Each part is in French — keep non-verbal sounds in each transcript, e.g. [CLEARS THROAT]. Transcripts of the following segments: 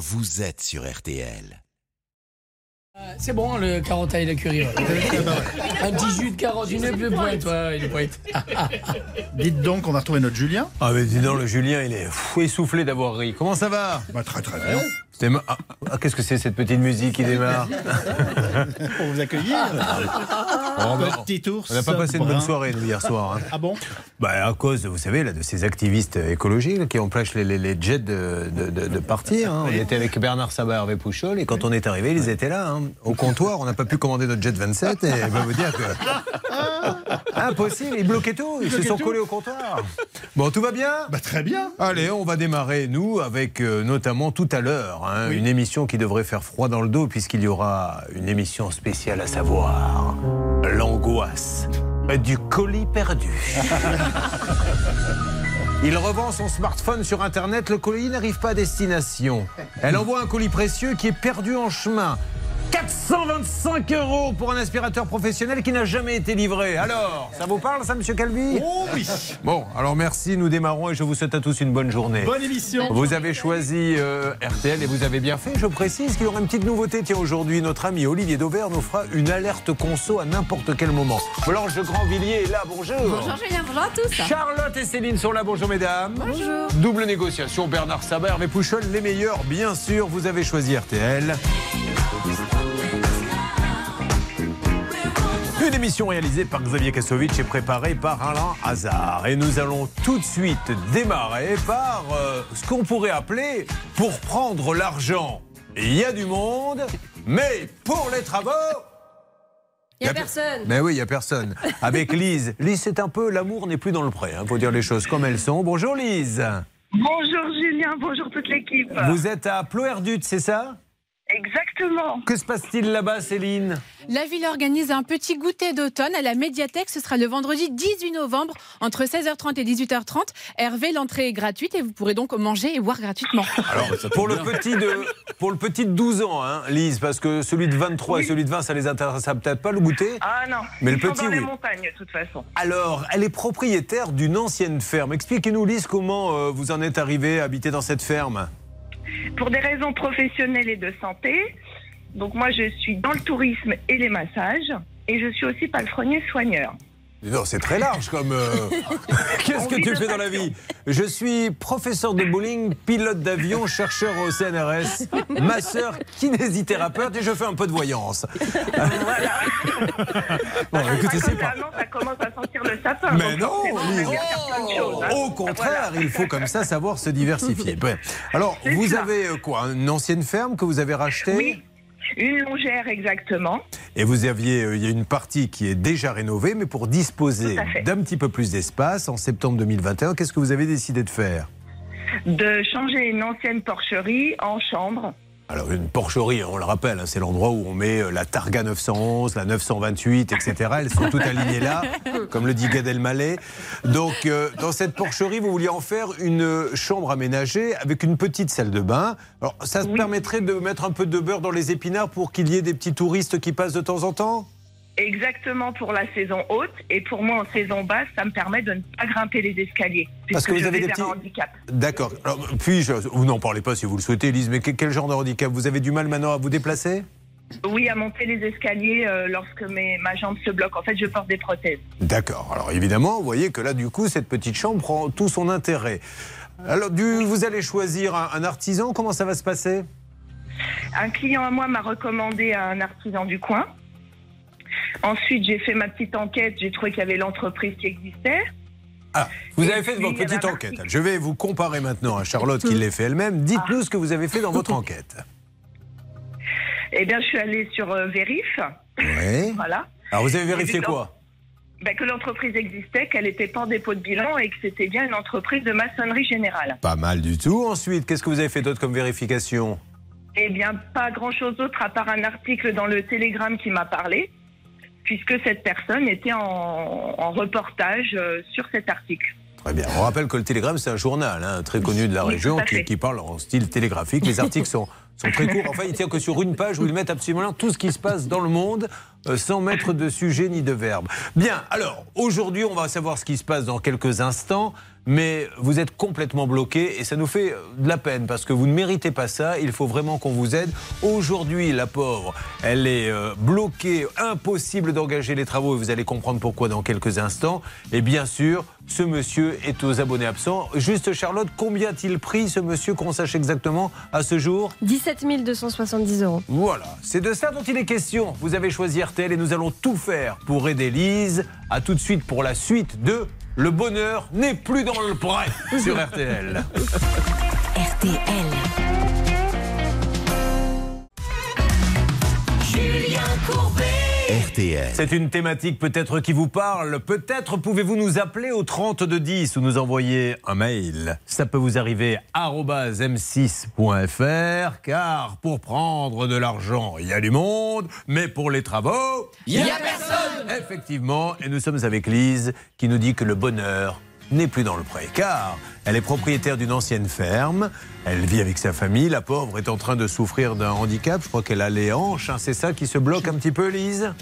vous êtes sur RTL. Euh, C'est bon, le carotte et la curry. ouais. [LAUGHS] Un petit jus de carotte, une œuf de pointe. Ouais. [LAUGHS] Dites donc, on a retrouvé notre Julien. Ah mais dis donc, le Julien, il est fou essoufflé d'avoir ri. Comment ça va? Bah, très très bien. C'était ma- ah, ah, Qu'est-ce que c'est cette petite musique qui démarre [LAUGHS] Pour vous accueillir. Oh, bah, Petit ours. On n'a pas passé une brun. bonne soirée nous, hier soir. hein. Ah bon? Bah, à cause, vous savez, là, de ces activistes écologiques là, qui empêchent les, les- les jets de, de- de- de partir. hein. On était avec Bernard Sabat, Hervé Pouchol, et quand on est arrivé, ils étaient là. hein. Au comptoir, on n'a pas pu commander notre jet 27, et je vais vous dire que. [LAUGHS] Impossible, ils bloquaient tout, ils se sont collés au comptoir. Bon, tout va bien? Bah, très bien. Allez, on va démarrer, nous, avec euh, notamment tout à l'heure, hein, Oui. une émission qui devrait faire froid dans le dos, puisqu'il y aura une émission spéciale à savoir l'angoisse du colis perdu. [LAUGHS] Il revend son smartphone sur Internet, le colis n'arrive pas à destination. Elle envoie un colis précieux qui est perdu en chemin. 425 euros pour un aspirateur professionnel qui n'a jamais été livré. Alors, ça vous parle ça, monsieur Calvi? Oh oui. Bon, alors merci, nous démarrons et je vous souhaite à tous une bonne journée. Bonne émission. Vous avez choisi euh, RTL et vous avez bien fait. Je précise qu'il y aura une petite nouveauté. Tiens, aujourd'hui, notre ami Olivier Dauvert nous fera une alerte conso à n'importe quel moment. Blanche de Grandvilliers est là, bonjour. Bonjour Julien, bonjour à tous. Charlotte et Céline sont là, bonjour mesdames. Bonjour. Double négociation, Bernard Sabat, Hervé Pouchol, les meilleurs, bien sûr. Vous avez choisi RTL. Une émission réalisée par Xavier Kasovic et préparée par Alain Hazard. Et nous allons tout de suite démarrer par euh, ce qu'on pourrait appeler pour prendre l'argent. Il y a du monde, mais pour les travaux. Il n'y a pe- personne. Mais oui, il n'y a personne. Avec Lise. [LAUGHS] Lise, c'est un peu l'amour n'est plus dans le pré. Il faut dire les choses comme elles sont. Bonjour Lise. Bonjour Julien, bonjour toute l'équipe. Vous êtes à Ploerdut, c'est ça? Exactement. Que se passe-t-il là-bas, Céline? La ville organise un petit goûter d'automne à la médiathèque. Ce sera le vendredi 18 novembre entre 16h30 et 18h30. Hervé, l'entrée est gratuite et vous pourrez donc manger et boire gratuitement. Alors, pour le, petit de, pour le petit de 12 ans, hein, Lise, parce que celui de 23 et celui de 20, ça les intéressera peut-être pas le goûter. Ah non, Mais le ils sont petit, dans les oui. montagnes de toute façon. Alors, elle est propriétaire d'une ancienne ferme. Expliquez-nous, Lise, comment euh, vous en êtes arrivé à habiter dans cette ferme? Pour des raisons professionnelles et de santé, donc moi je suis dans le tourisme et les massages, et je suis aussi palefrenier soigneur. Non, c'est très large comme. euh, [LAUGHS] Qu'est-ce que tu fais dans la vie? Je suis professeur de bowling, pilote d'avion, chercheur au CNRS, masseur, kinésithérapeute et je fais un peu de voyance. Voilà. [LAUGHS] Bon, Ah, écoutez, c'est pas. ça, commence à sentir le sapin. Mais non, de choses, hein. Au contraire, il faut comme ça savoir se diversifier. Alors, vous ça. avez euh, quoi Une ancienne ferme que vous avez rachetée? Oui, une longère exactement. Et vous aviez, euh, il y a une partie qui est déjà rénovée, mais pour disposer d'un petit peu plus d'espace, en septembre 2021, qu'est-ce que vous avez décidé de faire? De changer une ancienne porcherie en chambre. Alors une porcherie, on le rappelle, hein, c'est l'endroit où on met euh, la Targa 911, la 928, etc. Elles sont toutes alignées là, [LAUGHS] comme le dit Gad Elmaleh. Donc euh, dans cette porcherie, vous vouliez en faire une euh, chambre aménagée avec une petite salle de bain. Alors ça se Oui. permettrait de mettre un peu de beurre dans les épinards pour qu'il y ait des petits touristes qui passent de temps en temps? Exactement pour la saison haute et pour moi en saison basse, ça me permet de ne pas grimper les escaliers. Parce que vous avez des petits- handicap. D'accord. Puis-je, vous n'en parlez pas si vous le souhaitez, Elise, mais que- quel genre de handicap? Vous avez du mal maintenant à vous déplacer? Oui, à monter les escaliers euh, lorsque mes, ma jambe se bloque. En fait, je porte des prothèses. D'accord. Alors évidemment, vous voyez que là, du coup, cette petite chambre prend tout son intérêt. Alors, du, vous allez choisir un, un artisan. Comment ça va se passer? Un client à moi m'a recommandé un artisan du coin. Ensuite, j'ai fait ma petite enquête. J'ai trouvé qu'il y avait l'entreprise qui existait. Ah, vous avez fait votre petite enquête. Je vais vous comparer maintenant à Charlotte qui l'a fait elle-même. Dites-nous ce que vous avez fait dans votre enquête. [LAUGHS] Eh bien, je suis allée sur euh, Vérif. Oui. [LAUGHS] Voilà. Alors, vous avez vérifié quoi? Ben, que l'entreprise existait, qu'elle n'était pas en dépôt de bilan et que c'était bien une entreprise de maçonnerie générale. Pas mal du tout. Ensuite, qu'est-ce que vous avez fait d'autre comme vérification? Eh bien, pas grand-chose d'autre à part un article dans le Télégramme qui m'a parlé, puisque cette personne était en, en reportage euh, sur cet article. Très bien. On rappelle que le Télégramme, c'est un journal hein, très connu de la Oui, région qui, parle en style télégraphique. Les articles sont, sont très courts. Enfin, il tient que sur une page où ils mettent absolument tout ce qui se passe dans le monde sans mettre de sujet ni de verbe. Bien, alors, aujourd'hui, on va savoir ce qui se passe dans quelques instants, mais vous êtes complètement bloqué et ça nous fait euh, de la peine parce que vous ne méritez pas ça. Il faut vraiment qu'on vous aide. Aujourd'hui, la pauvre, elle est euh, bloquée, impossible d'engager les travaux et vous allez comprendre pourquoi dans quelques instants. Et bien sûr, ce monsieur est aux abonnés absents. Juste, Charlotte, combien a-t-il pris ce monsieur qu'on sache exactement à ce jour 17 270 euros. Voilà, c'est de ça dont il est question. Vous avez choisi RTL et nous allons tout faire pour aider Lise. A tout de suite pour la suite de Le bonheur n'est plus dans le prêt [LAUGHS] sur RTL. RTL. Julien Courbet. RTL. C'est une thématique peut-être qui vous parle. Peut-être pouvez-vous nous appeler au 30 de 10 ou nous envoyer un mail. Ça peut vous arriver arobase m6.fr car pour prendre de l'argent, il y a du monde, mais pour les travaux, Il y a personne Effectivement, et nous sommes avec Lise qui nous dit que le bonheur n'est plus dans le pré. Car elle est propriétaire d'une ancienne ferme, elle vit avec sa famille, la pauvre est en train de souffrir d'un handicap, je crois qu'elle a les hanches, hein, c'est ça qui se bloque un petit peu Lise?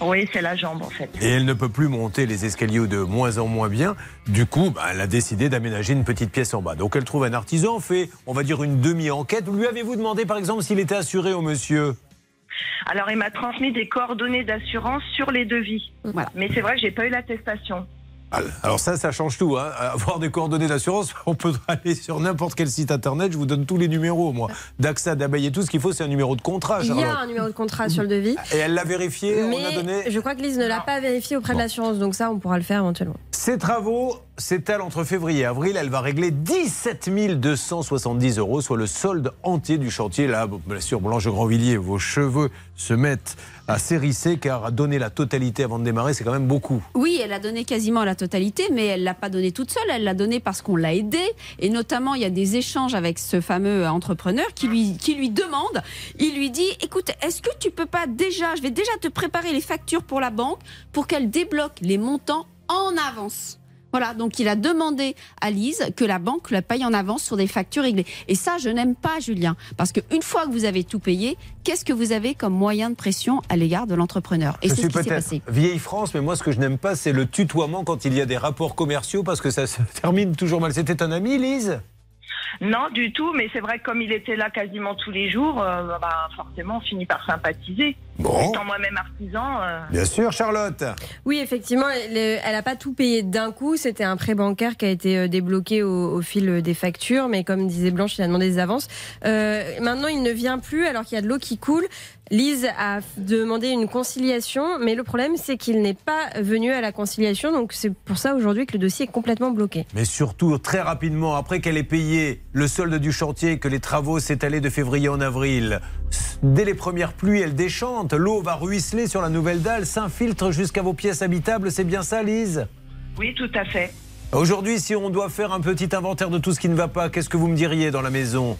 Oui, c'est la jambe en fait. Et elle ne peut plus monter les escaliers de moins en moins bien. Du coup, bah, elle a décidé d'aménager une petite pièce en bas. Donc elle trouve un artisan, fait, on va dire, une demi-enquête. Lui avez-vous demandé par exemple s'il était assuré au monsieur? Alors, il m'a transmis des coordonnées d'assurance sur les devis. Voilà. Mais c'est vrai que j'ai pas eu l'attestation. Alors ça, ça change tout. Hein. Avoir des coordonnées d'assurance, [LAUGHS] on peut aller sur n'importe quel site internet, je vous donne tous les numéros, moi. d'AXA, d'abeille et tout, ce qu'il faut, c'est un numéro de contrat. Il y a Charlotte. un numéro de contrat sur le devis. Et elle l'a vérifié, on a Mais donné... je crois que Lise ne l'a pas vérifié auprès de l'assurance, donc ça, on pourra le faire éventuellement. Ces travaux s'étalent entre février et avril. Elle va régler 17 270 euros, soit le solde entier du chantier. Là, bien sûr, Blanche Grandvilliers, vos cheveux se mettent à s'hérisser car donner la totalité avant de démarrer, c'est quand même beaucoup. Oui, elle a donné quasiment la totalité, mais elle l'a pas donné toute seule. Elle l'a donné parce qu'on l'a aidée. Et notamment, il y a des échanges avec ce fameux entrepreneur qui lui, qui lui demande, il lui dit, écoute, est-ce que tu peux pas déjà, je vais déjà te préparer les factures pour la banque pour qu'elle débloque les montants en avance. Voilà, donc il a demandé à Lise que la banque la paye en avance sur des factures réglées. Et ça, je n'aime pas, Julien, parce qu'une fois que vous avez tout payé, qu'est-ce que vous avez comme moyen de pression à l'égard de l'entrepreneur? Et je c'est suis ce qui s'est peut-être passé. vieille France, mais moi, ce que je n'aime pas, c'est le tutoiement quand il y a des rapports commerciaux parce que ça se [LAUGHS] termine toujours mal. C'était un ami, Lise? Non, du tout, mais c'est vrai que comme il était là quasiment tous les jours, euh, bah, forcément, on finit par sympathiser. Bon. Étant moi-même artisan, euh, Bien sûr, Charlotte. Oui, effectivement, elle n'a pas tout payé d'un coup. C'était un prêt bancaire qui a été euh, débloqué au, au fil des factures. Mais comme disait Blanche, il a demandé des avances. Euh, maintenant, il ne vient plus alors qu'il y a de l'eau qui coule. Lise a demandé une conciliation, mais le problème, c'est qu'il n'est pas venu à la conciliation. Donc, c'est pour ça aujourd'hui que le dossier est complètement bloqué. Mais surtout, très rapidement, après qu'elle ait payé le solde du chantier, que les travaux s'étalaient de février en avril, dès les premières pluies, elle déchante. L'eau va ruisseler sur la nouvelle dalle, s'infiltre jusqu'à vos pièces habitables. C'est bien ça, Lise? Oui, tout à fait. Aujourd'hui, si on doit faire un petit inventaire de tout ce qui ne va pas, qu'est-ce que vous me diriez dans la maison?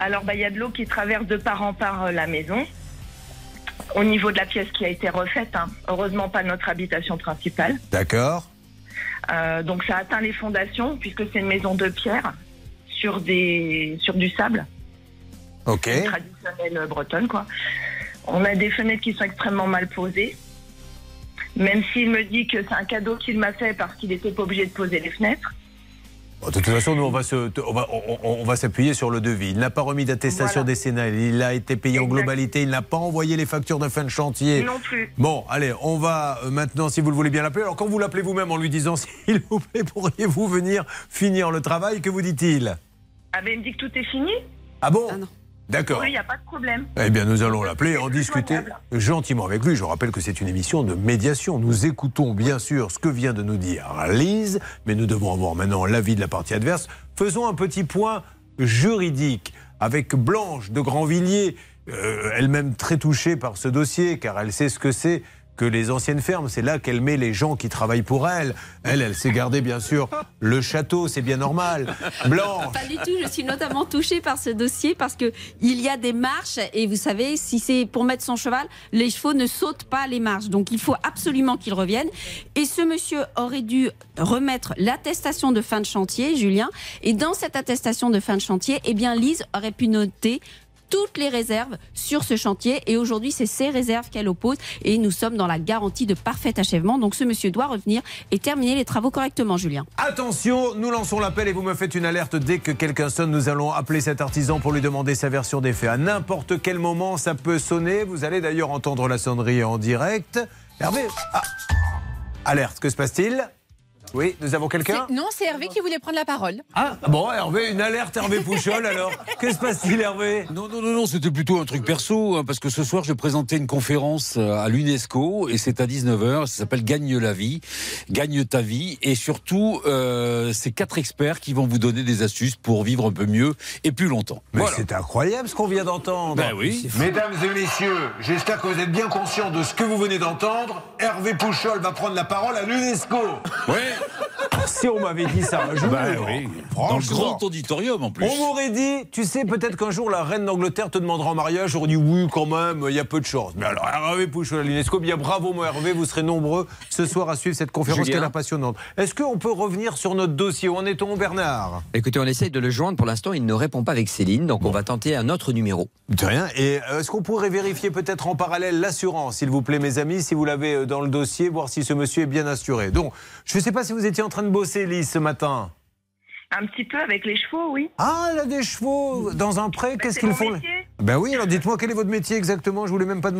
Alors, bah, il y a de l'eau qui traverse de part en part euh, la maison. Au niveau de la pièce qui a été refaite, hein. heureusement pas notre habitation principale. D'accord. Euh, donc ça atteint les fondations puisque c'est une maison de pierre sur des sur du sable Ok. traditionnelle bretonne quoi. On a des fenêtres qui sont extrêmement mal posées. Même s'il me dit que c'est un cadeau qu'il m'a fait parce qu'il n'était pas obligé de poser les fenêtres. Bon, de toute façon, nous, on va, se, on va, on- on va s'appuyer sur le devis. Il n'a pas remis d'attestation Voilà. décennale. Il a été payé en globalité. Il n'a pas envoyé les factures de fin de chantier. Non plus. Bon, allez, on va euh, maintenant, si vous le voulez bien l'appeler. Alors, quand vous l'appelez vous-même en lui disant, [LAUGHS] s'il vous plaît, pourriez-vous venir finir le travail, que vous dit-il? Ah ben il me dit que tout est fini. Ah bon? Ah non. D'accord. Oui, il n'y a pas de problème. Eh bien, nous allons l'appeler et en discuter gentiment avec lui. Je rappelle que c'est une émission de médiation. Nous écoutons bien sûr ce que vient de nous dire Lise, mais nous devons avoir maintenant l'avis de la partie adverse. Faisons un petit point juridique avec Blanche de Grandvilliers, euh, elle-même très touchée par ce dossier, car elle sait ce que c'est que les anciennes fermes. C'est là qu'elle met les gens qui travaillent pour elle. Elle, elle s'est gardée, bien sûr, le château, c'est bien normal. [LAUGHS] Blanche. Pas du tout. Je suis notamment touchée par ce dossier parce que il y a des marches et vous savez, si c'est pour mettre son cheval, les chevaux ne sautent pas les marches. Donc il faut absolument qu'il revienne. Et ce monsieur aurait dû remettre l'attestation de fin de chantier, Julien. Et dans cette attestation de fin de chantier, eh bien Lise aurait pu noter toutes les réserves sur ce chantier et aujourd'hui c'est ces réserves qu'elle oppose et nous sommes dans la garantie de parfait achèvement. Donc ce monsieur doit revenir et terminer les travaux correctement, Julien. Attention, nous lançons l'appel et vous me faites une alerte dès que quelqu'un sonne. Nous allons appeler cet artisan pour lui demander sa version des faits. À n'importe quel moment, ça peut sonner. Vous allez d'ailleurs entendre la sonnerie en direct. Hervé, ah. alerte, que se passe-t-il? Oui, nous avons quelqu'un Non, c'est Hervé qui voulait prendre la parole. Ah, bon, Hervé, une alerte, Hervé Pouchol alors. Que se passe-t-il, Hervé? Non, non, non, non, c'était plutôt un truc perso, hein, parce que ce soir, je vais présenter une conférence euh, à l'UNESCO, et c'est à 19h, ça s'appelle Gagne la vie, Gagne ta vie, et surtout, euh, c'est quatre experts qui vont vous donner des astuces pour vivre un peu mieux et plus longtemps. Mais Voilà. c'est incroyable ce qu'on vient d'entendre. Ben oui. Mesdames et messieurs, j'espère que vous êtes bien conscients de ce que vous venez d'entendre. Hervé Pouchol va prendre la parole à l'UNESCO. Ouais, Si on m'avait dit ça un jour, ben oui. Dans le grand auditorium en plus. On m'aurait dit, tu sais, peut-être qu'un jour la reine d'Angleterre te demandera en mariage. J'aurais dit oui, quand même, il y a peu de chance. Mais alors, Hervé Pouchol à l'UNESCO, bien bravo, mon Hervé, vous serez nombreux ce soir à suivre cette conférence qui a l'air passionnante. Est-ce qu'on peut revenir sur notre dossier? Où en est-on, Bernard? Écoutez, on essaye de le joindre. Pour l'instant, il ne répond pas avec Céline, donc on va tenter un autre numéro. De rien. Et euh, est-ce qu'on pourrait vérifier peut-être en parallèle l'assurance, s'il vous plaît, mes amis, si vous l'avez euh, dans le dossier, voir si ce monsieur est bien assuré? Donc, je ne sais pas si vous étiez en train de bosser, Lise, ce matin. Un petit peu avec les chevaux, oui. Ah, elle a des chevaux dans un pré, qu'est-ce c'est qu'ils font métier. Ben oui, alors dites-moi quel est votre métier exactement, je ne vous l'ai même pas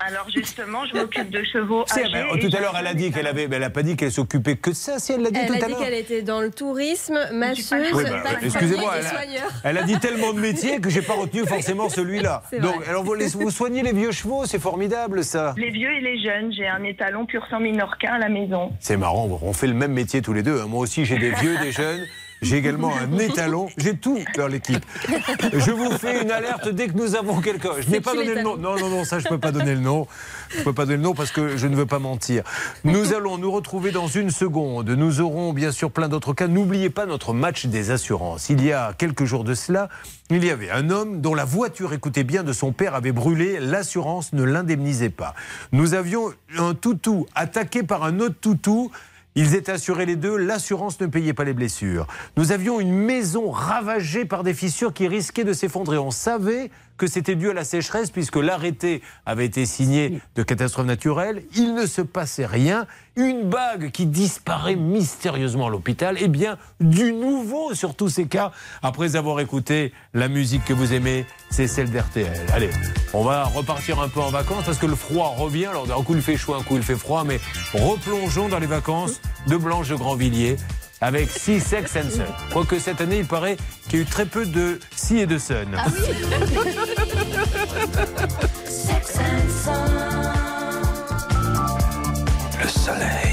Alors justement, je m'occupe de chevaux âgés. ben, et tout à l'heure, elle a dit qu'elle avait, elle a pas dit qu'elle s'occupait que de ça, si elle l'a dit Elle tout a à dit l'heure. qu'elle était dans le tourisme, masseuse, Oui, bah, excusez-moi, elle a- soigneur. Elle a dit tellement de métiers que j'ai pas retenu forcément celui-là. [LAUGHS] Donc, alors vous, les- vous soignez les vieux chevaux, c'est formidable ça. Les vieux et les jeunes. J'ai un étalon pur sang minorquin à la maison. C'est marrant, on fait le même métier tous les deux. hein. Moi aussi, j'ai des vieux, des jeunes. J'ai également un [LAUGHS] étalon. J'ai tout dans l'équipe. Je vous fais une alerte dès que nous avons quelqu'un. Je n'ai pas donné le nom. Non, non, non, ça, je ne peux pas donner le nom. Je ne peux pas donner le nom parce que je ne veux pas mentir. Nous allons nous retrouver dans une seconde. Nous aurons bien sûr plein d'autres cas. N'oubliez pas notre match des assurances. Il y a quelques jours de cela, il y avait un homme dont la voiture, écoutez bien, de son père avait brûlé. L'assurance ne l'indemnisait pas. Nous avions un toutou attaqué par un autre toutou. Ils étaient assurés les deux, l'assurance ne payait pas les blessures. Nous avions une maison ravagée par des fissures qui risquaient de s'effondrer. On savait que c'était dû à la sécheresse puisque l'arrêté avait été signé de catastrophe naturelle. Il ne se passait rien. Une bague qui disparaît mystérieusement à l'hôpital. Eh bien, du nouveau sur tous ces cas. Après avoir écouté la musique que vous aimez, c'est celle d'RTL. Allez, on va repartir un peu en vacances parce que le froid revient. Alors, un coup il fait chaud, un coup il fait froid, mais replongeons dans les vacances de Blanche de Grandvilliers avec Sea Sex and Sun. Quoique cette année, il paraît qu'il y a eu très peu de Sea et de Sun. [LAUGHS] Le soleil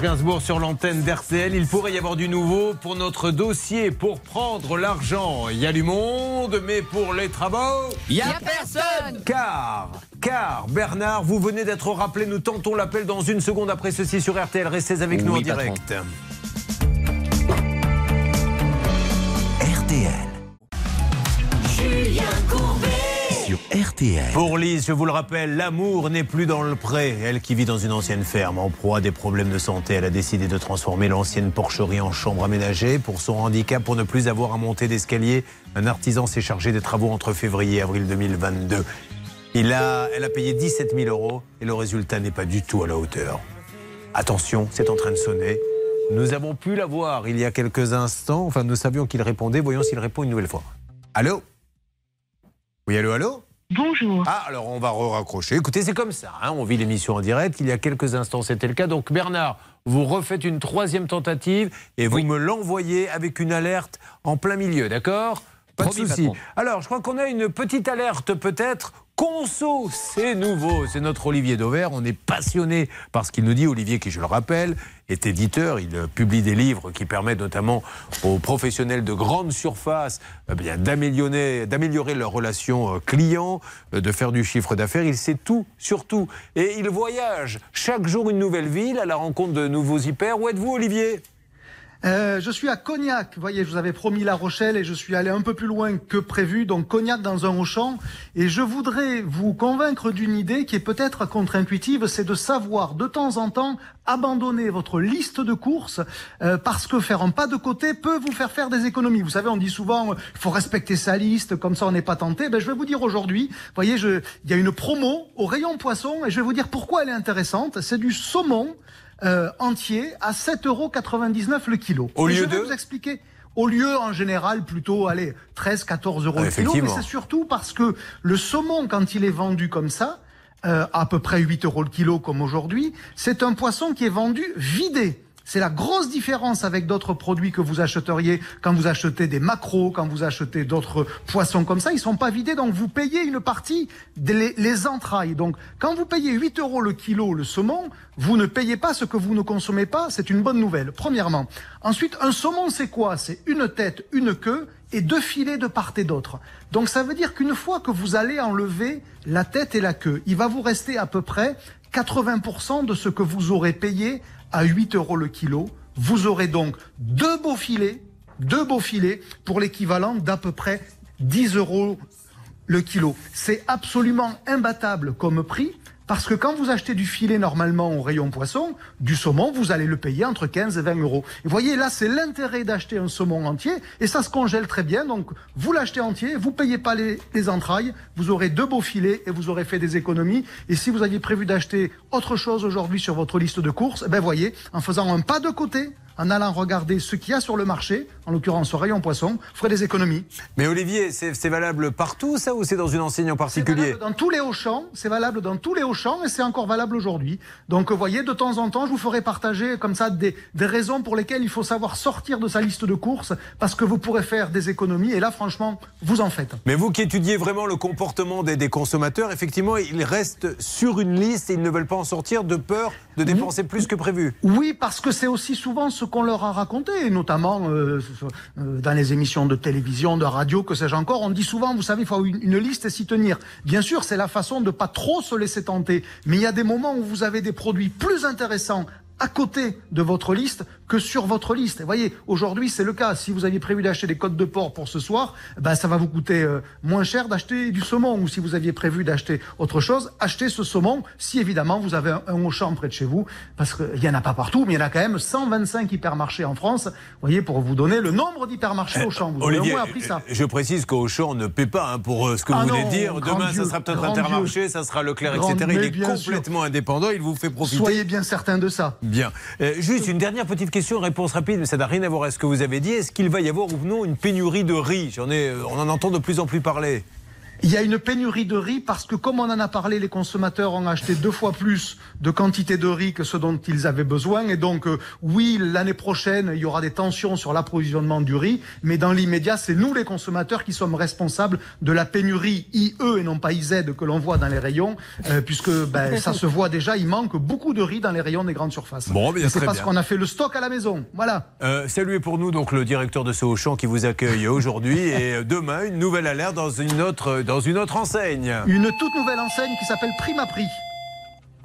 Serge Gainsbourg sur l'antenne d'RTL. Il pourrait y avoir du nouveau pour notre dossier pour prendre l'argent. Il y a du monde, mais pour les travaux, Il y a personne Car, car, Bernard, vous venez d'être rappelé. Nous tentons l'appel dans une seconde après ceci sur RTL. Restez avec nous en patron. Pour Lise, je vous le rappelle, l'amour n'est plus dans le pré. Elle qui vit dans une ancienne ferme, en proie à des problèmes de santé, elle a décidé de transformer l'ancienne porcherie en chambre aménagée. Pour son handicap, pour ne plus avoir à monter d'escalier, un artisan s'est chargé des travaux entre février et avril 2022. Il a, elle a payé 17 000 euros et le résultat n'est pas du tout à la hauteur. Attention, c'est en train de sonner. Nous avons pu la voir il y a quelques instants. Enfin, nous savions qu'il répondait. Voyons s'il répond une nouvelle fois. Allô? Oui, allô, allô? Bonjour. ah, alors on va raccrocher. Écoutez, c'est comme ça. hein, on vit l'émission en direct. Il y a quelques instants, c'était le cas. Donc, Bernard, vous refaites une troisième tentative et vous me l'envoyez avec une alerte en plein milieu, d'accord? Pas de souci. Alors, je crois qu'on a une petite alerte peut-être. Conso, c'est nouveau. C'est notre Olivier Dauvert. On est passionné par ce qu'il nous dit. Olivier, qui, je le rappelle, est éditeur. Il euh, publie des livres qui permettent notamment aux professionnels de grande surface bien, d'améliorer, d'améliorer leurs relations euh, clients, euh, de faire du chiffre d'affaires. Il sait tout, surtout. Et il voyage chaque jour une nouvelle ville à la rencontre de nouveaux hyper. Où êtes-vous, Olivier? Euh, je suis à Cognac. Vous voyez, je vous avais promis La Rochelle et je suis allé un peu plus loin que prévu. Donc Cognac dans un Auchan. Et je voudrais vous convaincre d'une idée qui est peut-être contre-intuitive, c'est de savoir de temps en temps abandonner votre liste de courses euh, parce que faire un pas de côté peut vous faire faire des économies. Vous savez, on dit souvent, euh, il faut respecter sa liste, comme ça on n'est pas tenté. Ben, je vais vous dire aujourd'hui, voyez, il y a une promo au rayon poisson et je vais vous dire pourquoi elle est intéressante. C'est du saumon euh, entier à 7,99 euros le kilo. Au Et lieu je vais de vous expliquer. Au lieu, en général, plutôt, allez, 13, 14 euros Ah, le kilo. Mais c'est surtout parce que le saumon, quand il est vendu comme ça, euh, à peu près 8 euros le kilo comme aujourd'hui, c'est un poisson qui est vendu vidé. C'est la grosse différence avec d'autres produits que vous achèteriez quand vous achetez des macros, quand vous achetez d'autres poissons comme ça. Ils sont pas vidés, donc vous payez une partie des les entrailles. Donc quand vous payez 8 euros le kilo le saumon, vous ne payez pas ce que vous ne consommez pas. C'est une bonne nouvelle, premièrement. Ensuite, un saumon, c'est quoi? C'est une tête, une queue et deux filets de part et d'autre. Donc ça veut dire qu'une fois que vous allez enlever la tête et la queue, il va vous rester à peu près 80% de ce que vous aurez payé à 8 euros le kilo. Vous aurez donc deux beaux filets, deux beaux filets pour l'équivalent d'à peu près 10 euros le kilo. C'est absolument imbattable comme prix. Parce que quand vous achetez du filet normalement au rayon poisson, du saumon, vous allez le payer entre 15 et 20 euros. Et vous voyez, là, c'est l'intérêt d'acheter un saumon entier, et ça se congèle très bien. Donc, vous l'achetez entier, vous payez pas les, les entrailles, vous aurez deux beaux filets et vous aurez fait des économies. Et si vous aviez prévu d'acheter autre chose aujourd'hui sur votre liste de courses, eh ben voyez, en faisant un pas de côté, en allant regarder ce qu'il y a sur le marché, en l'occurrence au rayon poisson, ferez des économies. Mais Olivier, c'est valable partout, ça, ou c'est dans une enseigne en particulier dans tous les Auchan, c'est valable dans tous les Auchan et c'est encore valable aujourd'hui. Donc, vous voyez, de temps en temps, je vous ferai partager comme ça des, des raisons pour lesquelles il faut savoir sortir de sa liste de courses parce que vous pourrez faire des économies et là, franchement, vous en faites. Mais vous qui étudiez vraiment le comportement des, des consommateurs, effectivement, ils restent sur une liste et ils ne veulent pas en sortir de peur de dépenser plus que prévu. Oui, parce que c'est aussi souvent ce qu'on leur a raconté, notamment euh, euh, dans les émissions de télévision, de radio, que sais-je encore. On dit souvent, vous savez, il faut une, une liste et s'y tenir. Bien sûr, c'est la façon de pas trop se laisser tenter. Mais il y a des moments où vous avez des produits plus intéressants à côté de votre liste que sur votre liste. Et voyez, aujourd'hui, c'est le cas. Si vous aviez prévu d'acheter des côtes de porc pour ce soir, ben, ça va vous coûter euh, moins cher d'acheter du saumon. Ou si vous aviez prévu d'acheter autre chose, achetez ce saumon si évidemment vous avez un, un Auchan près de chez vous. Parce qu'il y en a pas partout, mais il y en a quand même 125 hypermarchés en France. Vous voyez, pour vous donner le nombre d'hypermarchés Auchan. Vous aurez au Olivier, moins appris ça. je précise qu'Auchan ne paie pas hein, pour euh, ce que Ah vous venez de dire. Demain, Dieu, ça sera peut-être Intermarché, Dieu. ça sera Leclerc, Grand- etc. Il est complètement indépendant, il vous fait profiter. Soyez bien certain de ça. Bien. Euh, juste une dernière petite question, réponse rapide, mais ça n'a rien à voir avec ce que vous avez dit. Est-ce qu'il va y avoir ou non une pénurie de riz? Euh, On en entend de plus en plus parler. Il y a une pénurie de riz parce que, comme on en a parlé, les consommateurs ont acheté deux fois plus de quantité de riz que ce dont ils avaient besoin. Et donc, euh, oui, l'année prochaine, il y aura des tensions sur l'approvisionnement du riz, mais dans l'immédiat, c'est nous les consommateurs qui sommes responsables de la pénurie IE et non pas IZ que l'on voit dans les rayons, euh, puisque ben, [LAUGHS] ça se voit déjà, il manque beaucoup de riz dans les rayons des grandes surfaces. Bon, bien, Et c'est parce qu'on a fait le stock à la maison. Voilà. Euh, saluez pour nous donc le directeur de ce Auchan qui vous accueille aujourd'hui [LAUGHS] et euh, demain une nouvelle alerte dans une autre dans une autre enseigne. Une toute nouvelle enseigne qui s'appelle Prima Prix.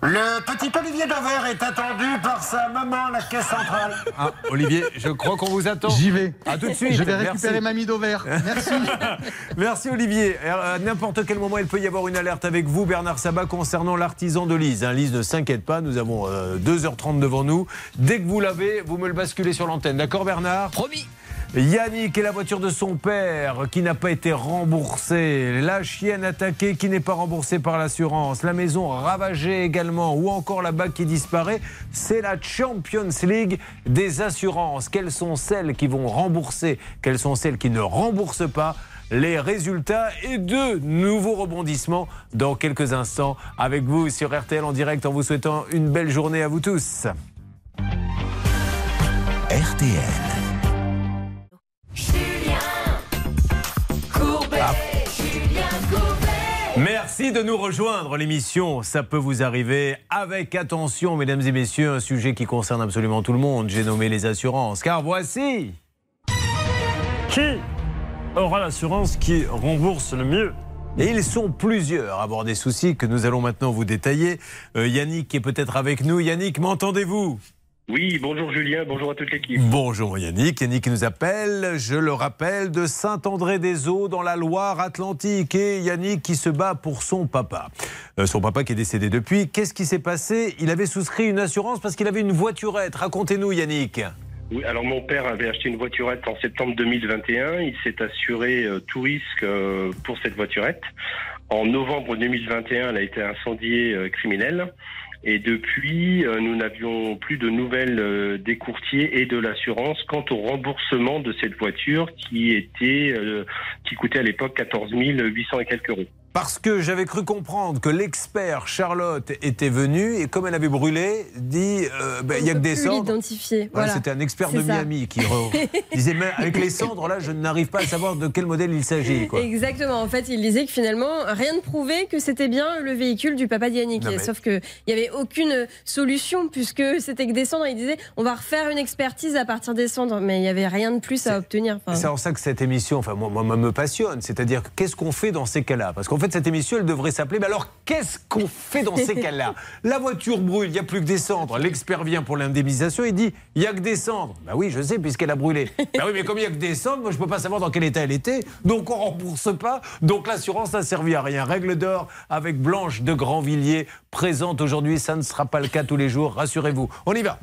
Le petit Olivier Daver est attendu par sa maman à la caisse centrale. [LAUGHS] Ah, Olivier, je crois qu'on vous attend. J'y vais. À tout de suite. Je vais récupérer ma mie d'Auvert. Merci. [LAUGHS] Merci Olivier. À n'importe quel moment, il peut y avoir une alerte avec vous, Bernard Sabat, concernant l'artisan de Lise. Hein, Lise, ne s'inquiète pas, nous avons euh, 2h30 devant nous. Dès que vous l'avez, vous me le basculez sur l'antenne. D'accord, Bernard? Promis. Yannick et la voiture de son père qui n'a pas été remboursée, la chienne attaquée qui n'est pas remboursée par l'assurance, la maison ravagée également, ou encore la bague qui disparaît, c'est la Champions League des assurances. Quelles sont celles qui vont rembourser? Quelles sont celles qui ne remboursent pas? Les résultats et de nouveaux rebondissements dans quelques instants avec vous sur RTL en direct en vous souhaitant une belle journée à vous tous. RTL. Merci de nous rejoindre. L'émission, ça peut vous arriver avec attention, mesdames et messieurs, un sujet qui concerne absolument tout le monde. J'ai nommé les assurances. Car voici. Qui aura l'assurance qui rembourse le mieux? Et ils sont plusieurs à avoir des soucis que nous allons maintenant vous détailler. Euh, Yannick est peut-être avec nous. Yannick, m'entendez-vous? Oui, bonjour Julien, bonjour à toute l'équipe. Bonjour Yannick. Yannick nous appelle, je le rappelle, de Saint-André-des-Eaux dans la Loire-Atlantique. Et Yannick qui se bat pour son papa. Euh, son papa qui est décédé depuis. Qu'est-ce qui s'est passé? Il avait souscrit une assurance parce qu'il avait une voiturette. Racontez-nous Yannick. Oui, alors mon père avait acheté une voiturette en septembre 2021. Il s'est assuré euh, tout risque euh, pour cette voiturette. En novembre 2021, elle a été incendiée criminelle. Et depuis, euh, nous n'avions plus de nouvelles euh, des courtiers et de l'assurance quant au remboursement de cette voiture qui était, euh, qui coûtait à l'époque 14 800 et quelques euros. Parce que j'avais cru comprendre que l'expert Charlotte était venu et comme elle avait brûlé, dit euh, ben, il n'y a que des cendres. l'identifier. Ouais, Voilà. C'était un expert de ça. Miami qui [LAUGHS] disait mais avec les cendres là, je n'arrive pas à savoir de quel modèle il s'agit. Exactement. En fait, il disait que finalement, rien ne prouvait que c'était bien le véhicule du papa d'Yannick. Mais- Sauf qu'il n'y avait aucune solution puisque c'était que des cendres. Il disait on va refaire une expertise à partir des cendres. Mais il n'y avait rien de plus à obtenir. Enfin, C'est en ça que cette émission, enfin moi, moi, me passionne. C'est-à-dire que qu'est-ce qu'on fait dans ces cas-là? Parce qu'en fait cette émission, elle devrait s'appeler. Mais alors qu'est-ce qu'on fait dans ces [LAUGHS] cas-là? La voiture brûle, il n'y a plus que des cendres. L'expert vient pour l'indemnisation et dit il n'y a que des cendres. Bah oui, je sais puisqu'elle a brûlé. [LAUGHS] bah oui, mais comme il n'y a que des cendres, moi je peux pas savoir dans quel état elle était. Donc on rembourse pas. Donc l'assurance n'a servi à rien. Règle d'or avec Blanche de Grandvilliers présente aujourd'hui. Ça ne sera pas le cas tous les jours. Rassurez-vous. On y va.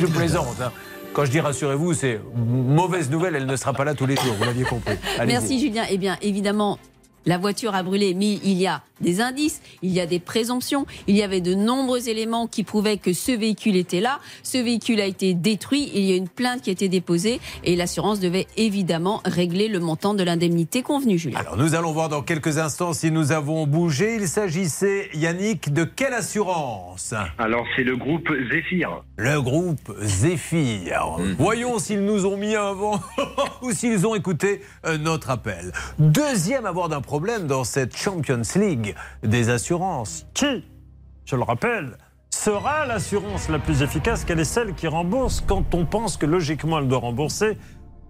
je plaisante. hein. Quand je dis rassurez-vous, c'est mauvaise nouvelle, elle ne sera pas là tous les jours, vous l'aviez compris. Merci Julien. Eh bien, évidemment, la voiture a brûlé, mais il y a des indices, il y a des présomptions, il y avait de nombreux éléments qui prouvaient que ce véhicule était là. Ce véhicule a été détruit, il y a une plainte qui a été déposée et l'assurance devait évidemment régler le montant de l'indemnité convenue, Julien. Alors nous allons voir dans quelques instants si nous avons bougé. Il s'agissait, Yannick, de quelle assurance? Alors c'est le groupe Zephyr. Le groupe Zéphyr. Voyons s'ils nous ont mis un vent [LAUGHS] ou s'ils ont écouté euh, notre appel. Deuxième à avoir d'un problème dans cette Champions League des assurances. Qui, je le rappelle, sera l'assurance la plus efficace Quelle est celle qui rembourse quand on pense que logiquement elle doit rembourser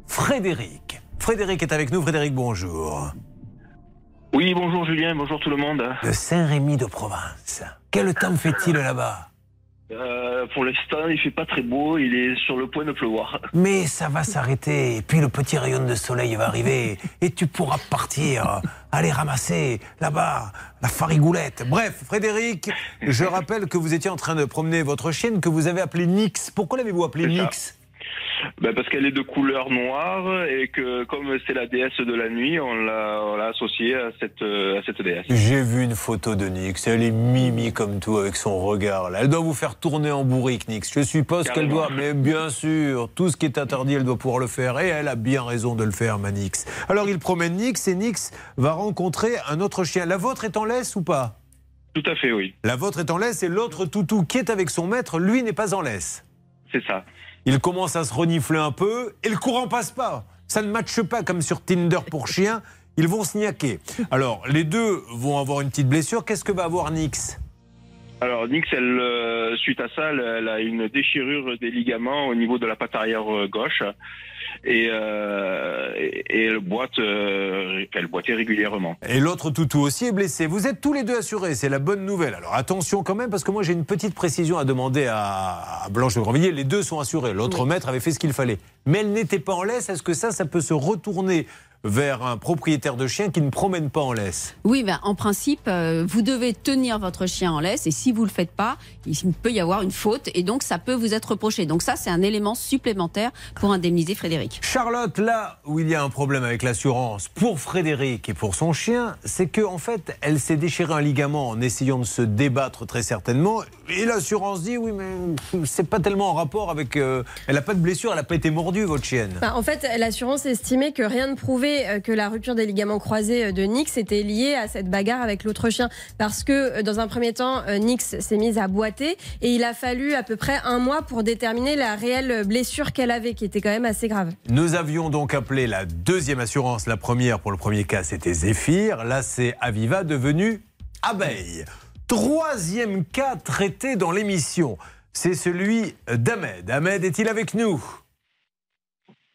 Frédéric. Frédéric est avec nous. Frédéric, bonjour. Oui, bonjour Julien, bonjour tout le monde. De Saint-Rémy de Provence. Quel temps fait-il là-bas? Euh, pour l'instant, il fait pas très beau, il est sur le point de pleuvoir. Mais ça va s'arrêter, et puis le petit rayon de soleil va arriver, et tu pourras partir, aller ramasser là-bas la farigoulette. Bref, Frédéric, je rappelle que vous étiez en train de promener votre chienne que vous avez appelée Nix. Pourquoi l'avez-vous appelée. Nix? Ben, parce qu'elle est de couleur noire et que comme c'est la déesse de la nuit, on l'a associée à cette, euh, à cette déesse. J'ai vu une photo de Nix. Elle est mimi comme tout avec son regard. Là. Elle doit vous faire tourner en bourrique, Nix. Je suppose qu'elle doit, mais bien sûr, tout ce qui est interdit, elle doit pouvoir le faire. Et elle a bien raison de le faire, ma Nix. Alors il promène Nix et Nix va rencontrer un autre chien. La vôtre est en laisse ou pas? Tout à fait, oui. La vôtre est en laisse et l'autre toutou qui est avec son maître, lui, n'est pas en laisse. C'est ça. Il commence à se renifler un peu et le courant passe pas. Ça ne matche pas comme sur Tinder pour chiens. Ils vont se niaquer. Alors, les deux vont avoir une petite blessure. Qu'est-ce que va avoir Nix? Alors Nix, elle, euh, suite à ça, elle, elle a une déchirure des ligaments au niveau de la patte arrière euh, gauche et, euh, et, et elle boite, euh, elle boitait régulièrement. Et l'autre toutou aussi est blessé. Vous êtes tous les deux assurés, c'est la bonne nouvelle. Alors attention quand même, parce que moi j'ai une petite précision à demander à, à Blanche de Grandvilliers. Les deux sont assurés. L'autre maître avait fait ce qu'il fallait. Mais elle n'était pas en laisse. Est-ce que ça, ça peut se retourner vers un propriétaire de chien qui ne promène pas en laisse Oui, ben, en principe, euh, vous devez tenir votre chien en laisse et si vous le faites pas, il peut y avoir une faute et donc ça peut vous être reproché. Donc ça, c'est un élément supplémentaire pour indemniser Frédéric. Charlotte, là où il y a un problème avec l'assurance pour Frédéric et pour son chien, c'est que en fait, elle s'est déchiré un ligament en essayant de se débattre très certainement. Et l'assurance dit oui, mais c'est pas tellement en rapport avec. euh, elle n'a pas de blessure, elle n'a pas été mordue, votre chienne. Bah, en fait, l'assurance estimait que rien ne prouvait euh, que la rupture des ligaments croisés euh, de Nix était liée à cette bagarre avec l'autre chien. Parce que, euh, dans un premier temps, Nix s'est mise à boiter et il a fallu à peu près un mois pour déterminer la réelle blessure qu'elle avait, qui était quand même assez grave. Nous avions donc appelé la deuxième assurance. La première, pour le premier cas, c'était Zéphyr. Là, c'est Aviva devenu Abeille. Troisième cas traité dans l'émission, c'est celui d'Ahmed. Ahmed est-il avec nous?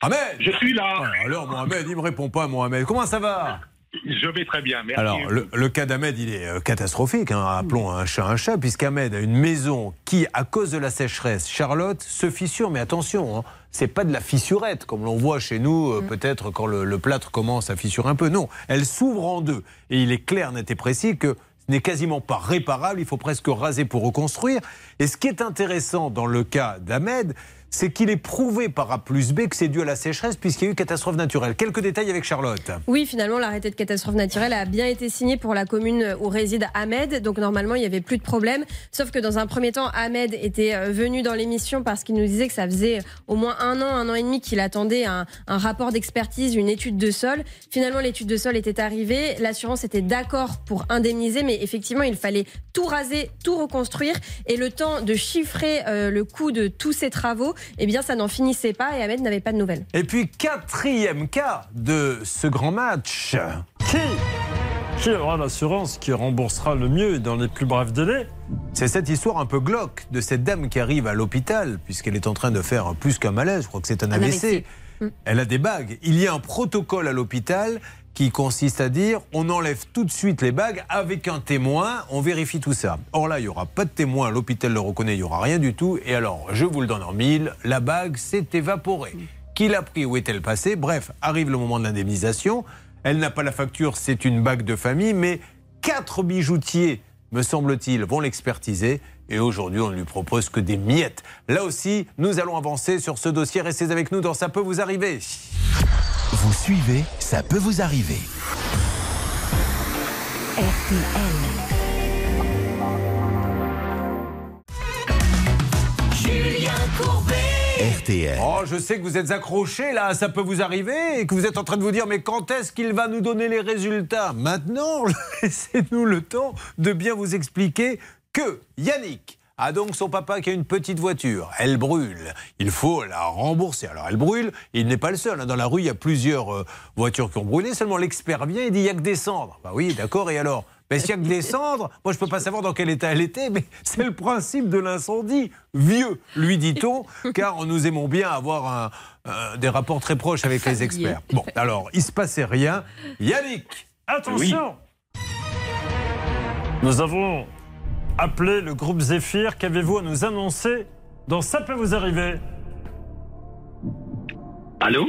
Ahmed Je suis là. Alors, Mohamed, il me répond pas, Mohamed. Comment ça va Je vais très bien, merci. Alors, le, le cas d'Ahmed, il est euh, catastrophique. hein. Appelons un chat un chat, puisqu'Ahmed a une maison qui, à cause de la sécheresse, Charlotte, se fissure. Mais attention, hein, c'est pas de la fissurette, comme l'on voit chez nous, euh, peut-être quand le, le plâtre commence à fissurer un peu. Non, elle s'ouvre en deux. Et il est clair, net et précis que ce n'est quasiment pas réparable. Il faut presque raser pour reconstruire. Et ce qui est intéressant dans le cas d'Ahmed, c'est qu'il est prouvé par A plus B que c'est dû à la sécheresse, puisqu'il y a eu catastrophe naturelle. Quelques détails avec Charlotte. Oui, finalement, l'arrêté de catastrophe naturelle a bien été signé pour la commune où réside Ahmed. Donc, normalement, il n'y avait plus de problème. Sauf que dans un premier temps, Ahmed était euh, venu dans l'émission parce qu'il nous disait que ça faisait au moins un an, un an et demi qu'il attendait un, rapport d'expertise, une étude de sol. Finalement, l'étude de sol était arrivée. L'assurance était d'accord pour indemniser, mais effectivement, il fallait tout raser, tout reconstruire. Et le temps de chiffrer euh, le coût de tous ces travaux, eh bien, ça n'en finissait pas et Ahmed n'avait pas de nouvelles. Et puis, quatrième cas de ce grand match. Qui Qui aura l'assurance qui remboursera le mieux dans les plus brefs délais C'est cette histoire un peu glauque de cette dame qui arrive à l'hôpital, puisqu'elle est en train de faire plus qu'un malaise, je crois que c'est un, Un AVC. AVC. Elle a des bagues. Il y a un protocole à l'hôpital qui consiste à dire on enlève tout de suite les bagues avec un témoin, on vérifie tout ça. Or là, il n'y aura pas de témoin, l'hôpital le reconnaît, il n'y aura rien du tout. Et alors, je vous le donne en mille, la bague s'est évaporée. Qui l'a pris Où est-elle passée? Bref, arrive le moment de l'indemnisation. Elle n'a pas la facture, c'est une bague de famille, mais quatre bijoutiers, me semble-t-il, vont l'expertiser. Et aujourd'hui, on ne lui propose que des miettes. Là aussi, nous allons avancer sur ce dossier. Restez avec nous dans Ça peut vous arriver. Vous suivez, ça peut vous arriver. Julien Courbet. RTL. Oh, je sais que vous êtes accrochés là, ça peut vous arriver, et que vous êtes en train de vous dire, mais quand est-ce qu'il va nous donner les résultats? Maintenant, [LAUGHS] laissez-nous le temps de bien vous expliquer que Yannick a donc son papa qui a une petite voiture. Elle brûle. Il faut la rembourser. Alors elle brûle, il n'est pas le seul. hein. Dans la rue, il y a plusieurs euh, voitures qui ont brûlé. Seulement l'expert vient et dit, il n'y a que des cendres. Bah oui, d'accord, et alors? Mais s'il n'y a que des [LAUGHS] cendres, moi je peux pas savoir dans quel état elle était, mais c'est le principe de l'incendie. Vieux, lui dit-on, [LAUGHS] car nous aimons bien avoir un- euh, des rapports très proches avec les experts. Bon, alors, il se passait rien. Yannick Attention Nous avons appelé le groupe Zéphyr. Qu'avez-vous à nous annoncer dans Ça peut vous arriver? Allô?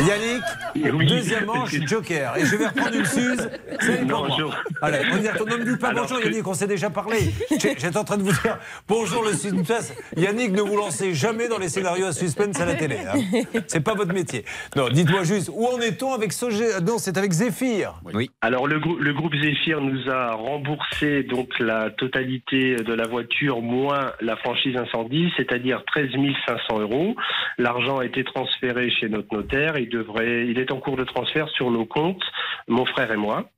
Yannick, deuxième manche, Joker. Et je vais reprendre une [LAUGHS] Suze. C'est pour moi. Allez, on y retourne. Ne me dites pas Alors bonjour, que- Yannick, on s'est déjà parlé. J'ai- J'étais en train de vous dire bonjour le suspense. Yannick, ne vous lancez jamais dans les scénarios à suspense à la télé. hein. C'est pas votre métier. Non, dites-moi juste, où en est-on avec Sogé Non, c'est avec Zéphyr. Oui. Alors le, grou- le groupe Zephyr nous a remboursé donc la totalité de la voiture moins la franchise incendie, c'est-à-dire 13 500 euros. L'argent a été transféré chez notre notaire. Il devrait, il est en cours de transfert sur nos comptes, mon frère et moi.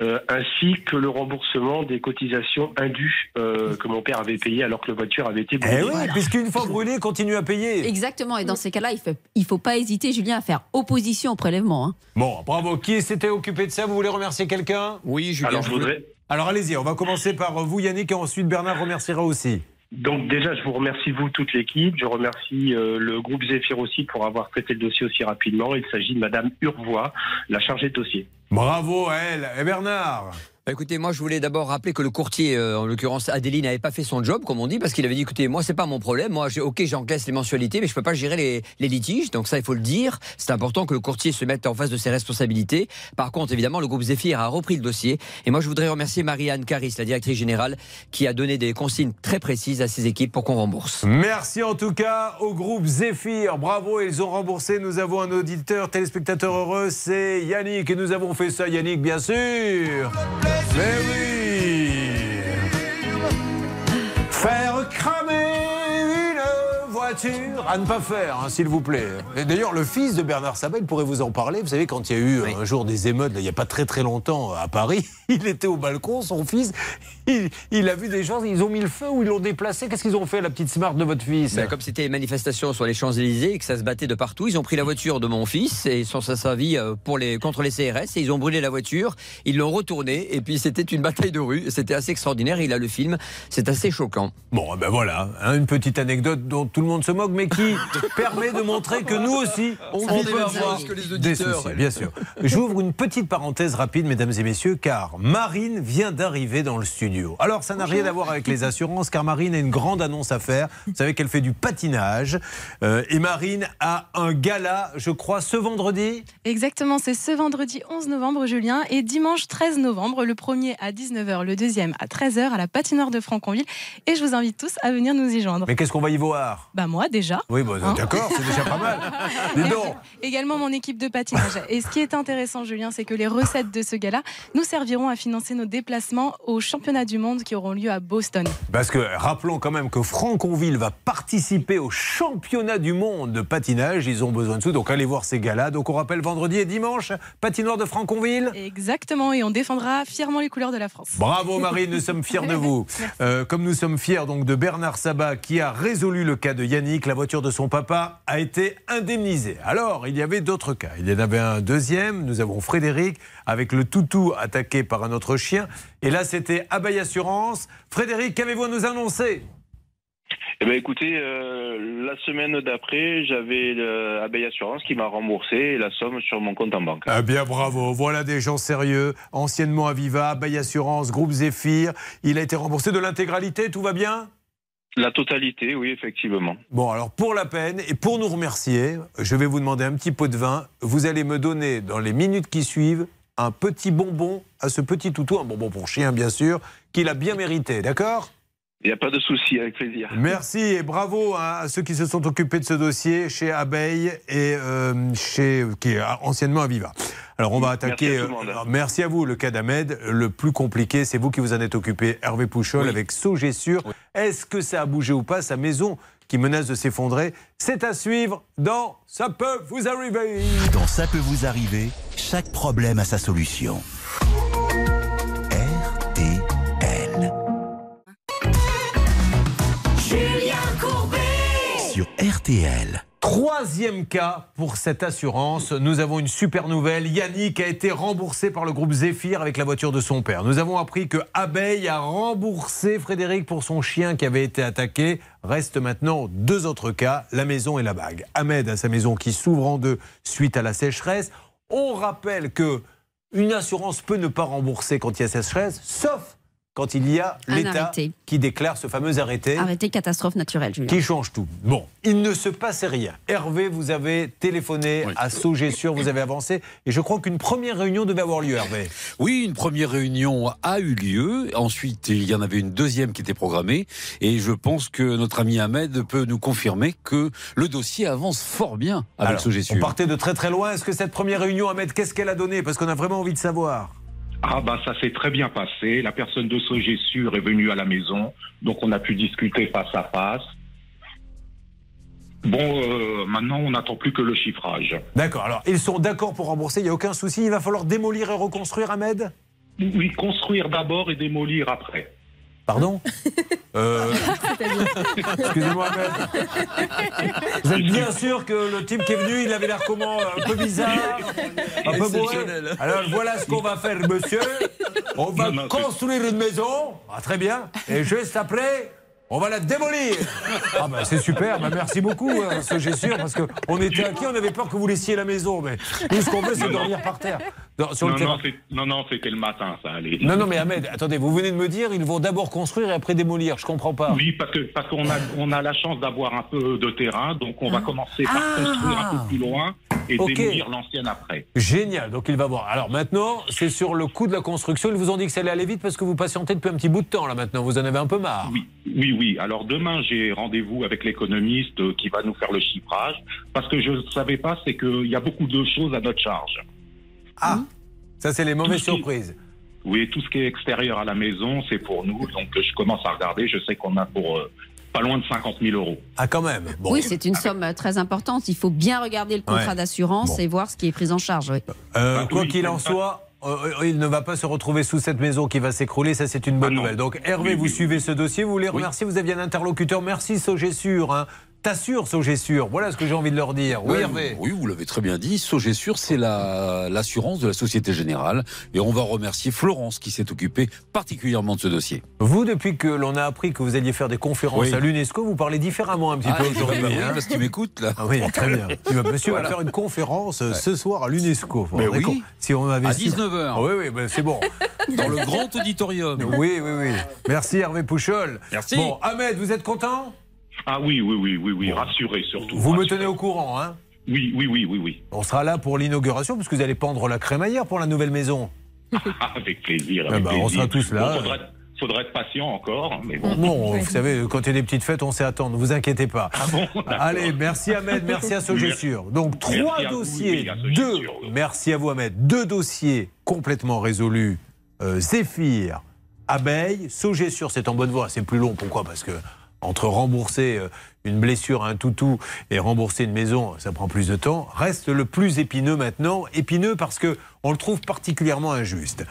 euh, ainsi que le remboursement des cotisations indues euh, que mon père avait payées alors que la voiture avait été brûlée. Eh oui, puisqu'une fois brûlé, continue à payer. Exactement. Et dans ces cas-là, il ne il faut pas hésiter, Julien, à faire opposition au prélèvement. hein. Bon, bravo. Qui s'était occupé de ça Vous voulez remercier quelqu'un? Oui, Alors, je voudrais- Alors allez-y, on va commencer par vous, Yannick, et ensuite Bernard remerciera aussi. Donc déjà, je vous remercie vous, toute l'équipe. Je remercie euh, le groupe Zephyr aussi pour avoir traité le dossier aussi rapidement. Il s'agit de Madame Urvois, la chargée de dossier. Bravo à elle. Et Bernard? Bah, écoutez, moi je voulais d'abord rappeler que le courtier, euh, en l'occurrence Adélie, n'avait pas fait son job, comme on dit, parce qu'il avait dit écoutez, moi c'est pas mon problème, moi j'ai ok j'encaisse les mensualités, mais je peux pas gérer les, litiges, donc ça il faut le dire. C'est important que le courtier se mette en face de ses responsabilités. Par contre, évidemment, le groupe Zephyr a repris le dossier, et moi je voudrais remercier Marie-Anne Caris, la directrice générale, qui a donné des consignes très précises à ses équipes pour qu'on rembourse. Merci en tout cas au groupe Zéphyr. Bravo, ils ont remboursé. Nous avons un auditeur, téléspectateur heureux, c'est Yannick. Et nous avons fait ça, Yannick, bien sûr. Mais oui. Faire cramer voiture à ne pas faire, hein, s'il vous plaît. Et D'ailleurs, le fils de Bernard Sabel pourrait vous en parler. Vous savez, quand il y a eu un jour des émeutes, là, il n'y a pas très très longtemps, à Paris, [LAUGHS] il était au balcon, son fils, il, il a vu des gens, ils ont mis le feu ou ils l'ont déplacé. Qu'est-ce qu'ils ont fait, la petite smart de votre fils? Ben, comme c'était les manifestations sur les Champs-Élysées et que ça se battait de partout, ils ont pris la voiture de mon fils et ils sont servis euh, pour les, contre les CRS et ils ont brûlé la voiture, ils l'ont retournée et puis c'était une bataille de rue. C'était assez extraordinaire. Il a le film, c'est assez choquant. Bon, ben voilà, hein, une petite anecdote dont tout le monde se moque, mais qui permet de montrer que nous aussi, on, des avoir choses que les des soucis, bien sûr. J'ouvre une petite parenthèse rapide, mesdames et messieurs, car Marine vient d'arriver dans le studio. Alors, ça n'a rien à voir avec les assurances, car Marine a une grande annonce à faire. Vous savez qu'elle fait du patinage, euh, et Marine a un gala, je crois, ce vendredi. Exactement, c'est ce vendredi 11 novembre, Julien, et dimanche 13 novembre, le premier à 19h, le deuxième à 13h à la patinoire de Franconville. Et je vous invite tous à venir nous y joindre. Mais qu'est-ce qu'on va y voir? Bah moi déjà. Oui, bon, Hein d'accord, c'est déjà pas mal. [LAUGHS] Dis donc. Également mon équipe de patinage. Et ce qui est intéressant, Julien, c'est que les recettes de ce gala nous serviront à financer nos déplacements aux championnats du monde qui auront lieu à Boston. Parce que rappelons quand même que Franconville va participer au championnat du monde de patinage. Ils ont besoin de sous, donc allez voir ces gars-là. Donc on rappelle vendredi et dimanche, patinoire de Franconville. Exactement, et on défendra fièrement les couleurs de la France. Bravo Marie, nous sommes fiers de [LAUGHS] vous. Euh, comme nous sommes fiers donc de Bernard Sabat qui a résolu le cas de La voiture de son papa a été indemnisée. Alors, il y avait d'autres cas. Il y en avait un deuxième. Nous avons Frédéric avec le toutou attaqué par un autre chien. Et là, c'était Abeille Assurance. Frédéric, qu'avez-vous à nous annoncer? Eh ben écoutez, euh, la semaine d'après, j'avais euh, Abeille Assurance qui m'a remboursé la somme sur mon compte en banque. Ah bien bravo, voilà des gens sérieux, anciennement Aviva, Baye Assurance, Groupe Zéphyr. Il a été remboursé de l'intégralité, tout va bien? La totalité, oui, effectivement. Bon, alors pour la peine et pour nous remercier, je vais vous demander un petit pot de vin. Vous allez me donner dans les minutes qui suivent un petit bonbon à ce petit toutou, un bonbon pour chien bien sûr, qu'il a bien mérité, d'accord? Il n'y a pas de souci, avec plaisir. Merci et bravo à ceux qui se sont occupés de ce dossier chez Abeille et euh, chez qui est anciennement Aviva. Alors on va attaquer. Merci à tout le monde. euh, merci à vous, le cas d'Ahmed. Le plus compliqué, c'est vous qui vous en êtes occupé, Hervé Pouchol, avec Sogé Sûr. Est-ce que ça a bougé ou pas sa maison qui menace de s'effondrer? C'est à suivre dans Ça peut vous arriver. Dans Ça peut vous arriver, chaque problème a sa solution. RTL. Troisième cas pour cette assurance. Nous avons une super nouvelle. Yannick a été remboursé par le groupe Zéphyr avec la voiture de son père. Nous avons appris que Abeille a remboursé Frédéric pour son chien qui avait été attaqué. Reste maintenant deux autres cas, la maison et la bague. Ahmed a sa maison qui s'ouvre en deux suite à la sécheresse. On rappelle que une assurance peut ne pas rembourser quand il y a sécheresse, sauf quand il y a l'État arrêté. qui déclare ce fameux arrêté Arrêtez catastrophe naturelle, Julien. qui change tout. Bon, il ne se passait rien. Hervé, vous avez téléphoné à Sogessure, vous avez avancé, et je crois qu'une première réunion devait avoir lieu, Hervé. Oui, une première réunion a eu lieu. Ensuite, il y en avait une deuxième qui était programmée. Et je pense que notre ami Ahmed peut nous confirmer que le dossier avance fort bien avec Alors, Sogessure. On partait de très très loin. Est-ce que cette première réunion, Ahmed, qu'est-ce qu'elle a donné? Parce qu'on a vraiment envie de savoir. Ah bah ça s'est très bien passé. La personne de Sogessure est venue à la maison, donc on a pu discuter face à face. Bon, euh, maintenant on n'attend plus que le chiffrage. D'accord, alors ils sont d'accord pour rembourser, il n'y a aucun souci. Il va falloir démolir et reconstruire, Ahmed? Oui, construire d'abord et démolir après. Pardon [LAUGHS] Euh, Excusez-moi. Vous êtes bien sûr que le type qui est venu, il avait l'air comment Un peu bizarre Un peu bourré. Alors voilà ce qu'on va faire, monsieur. On va Non, non, c'est- construire une maison. Ah, très bien. Et juste après. On va la démolir [LAUGHS] Ah bah c'est super, bah merci beaucoup, hein, ce j'ai sûr, parce qu'on était inquiets, on avait peur que vous laissiez la maison, mais tout ce qu'on veut c'est dormir par terre, sur le non, non, non, c'était le matin, ça allait. Non, non, mais Ahmed, attendez, vous venez de me dire, ils vont d'abord construire et après démolir. Je comprends pas. Oui, parce que parce qu'on a on a la chance d'avoir un peu de terrain, donc on va commencer par Ah. construire un peu plus loin et Ok. démolir l'ancienne après. Génial, donc il va voir. Alors maintenant, c'est sur le coût de la construction. Ils vous ont dit que ça allait aller vite parce que vous patientez depuis un petit bout de temps là maintenant. Vous en avez un peu marre. Oui, oui, oui. Alors demain, j'ai rendez-vous avec l'économiste euh, qui va nous faire le chiffrage. Parce que je ne savais pas, c'est qu'il y a beaucoup de choses à notre charge. Ah, ça c'est les mauvaises qui- surprises. Oui, tout ce qui est extérieur à la maison, c'est pour nous. Donc euh, je commence à regarder. Je sais qu'on a pour euh, pas loin de 50 000 euros. Ah, quand même. Bon. Oui, c'est une somme très importante. Il faut bien regarder le contrat Ouais. d'assurance Bon. et voir ce qui est pris en charge. oui. Euh, Bah, quoi oui, qu'il en soit, euh, euh, il ne va pas se retrouver sous cette maison qui va s'écrouler. Ça, c'est une bonne Ah nouvelle. Donc, Hervé, Oui, vous oui. suivez ce dossier. Vous voulez remercier. Vous aviez un interlocuteur. Merci, Sogessure. Hein. T'assures, Sogessure. Voilà ce que j'ai envie de leur dire. Oui, Ouais, Hervé. oui, vous l'avez très bien dit. Sogessure, c'est la- l'assurance de la Société Générale. Et on va remercier Florence qui s'est occupée particulièrement de ce dossier. Vous, depuis que l'on a appris que vous alliez faire des conférences Oui. à l'UNESCO, vous parlez différemment un petit Ah, peu bah aujourd'hui. oui, hein. parce qu'il m'écoute là. Ah oui, très bien. [LAUGHS] Monsieur Voilà. va faire une conférence euh, ce soir à l'UNESCO. Mais oui. Si on avait À su- 19h. Ah oui, oui, ben c'est bon. [LAUGHS] Dans le grand auditorium. Oui, oui, oui. Merci Hervé Pouchol. Merci. Bon, Ahmed, vous êtes content? Ah oui, oui, oui, oui, oui. Rassurez surtout. Vous me tenez au courant, hein Oui, oui, oui, oui, oui. On sera là pour l'inauguration, parce que vous allez pendre la crémaillère pour la nouvelle maison. avec plaisir. Ah Avec bah, on sera tous là. Bon, faudrait, faudrait être patient encore, mais bon. Bon, vous savez, quand il y a des petites fêtes, on sait attendre, ne vous inquiétez pas. Ah bon. [LAUGHS] Allez, merci Ahmed, merci à Sogessure. Donc Merci trois vous, dossiers, oui, deux, merci à vous Ahmed, deux dossiers complètement résolus. Euh, Zéphyr, abeille, Sogessure, c'est en bonne voie, c'est plus long, pourquoi? Parce que entre rembourser euh, une blessure à un toutou et rembourser une maison, ça prend plus de temps. Reste le plus épineux maintenant, épineux parce que on le trouve particulièrement injuste.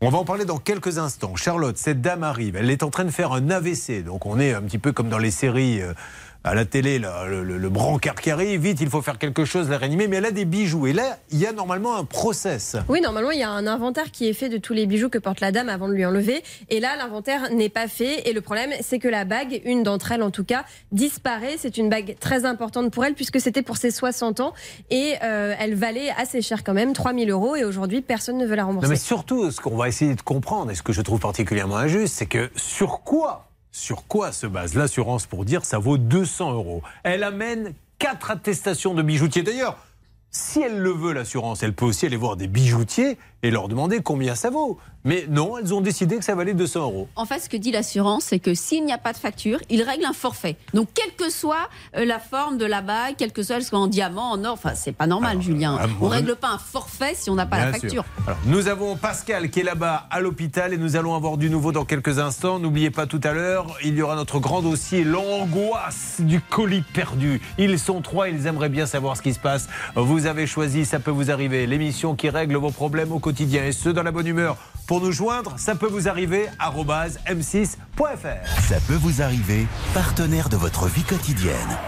On va en parler dans quelques instants. Charlotte, cette dame arrive, elle est en train de faire un AVC, donc on est un petit peu comme dans les séries euh, à la télé, là, le, le, le brancard qui arrive, vite, il faut faire quelque chose, la réanimer, mais elle a des bijoux. Et là, il y a normalement un process. Oui, normalement, il y a un inventaire qui est fait de tous les bijoux que porte la dame avant de lui enlever. Et là, l'inventaire n'est pas fait. Et le problème, c'est que la bague, une d'entre elles en tout cas, disparaît. C'est une bague très importante pour elle puisque c'était pour ses 60 ans. Et euh, elle valait assez cher quand même, 3000 euros. Et aujourd'hui, personne ne veut la rembourser. Non, mais surtout, ce qu'on va essayer de comprendre, et ce que je trouve particulièrement injuste, c'est que sur quoi, sur quoi se base l'assurance pour dire ça vaut 200 euros Elle amène quatre attestations de bijoutiers. D'ailleurs, si elle le veut, l'assurance, elle peut aussi aller voir des bijoutiers et leur demander combien ça vaut. Mais non, elles ont décidé que ça valait 200 euros. En fait, ce que dit l'assurance, c'est que s'il n'y a pas de facture, il règle un forfait. Donc, quelle que soit euh, la forme de la bague, quelle que soit elle soit en diamant, en or, enfin, c'est pas normal, Julien. ah, on moi, règle pas un forfait si on n'a pas la facture. sûr. Alors, nous avons Pascal qui est là-bas à l'hôpital et nous allons avoir du nouveau dans quelques instants. N'oubliez pas tout à l'heure, il y aura notre grand dossier, l'angoisse du colis perdu. Ils sont trois, ils aimeraient bien savoir ce qui se passe. Vous avez choisi, ça peut vous arriver, l'émission qui règle vos problèmes au quotidien et ce dans la bonne humeur. Pour nous joindre, ça peut vous arriver, arobase m6.fr. Ça peut vous arriver, partenaire de votre vie quotidienne.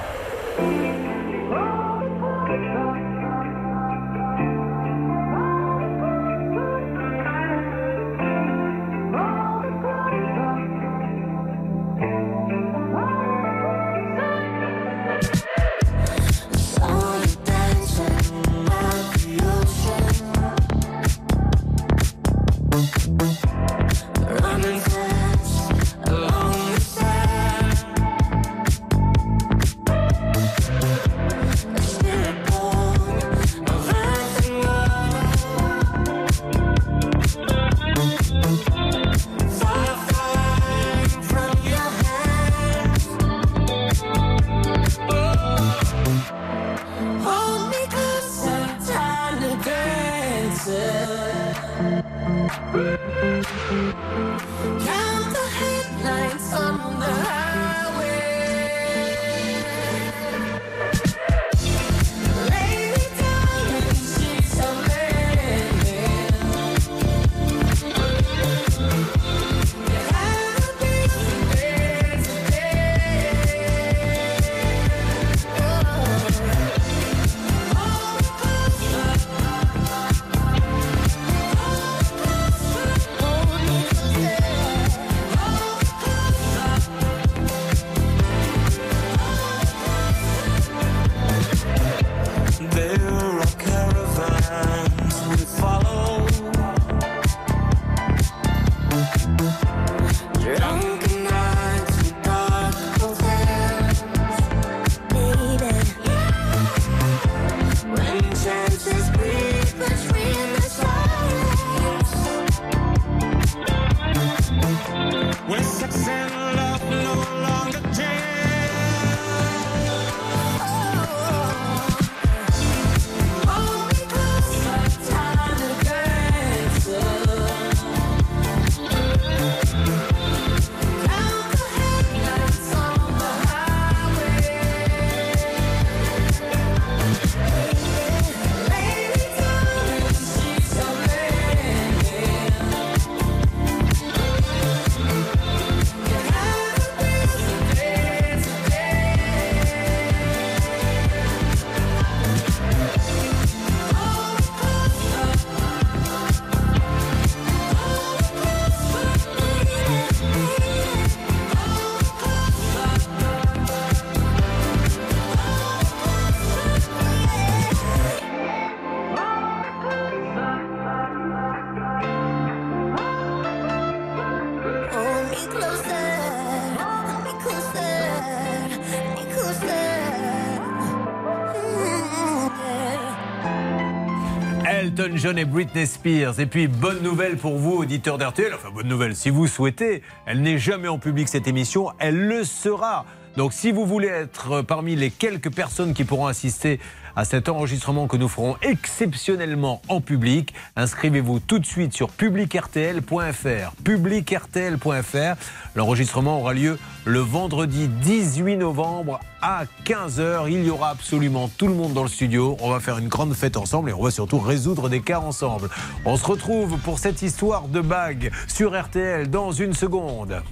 Et Britney Spears. Et puis, bonne nouvelle pour vous, auditeurs d'RTL. Enfin, bonne nouvelle, si vous souhaitez. Elle n'est jamais en public, cette émission. Elle le sera. Donc, si vous voulez être parmi les quelques personnes qui pourront assister à cet enregistrement que nous ferons exceptionnellement en public, inscrivez-vous tout de suite sur publicrtl.fr. Publicrtl.fr. L'enregistrement aura lieu le vendredi 18 novembre à 15h. Il y aura absolument tout le monde dans le studio. On va faire une grande fête ensemble et on va surtout résoudre des cas ensemble. On se retrouve pour cette histoire de bague sur RTL dans une seconde.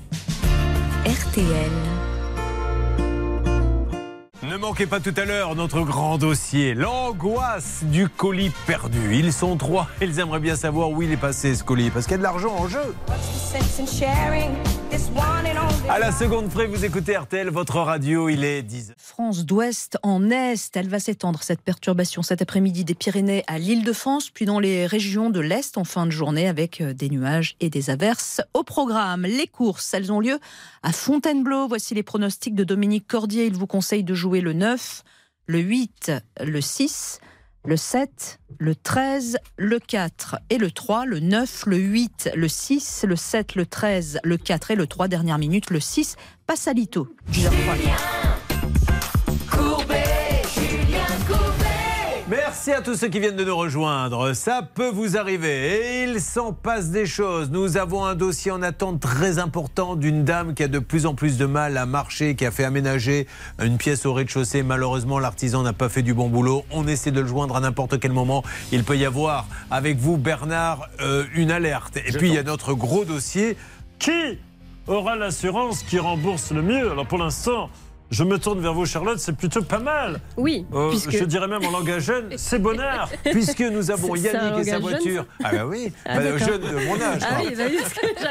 RTL. Ne manquez pas tout à l'heure notre grand dossier, l'angoisse du colis perdu. Ils sont trois, ils aimeraient bien savoir où il est passé ce colis, parce qu'il y a de l'argent en jeu. À la seconde près, vous écoutez RTL, votre radio, il est 10 France d'ouest en est, elle va s'étendre cette perturbation cet après-midi des Pyrénées à l'Île-de-France, puis dans les régions de l'Est en fin de journée avec euh, des nuages et des averses. Au programme, les courses, elles ont lieu à Fontainebleau. Voici les pronostics de Dominique Cordier. Il vous conseille de jouer le 9, le 8, le 6, le 7, le 13, le 4 et le 3, le 9, le 8, le 6, le 7, le 13, le 4 et le 3, dernière minute, le 6, passe à Lito. 10h03. Merci à tous ceux qui viennent de nous rejoindre. Ça peut vous arriver et il s'en passe des choses. Nous avons un dossier en attente très important d'une dame qui a de plus en plus de mal à marcher, qui a fait aménager une pièce au rez-de-chaussée. Malheureusement, l'artisan n'a pas fait du bon boulot. On essaie de le joindre à n'importe quel moment. Il peut y avoir avec vous, Bernard, euh, une alerte. Et puis il y a notre gros dossier. Qui aura l'assurance qui rembourse le mieux? Alors pour l'instant, je me tourne vers vous, Charlotte, c'est plutôt pas mal. Oui, Euh, puisque- Je dirais même en langage jeune, c'est bonheur. [LAUGHS] Puisque nous avons Yannick et sa voiture. jeune, Ah bah oui, Ah, bah, jeune de mon âge. Ah oui, bah oui,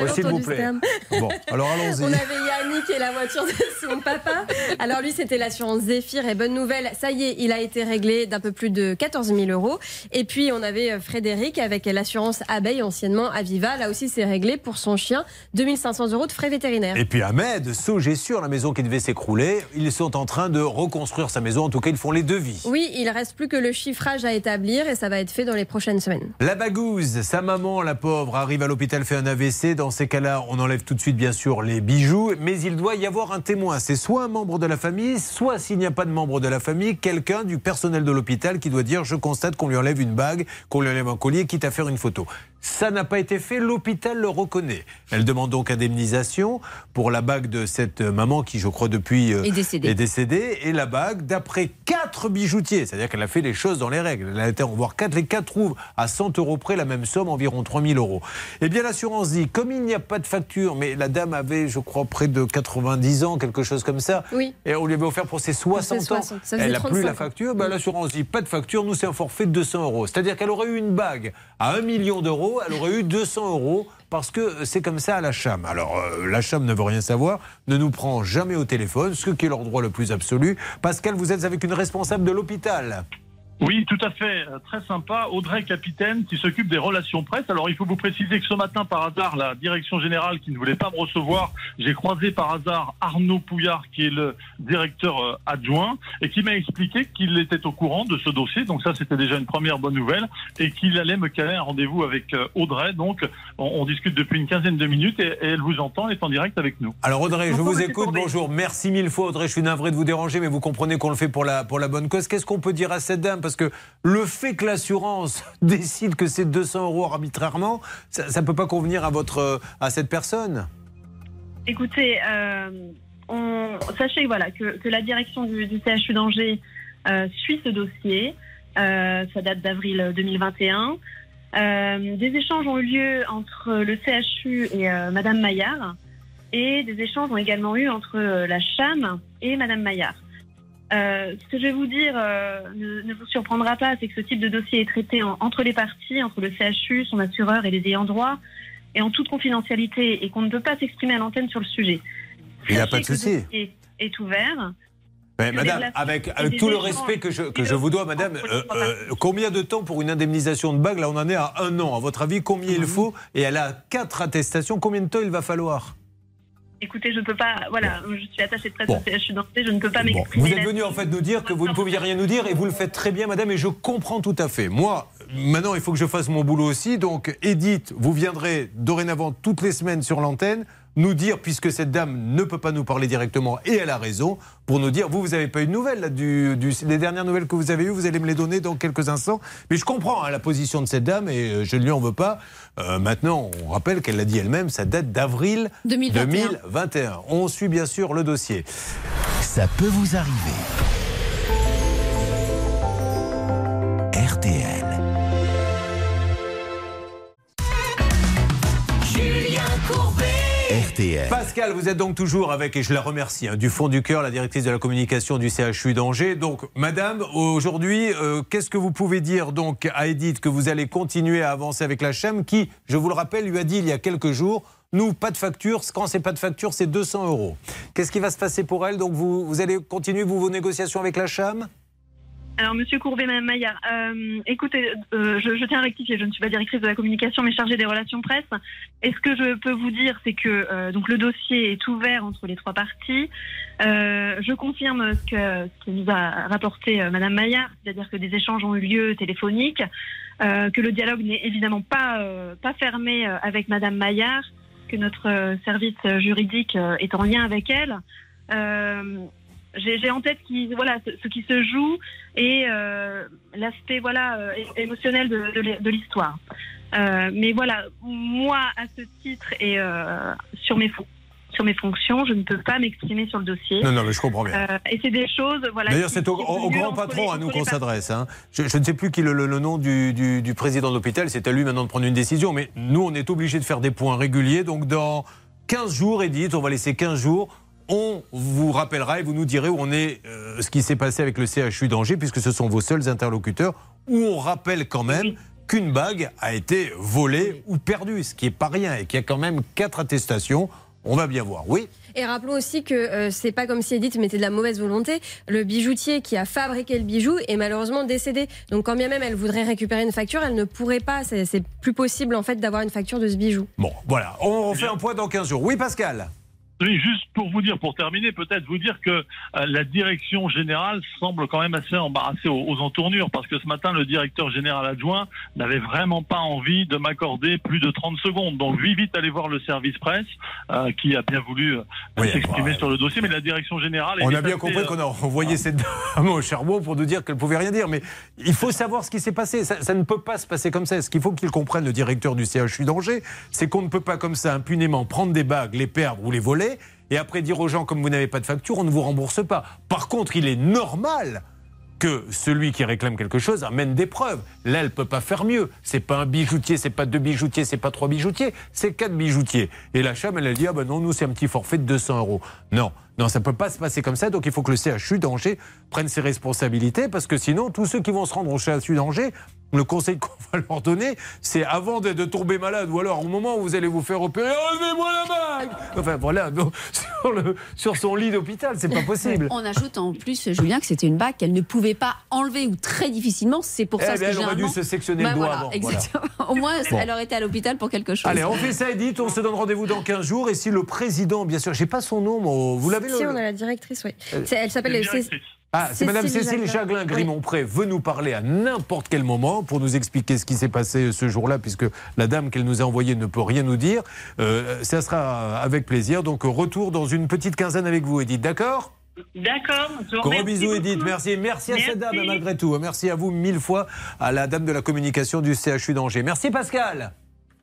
Oh, S'il vous plaît. terme. Bon, alors allons-y. On avait Yannick et la voiture de son papa. Alors lui, c'était l'assurance Zéphyr. Et bonne nouvelle, ça y est, il a été réglé d'un peu plus de 14 000 euros. Et puis, on avait euh, Frédéric avec l'assurance Abeille, anciennement Aviva. Là aussi, c'est réglé pour son chien. 2500 euros de frais vétérinaires. Et puis Ahmed, Sogé sur la maison qui devait s'écrouler, ils sont en train de reconstruire sa maison. En tout cas, ils font les devis. Oui, il reste plus que le chiffrage à établir et ça va être fait dans les prochaines semaines. La bagouze, sa maman, la pauvre, arrive à l'hôpital, fait un AVC. Dans ces cas-là, on enlève tout de suite, bien sûr, les bijoux. Mais il doit y avoir un témoin. C'est soit un membre de la famille, soit s'il n'y a pas de membre de la famille, quelqu'un du personnel de l'hôpital qui doit dire Je constate qu'on lui enlève une bague, qu'on lui enlève un collier, quitte à faire une photo. Ça n'a pas été fait, l'hôpital le reconnaît. Elle demande donc indemnisation pour la bague de cette maman qui, je crois, depuis euh, Est décédée. est décédée. Et la bague, d'après quatre bijoutiers, c'est-à-dire qu'elle a fait les choses dans les règles. Elle a été en voir quatre, les quatre trouvent à 100 euros près la même somme, environ 3000 euros. Eh bien, l'assurance dit, comme il n'y a pas de facture, mais la dame avait, je crois, près de 90 ans, quelque chose comme ça. Oui. Et on lui avait offert pour ses 60 ans. 60, ça faisait Elle n'a plus 35 la facture. Ben, l'assurance dit, pas de facture, nous, c'est un forfait de 200 euros. C'est-à-dire qu'elle aurait eu une bague à 1 million d'euros, elle aurait eu 200 euros parce que c'est comme ça à la CHAM. Alors, euh, la CHAM ne veut rien savoir, ne nous prend jamais au téléphone, ce qui est leur droit le plus absolu. Pascal, vous êtes avec une responsable de l'hôpital. Oui, tout à fait. Euh, Très sympa. Audrey Capitaine qui s'occupe des relations presse. Alors, il faut vous préciser que ce matin, par hasard, la direction générale qui ne voulait pas me recevoir, j'ai croisé par hasard Arnaud Pouillard, qui est le directeur euh, adjoint, et qui m'a expliqué qu'il était au courant de ce dossier. Donc ça, c'était déjà une première bonne nouvelle, et qu'il allait me caler un rendez-vous avec euh, Audrey. Donc, on, on discute depuis une quinzaine de minutes, et, et elle vous entend, elle est en direct avec nous. Alors Audrey, je vous écoute. Bonjour. Merci mille fois Audrey. Je suis navré de vous déranger, mais vous comprenez qu'on le fait pour la, pour la bonne cause. Qu'est-ce qu'on peut dire à cette dame? Parce que le fait que l'assurance [LAUGHS] décide que c'est 200 euros arbitrairement, ça ne peut pas convenir à, votre, à cette personne. Écoutez, euh, on, sachez voilà, que, la direction du, CHU d'Angers euh, suit ce dossier. Euh, ça date d'avril 2021. Euh, des échanges ont eu lieu entre le CHU et euh, Madame Maillard. Et des échanges ont également eu entre euh, la CHAM et Madame Maillard. Euh, ce que je vais vous dire euh, ne, ne vous surprendra pas, c'est que ce type de dossier est traité en- entre les parties, entre le CHU, son assureur et les ayants droit, et en toute confidentialité, et qu'on ne peut pas s'exprimer à l'antenne sur le sujet. Il n'y a pas de souci. Le dossier est ouvert. Mais madame, avec, tout le respect que je, que je vous dois, madame, euh, euh, combien de temps pour une indemnisation de bague? Là, on en est à un an. À votre avis, combien il faut? Et elle a quatre attestations. Combien de temps il va falloir? Écoutez, je ne peux pas. Voilà, je suis attachée de presse Bon. au CHU je ne peux pas Bon, m'exprimer. vous êtes venu en fait nous dire que vous ne pouviez rien nous dire et vous le faites très bien, madame, et je comprends tout à fait. Moi, maintenant, il faut que je fasse mon boulot aussi. Donc, Edith, vous viendrez dorénavant toutes les semaines sur l'antenne nous dire, puisque cette dame ne peut pas nous parler directement, et elle a raison, pour nous dire, vous, vous n'avez pas eu de nouvelles, là, du, du- les dernières nouvelles que vous avez eues, vous allez me les donner dans quelques instants. Mais je comprends hein, la position de cette dame, et euh, je ne lui en veux pas. Euh, maintenant, on rappelle qu'elle l'a dit elle-même, ça date d'avril 2021. 2021. On suit bien sûr le dossier. Ça peut vous arriver. Pascal, vous êtes donc toujours avec, et je la remercie, hein, du fond du cœur, la directrice de la communication du CHU d'Angers. Donc, madame, aujourd'hui, euh, qu'est-ce que vous pouvez dire donc à Edith que vous allez continuer à avancer avec la CHEM qui, je vous le rappelle, lui a dit il y a quelques jours, nous, pas de facture, quand c'est pas de facture, c'est 200 euros. Qu'est-ce qui va se passer pour elle? Donc, vous, allez continuer vos négociations avec la CHEM Alors, Monsieur Courbet, Madame Maillard, euh, écoutez, euh, je, tiens à rectifier, je ne suis pas directrice de la communication, mais chargée des relations presse. Et ce que je peux vous dire, c'est que euh, donc le dossier est ouvert entre les trois parties. Euh, je confirme ce que, ce que nous a rapporté Madame Maillard, c'est-à-dire que des échanges ont eu lieu téléphoniques, que le dialogue n'est évidemment pas pas fermé avec Madame Maillard, que notre service juridique est en lien avec elle. J'ai en tête qui voilà ce, ce qui se joue et euh, l'aspect voilà euh, émotionnel de, de l'hi- de l'histoire. Euh, mais voilà, moi à ce titre et sur mes fon- sur mes fonctions, je ne peux pas m'exprimer sur le dossier. Non, non, mais je comprends bien. Et c'est des choses voilà. D'ailleurs, c'est au, grand patron les- à nous entre les qu'on s'adresse. hein. Je, je ne sais plus qui le, le- le nom du, du- du président de l'hôpital. C'est à lui maintenant de prendre une décision. Mais nous, on est obligé de faire des points réguliers. Donc, dans 15 jours, Edith, on va laisser 15 jours. On vous rappellera et vous nous direz où on est, euh, ce qui s'est passé avec le CHU d'Angers, puisque ce sont vos seuls interlocuteurs. Où on rappelle quand même qu'une bague a été volée ou perdue, ce qui est pas rien, et qu'il y a quand même quatre attestations. On va bien voir. Oui. Et rappelons aussi que euh, c'est pas comme si Edith mettait de la mauvaise volonté. Le bijoutier qui a fabriqué le bijou est malheureusement décédé. Donc quand bien même elle voudrait récupérer une facture, elle ne pourrait pas. C'est plus possible en fait d'avoir une facture de ce bijou. Bon, voilà. On refait un point dans 15 jours. Oui, Pascal. Oui, juste pour vous dire, pour terminer, peut-être vous dire que euh, la direction générale semble quand même assez embarrassée aux, aux entournures, parce que ce matin, le directeur général adjoint n'avait vraiment pas envie de m'accorder plus de 30 secondes. Donc, vite, vite, allez voir le service presse, euh, qui a bien voulu euh, s'exprimer sur le dossier, mais la direction générale... On a bien assez, compris qu'on a envoyé cette dame au charbon pour nous dire qu'elle pouvait rien dire. Mais il faut savoir ce qui s'est passé. Ça, ça ne peut pas se passer comme ça. Ce qu'il faut qu'il comprenne, le directeur du CHU d'Angers, c'est qu'on ne peut pas comme ça impunément prendre des bagues, les perdre ou les voler, et après dire aux gens, comme vous n'avez pas de facture, on ne vous rembourse pas. Par contre, il est normal que celui qui réclame quelque chose amène des preuves. Là, elle peut pas faire mieux. C'est pas un bijoutier, c'est pas deux bijoutiers, c'est pas trois bijoutiers, c'est quatre bijoutiers. Et la chame, elle a dit ah ben non, nous c'est un petit forfait de 200 euros. Non, non, ça peut pas se passer comme ça. Donc il faut que le CHU d'Angers prenne ses responsabilités parce que sinon, tous ceux qui vont se rendre au CHU d'Angers, le conseil qu'on va leur donner, c'est avant de, de tomber malade ou alors au moment où vous allez vous faire opérer, enlevez-moi la bague. Enfin voilà, donc, [LAUGHS] sur, le, sur son lit d'hôpital, c'est pas possible. On ajoute en plus, Julien, que c'était une bague qu'elle ne pouvait pas enlever ou très difficilement. C'est pour Eh ça ben, que elle aurait dû se sectionner le Bah doigt voilà, avant, voilà. Exactement. Au moins, Bon. elle aurait été à l'hôpital pour quelque chose. Allez, on fait ça, Edith. On se donne rendez-vous dans 15 jours. Et si le président, bien sûr, j'ai pas son nom, vous l'avez Si le- on a la directrice, oui. Euh, Elle s'appelle Ah, c'est Madame Cécile Jaglin. Jaglin Grimont-Pré veut nous parler à n'importe quel moment pour nous expliquer ce qui s'est passé ce jour-là, puisque la dame qu'elle nous a envoyée ne peut rien nous dire. Euh, ça sera avec plaisir. Donc, retour dans une petite quinzaine avec vous, Edith. D'accord? D'accord. Gros bisous, beaucoup. Edith. Merci. Merci à cette dame, malgré tout. Merci à vous mille fois, à la dame de la communication du CHU d'Angers. Merci, Pascal.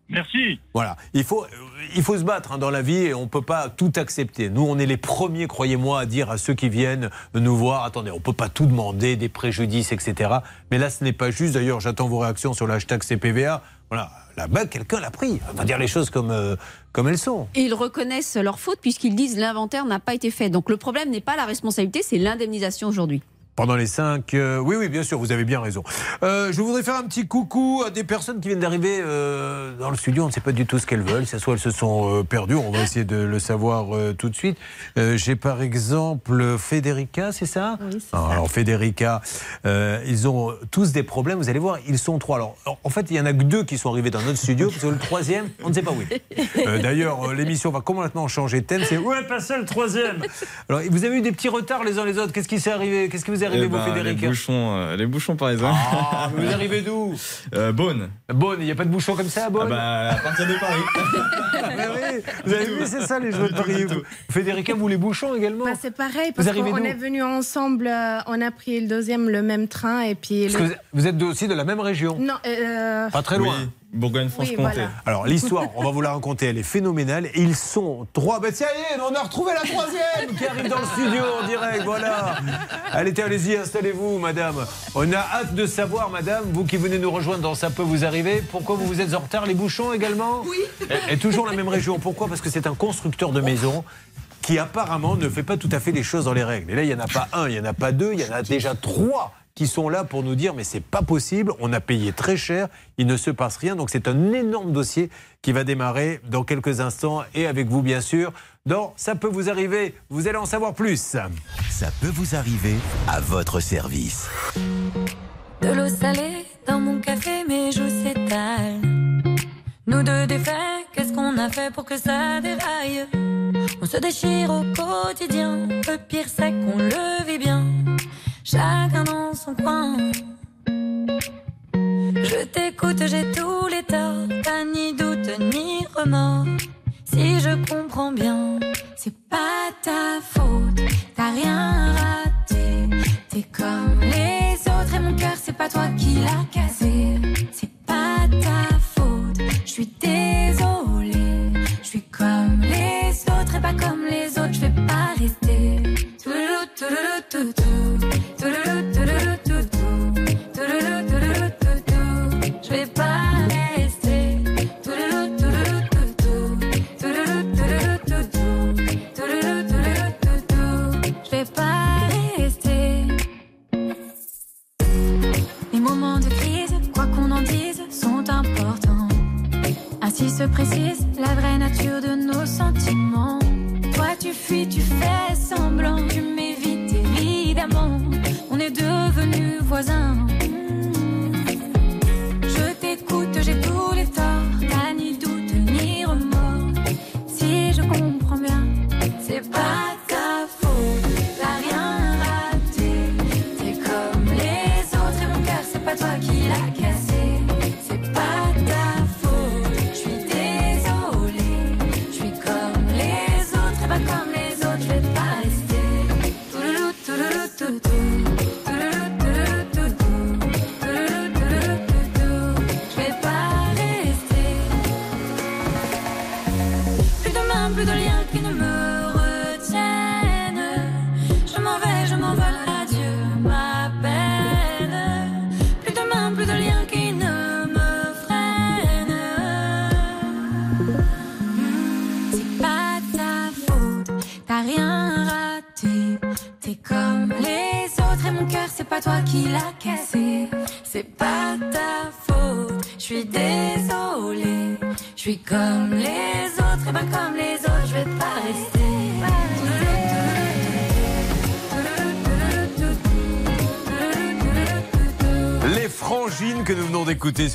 Merci. Voilà, il faut, il faut se battre hein, dans la vie et on ne peut pas tout accepter. Nous, on est les premiers, croyez-moi, à dire à ceux qui viennent nous voir, attendez, on ne peut pas tout demander, des préjudices, etc. Mais là, ce n'est pas juste. D'ailleurs, j'attends vos réactions sur le hashtag CPVA. Voilà, bague, quelqu'un l'a pris. On va dire les choses comme, euh, comme elles sont. Et ils reconnaissent leur faute puisqu'ils disent l'inventaire n'a pas été fait. Donc le problème n'est pas la responsabilité, c'est l'indemnisation aujourd'hui. Pendant les cinq. euh, oui, oui, bien sûr, vous avez bien raison. Euh, je voudrais faire un petit coucou à des personnes qui viennent d'arriver euh, dans le studio. On ne sait pas du tout ce qu'elles veulent. Ça soit elles se sont perdues. On va essayer de le savoir tout de suite. J'ai par exemple Federica, c'est ça? Oui, c'est Alors, alors, Federica, ils ont tous des problèmes. Vous allez voir, ils sont trois. Alors, en- fait, il y en a que deux qui sont arrivés dans notre studio, parce que le troisième, on ne sait pas où il est. D'ailleurs, l'émission va complètement changer de thème. C'est où est passé le troisième Alors, vous avez eu des petits retards les uns les autres. Qu'est-ce qui s'est arrivé? Qu'est-ce qui vous est arrivez, Eh vous, ben, Frédéric les bouchons, euh, les bouchons parisiens. Ah, vous arrivez d'où [LAUGHS] euh, Beaune. Beaune, il n'y a pas de bouchons comme ça à Beaune Ah bah, à partir de Paris. [LAUGHS] Mais oui, vous avez vu, c'est ça les jeux de Paris. Frédérica, vous les bouchons également Bah, c'est pareil, parce qu'on est venus ensemble, euh, on a pris le deuxième, le même train, et puis... Le- vous- vous êtes aussi de la même région Non, euh, Pas très loin. Bourgogne-Franche-Comté. Oui, voilà. Alors l'histoire, on va vous la raconter, elle est phénoménale. Ils sont trois. Ben y est, on a retrouvé la troisième qui arrive dans le studio en direct. Voilà. Allez, allez-y, installez-vous, madame. On a hâte de savoir, madame, vous qui venez nous rejoindre dans Ça peut vous arriver, pourquoi vous vous êtes en retard, les bouchons également? Oui. Et, et toujours la même région. Pourquoi? Parce que c'est un constructeur de maisons qui apparemment ne fait pas tout à fait les choses dans les règles. Et là, il n'y en a pas un, il n'y en a pas deux, il y en a déjà trois qui sont là pour nous dire mais c'est pas possible, on a payé très cher, il ne se passe rien. Donc c'est un énorme dossier qui va démarrer dans quelques instants et avec vous bien sûr. Dans Ça peut vous arriver, vous allez en savoir plus. Ça peut vous arriver à votre service. De l'eau salée dans mon café, mes joues s'étalent. Nous deux défaits, qu'est-ce qu'on a fait pour que ça déraille? On se déchire au quotidien, le pire c'est qu'on le vit bien. Chacun dans son coin. Je t'écoute, j'ai tous les torts, t'as ni doute ni remords. Si je comprends bien, c'est pas ta faute, t'as rien raté. T'es comme les autres et mon cœur, c'est pas toi qui l'as cassé.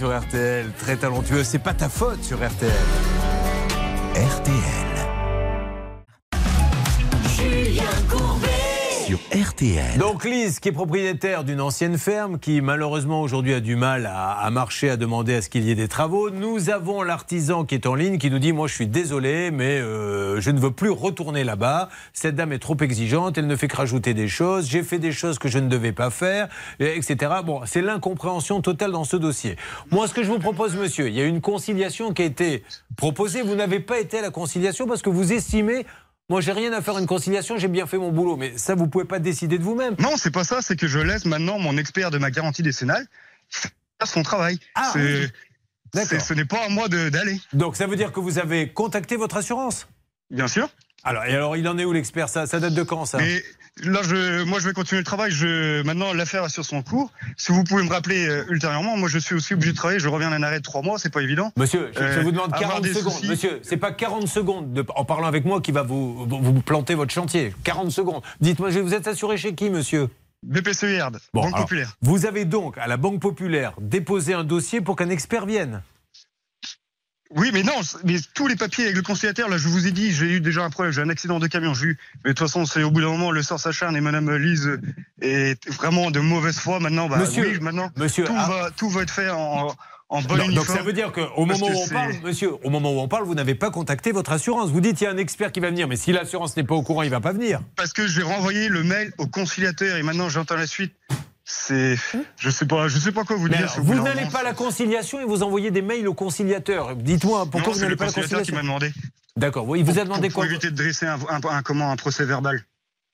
Sur RTL, très talentueux, c'est pas ta faute sur RTL. RTL. Donc Lise, qui est propriétaire d'une ancienne ferme, qui malheureusement aujourd'hui a du mal à, à marcher, à demander à ce qu'il y ait des travaux. Nous avons l'artisan qui est en ligne, qui nous dit, moi je suis désolé, mais euh, je ne veux plus retourner là-bas. Cette dame est trop exigeante, elle ne fait que rajouter des choses. J'ai fait des choses que je ne devais pas faire, et- etc. Bon, c'est l'incompréhension totale dans ce dossier. Moi, ce que je vous propose, monsieur, il y a une conciliation qui a été proposée. Vous n'avez pas été à la conciliation parce que vous estimez moi, j'ai rien à faire à une conciliation, j'ai bien fait mon boulot. Mais ça, vous pouvez pas décider de vous-même. Non, c'est pas ça, c'est que je laisse maintenant mon expert de ma garantie décennale faire son travail. Ah, oui. Ce n'est pas à moi d'aller. Donc, ça veut dire que vous avez contacté votre assurance? Bien sûr. Alors, et alors, il en est où l'expert? Ça, ça date de quand, ça? Mais là, je, moi, je vais continuer le travail. Je, maintenant, l'affaire est sur son cours. Si vous pouvez me rappeler euh, ultérieurement, moi, je suis aussi obligé de travailler. Je reviens d'un arrêt de trois mois, c'est pas évident. Monsieur, je, je Euh, vous demande avoir 40 des secondes. soucis. Monsieur, c'est pas 40 secondes de- en parlant avec moi qui va vous, vous, planter votre chantier. 40 secondes. Dites-moi, vous êtes assuré chez qui, monsieur? BPCE Yard, Bon, Banque alors, Populaire. Vous avez donc, à la Banque Populaire, déposé un dossier pour qu'un expert vienne Oui, mais non, mais tous les papiers avec le conciliateur, là, je vous ai dit, j'ai eu déjà un problème, j'ai un accident de camion, j'ai eu. Mais de toute façon, c'est au bout d'un moment, le sort s'acharne et Madame Lise est vraiment de mauvaise foi. Maintenant, bah, Monsieur, oui, maintenant, monsieur, tout, ah. va, tout va être fait en, en bon Non, uniforme. donc ça veut dire qu'au moment où on parle, monsieur, au moment où on parle, vous n'avez pas contacté votre assurance. Vous dites il y a un expert qui va venir, mais si l'assurance n'est pas au courant, il va pas venir. Parce que j'ai renvoyé le mail au conciliateur et maintenant j'entends la suite. C'est, je sais pas, je sais pas quoi vous Mais dire. alors, vous n'allez pas à la conciliation et vous envoyez des mails au conciliateur. Dites-moi pourquoi Non, vous c'est n'allez le pas à la conciliateur qui conciliation. m'a demandé. D'accord. oui, Il vous a demandé pour, quoi Pour éviter de dresser un, un- un- comment, un procès verbal.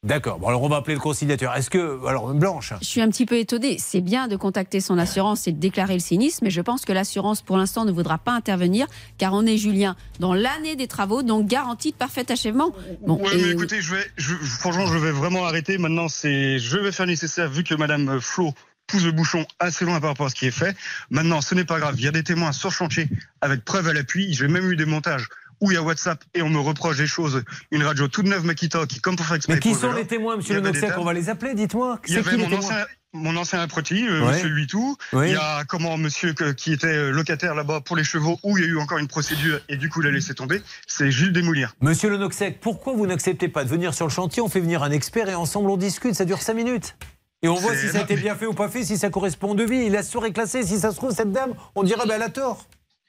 D'accord. Bon, alors on va appeler le conciliateur. Est-ce que, alors Blanche, Je suis un petit peu étonnée. C'est bien de contacter son assurance et de déclarer le sinistre, mais je pense que l'assurance, pour l'instant, ne voudra pas intervenir, car on est, Julien, dans l'année des travaux, donc garantie de parfait achèvement. Bon, et- mais écoutez, je vais, je, franchement, je vais vraiment arrêter. Maintenant, c'est, je vais faire nécessaire vu que Madame Flo pousse le bouchon assez loin par rapport à ce qui est fait. Maintenant, ce n'est pas grave. Il y a des témoins sur chantier avec preuve à l'appui. J'ai même eu des montages où il y a WhatsApp et on me reproche des choses. Une radio toute neuve Makita qui, comme pour faire exprès. mais qui sont les témoins, monsieur Le avait des Noxec dames. On va les appeler. Dites-moi. Il y C'est avait mon ancien, mon ancien apprenti, euh, Ouais. monsieur Luitou. Oui. Il y a comment monsieur que- qui était euh, locataire là-bas pour les chevaux, où il y a eu encore une procédure et du coup il a laissé tomber. C'est Gilles Desmoulières. Monsieur Le Noxec, pourquoi vous n'acceptez pas de venir sur le chantier On fait venir un expert et ensemble on discute. Ça dure 5 minutes. Et on voit si ça a été bien fait ou pas fait, si ça correspond au devis. Il a surclassé. Si ça se trouve, cette dame, on dirait, ben, elle a tort.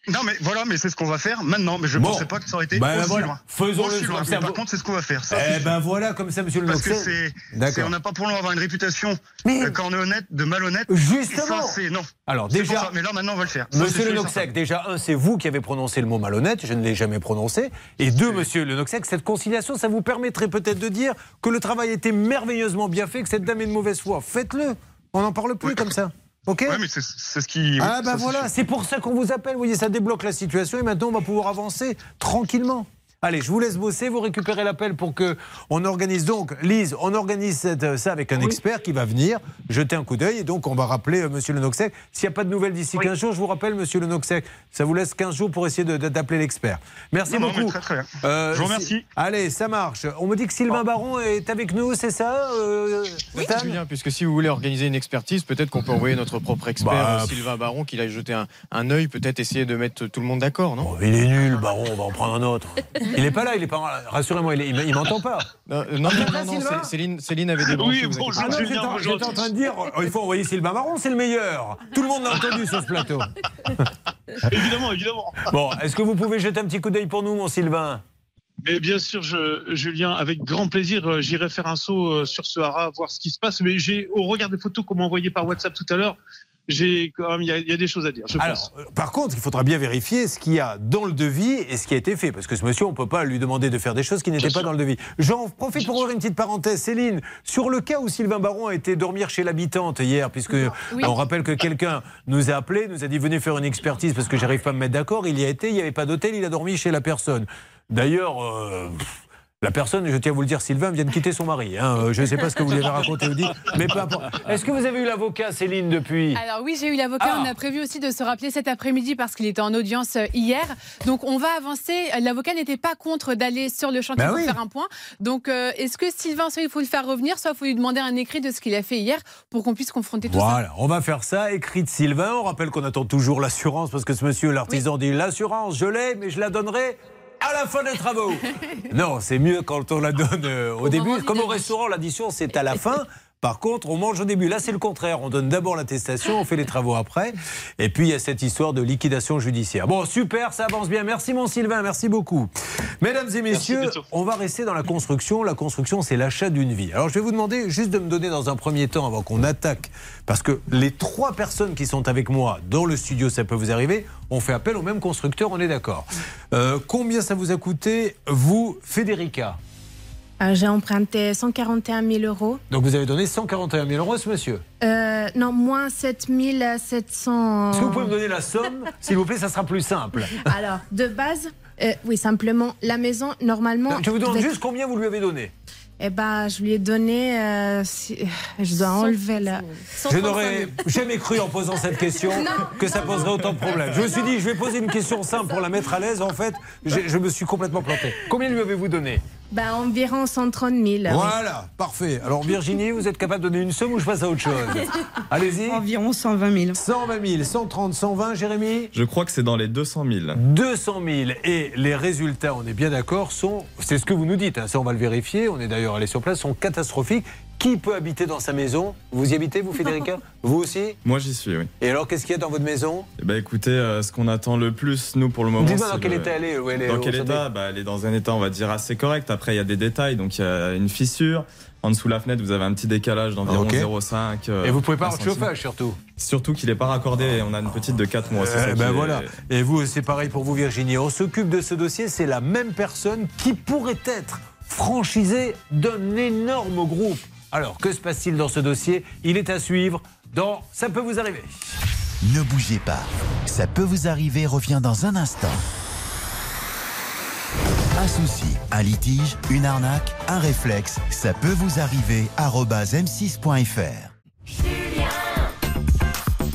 Non mais voilà, mais c'est ce qu'on va faire maintenant. Mais je Bon. pensais pas que ça aurait été Ben, aussi voilà. loin. Faisons-le Aussi loin. Mais par contre, c'est ce qu'on va faire. Ça, Eh ben voilà, comme ça, monsieur Le Parce que c'est, on n'a pas pour long avoir une réputation Mais- euh, quand on est honnête, de malhonnête. Justement. Ça, non. Alors déjà, ça. mais là maintenant on va le faire. Monsieur Le Noxec, déjà, un, c'est vous qui avez prononcé le mot malhonnête, je ne l'ai jamais prononcé. Et deux, monsieur Le Noxec, cette conciliation, ça vous permettrait peut-être de dire que le travail était merveilleusement bien fait, que cette dame est de mauvaise foi. Faites-le. On n'en parle plus comme ça. OK Ouais, mais c'est, ce qui. Ah bah c'est voilà, c'est pour ça qu'on vous appelle. Vous voyez, ça débloque la situation et maintenant on va pouvoir avancer tranquillement. Allez, je vous laisse bosser, vous récupérez l'appel pour que on organise donc, Lise, on organise cette- ça avec un expert qui va venir jeter un coup d'œil et donc on va rappeler euh, Monsieur Le Noxec. S'il n'y a pas de nouvelles d'ici 15 jours, je vous rappelle Monsieur Le Noxec, ça vous laisse 15 jours pour essayer de- de- d'appeler l'expert. Merci Non, beaucoup. mais très, très bien. Euh, Je vous remercie. si- Allez, ça marche. On me dit que Sylvain Baron est avec nous, c'est ça euh, Oui, Julien, puisque si vous voulez organiser une expertise, peut-être qu'on peut envoyer notre propre expert, Bah, euh, Sylvain Baron, qu'il aille jeter un, un œil, peut-être essayer de mettre tout le monde d'accord, non? Oh, Il est nul, Baron, on va en prendre un autre. [LAUGHS] Il n'est pas là, il est pas. Rassurez-moi, il, m'entend pas. Non, euh, non, non, Céline, Céline avait débranché. Oui, bonjour, Ah Julien, j'étais en- bonjour. j'étais en train de dire, oh, il faut envoyer Sylvain Baron, c'est le meilleur. Tout le monde l'a entendu sur ce plateau. [LAUGHS] Évidemment, évidemment. Bon, est-ce que vous pouvez jeter un petit coup d'œil pour nous, mon Sylvain? Mais bien sûr, je, Julien, avec grand plaisir, euh, j'irai faire un saut euh, sur ce haras, voir ce qui se passe. Mais j'ai, au regard des photos qu'on m'a envoyées par WhatsApp tout à l'heure, j'ai quand même, il y, a- il y a des choses à dire. Je. Alors, euh, par contre, il faudra bien vérifier ce qu'il y a dans le devis et ce qui a été fait. Parce que ce monsieur, on ne peut pas lui demander de faire des choses qui n'étaient pas dans le devis. J'en profite pour ouvrir une petite parenthèse. Céline, sur le cas où Sylvain Baron a été dormir chez l'habitante hier, puisque on rappelle que quelqu'un nous a appelé, nous a dit venez faire une expertise parce que j'arrive pas à me mettre d'accord. Il y a été, il n'y avait pas d'hôtel, il a dormi chez la personne. D'ailleurs, euh, pff, la personne, je tiens à vous le dire, Sylvain vient de quitter son mari. hein. Euh, Je ne sais pas ce que vous lui avez raconté ou dit, mais peu importe. Est-ce que vous avez eu l'avocat, Céline, depuis? Alors oui, j'ai eu l'avocat. Ah. On a prévu aussi de se rappeler cet après-midi parce qu'il était en audience euh, hier. Donc on va avancer. L'avocat n'était pas contre d'aller sur le chantier Ben pour oui. faire un point. Donc euh, est-ce que Sylvain, soit il faut le faire revenir, soit il faut lui demander un écrit de ce qu'il a fait hier pour qu'on puisse confronter tout ça? Voilà, on va faire ça, écrit de Sylvain. On rappelle qu'on attend toujours l'assurance parce que ce monsieur, l'artisan, dit l'assurance, je l'ai, mais je la donnerai à la fin des travaux. [LAUGHS] non, c'est mieux quand on la donne euh, au, début. Comme au restaurant, l'addition, c'est à la fin. Par contre, on mange au début. Là, c'est le contraire. On donne d'abord l'attestation, on fait les travaux après. Et puis, il y a cette histoire de liquidation judiciaire. Bon, super, ça avance bien. Merci, mon Sylvain. Merci beaucoup. Mesdames et messieurs, on va rester dans la construction. La construction, c'est l'achat d'une vie. Alors, je vais vous demander juste de me donner dans un premier temps, avant qu'on attaque, parce que les trois personnes qui sont avec moi dans le studio, ça peut vous arriver, on fait appel au même constructeur, on est d'accord. Euh, combien ça vous a coûté, vous, Federica? Euh, J'ai emprunté 141 000 euros. Donc, vous avez donné 141 000 euros à ce monsieur. Euh, non, moins 7 700. Est-ce que vous pouvez me donner la somme S'il vous plaît, ça sera plus simple. [LAUGHS] Alors, de base, euh, oui, simplement, la maison, normalement. Je vous demande devait- juste combien vous lui avez donné? Eh ben, je lui ai donné. euh, si- Je dois enlever la. Je n'aurais jamais cru en posant cette question que ça poserait autant de problèmes. Je me suis dit, je vais poser une question simple pour la mettre à l'aise. En fait, je me suis complètement planté. Combien lui avez-vous donné? Bah, Environ 130 000. oui. Voilà, parfait. Alors Virginie, vous êtes capable de donner une somme ou je passe à autre chose [LAUGHS] Allez-y. Environ 120 000. 120 000, 130, 120, Jérémy Je crois que c'est dans les 200 000. 200 000. Et les résultats, on est bien d'accord, sont, c'est ce que vous nous dites, hein, ça on va le vérifier, on est d'ailleurs allé sur place, sont catastrophiques. Qui peut habiter dans sa maison? Vous y habitez, vous, Federica [LAUGHS] Vous aussi? Moi, j'y suis, oui. Et alors, qu'est-ce qu'il y a dans votre maison? Eh ben, écoutez, euh, ce qu'on attend le plus, nous, pour le moment. Dites-moi c'est dans quel le- état elle est, où elle est Dans quel état? Bah, Elle est dans un état, on va dire, assez correct. Après, il y a des détails. Donc, il y a une fissure. En dessous de la fenêtre, vous avez un petit décalage d'environ Ok. 0,5. euh, Et vous pouvez pas avoir de chauffage, surtout Surtout qu'il n'est pas raccordé on a une petite de 4 mois. Eh qui ben est- voilà. Et vous, c'est pareil pour vous, Virginie. On s'occupe de ce dossier. C'est la même personne qui pourrait être franchisée d'un énorme groupe. Alors, que se passe-t-il dans ce dossier? Il est à suivre dans Ça peut vous arriver. Ne bougez pas. Ça peut vous arriver revient dans un instant. Un souci, un litige, une arnaque, un réflexe, ça peut vous arriver. arobase m6.fr.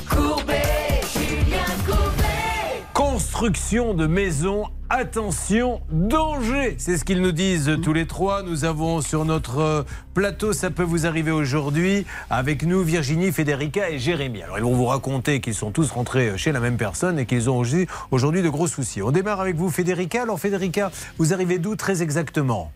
Courbet, Julien Courbet. Construction de maisons, attention, danger C'est ce qu'ils nous disent tous les trois. Nous avons sur notre euh, plateau, ça peut vous arriver aujourd'hui, avec nous Virginie, Federica et Jérémy. Alors ils vont vous raconter qu'ils sont tous rentrés chez la même personne et qu'ils ont aujourd'hui de gros soucis. On démarre avec vous Federica. Alors Federica, vous arrivez d'où très exactement?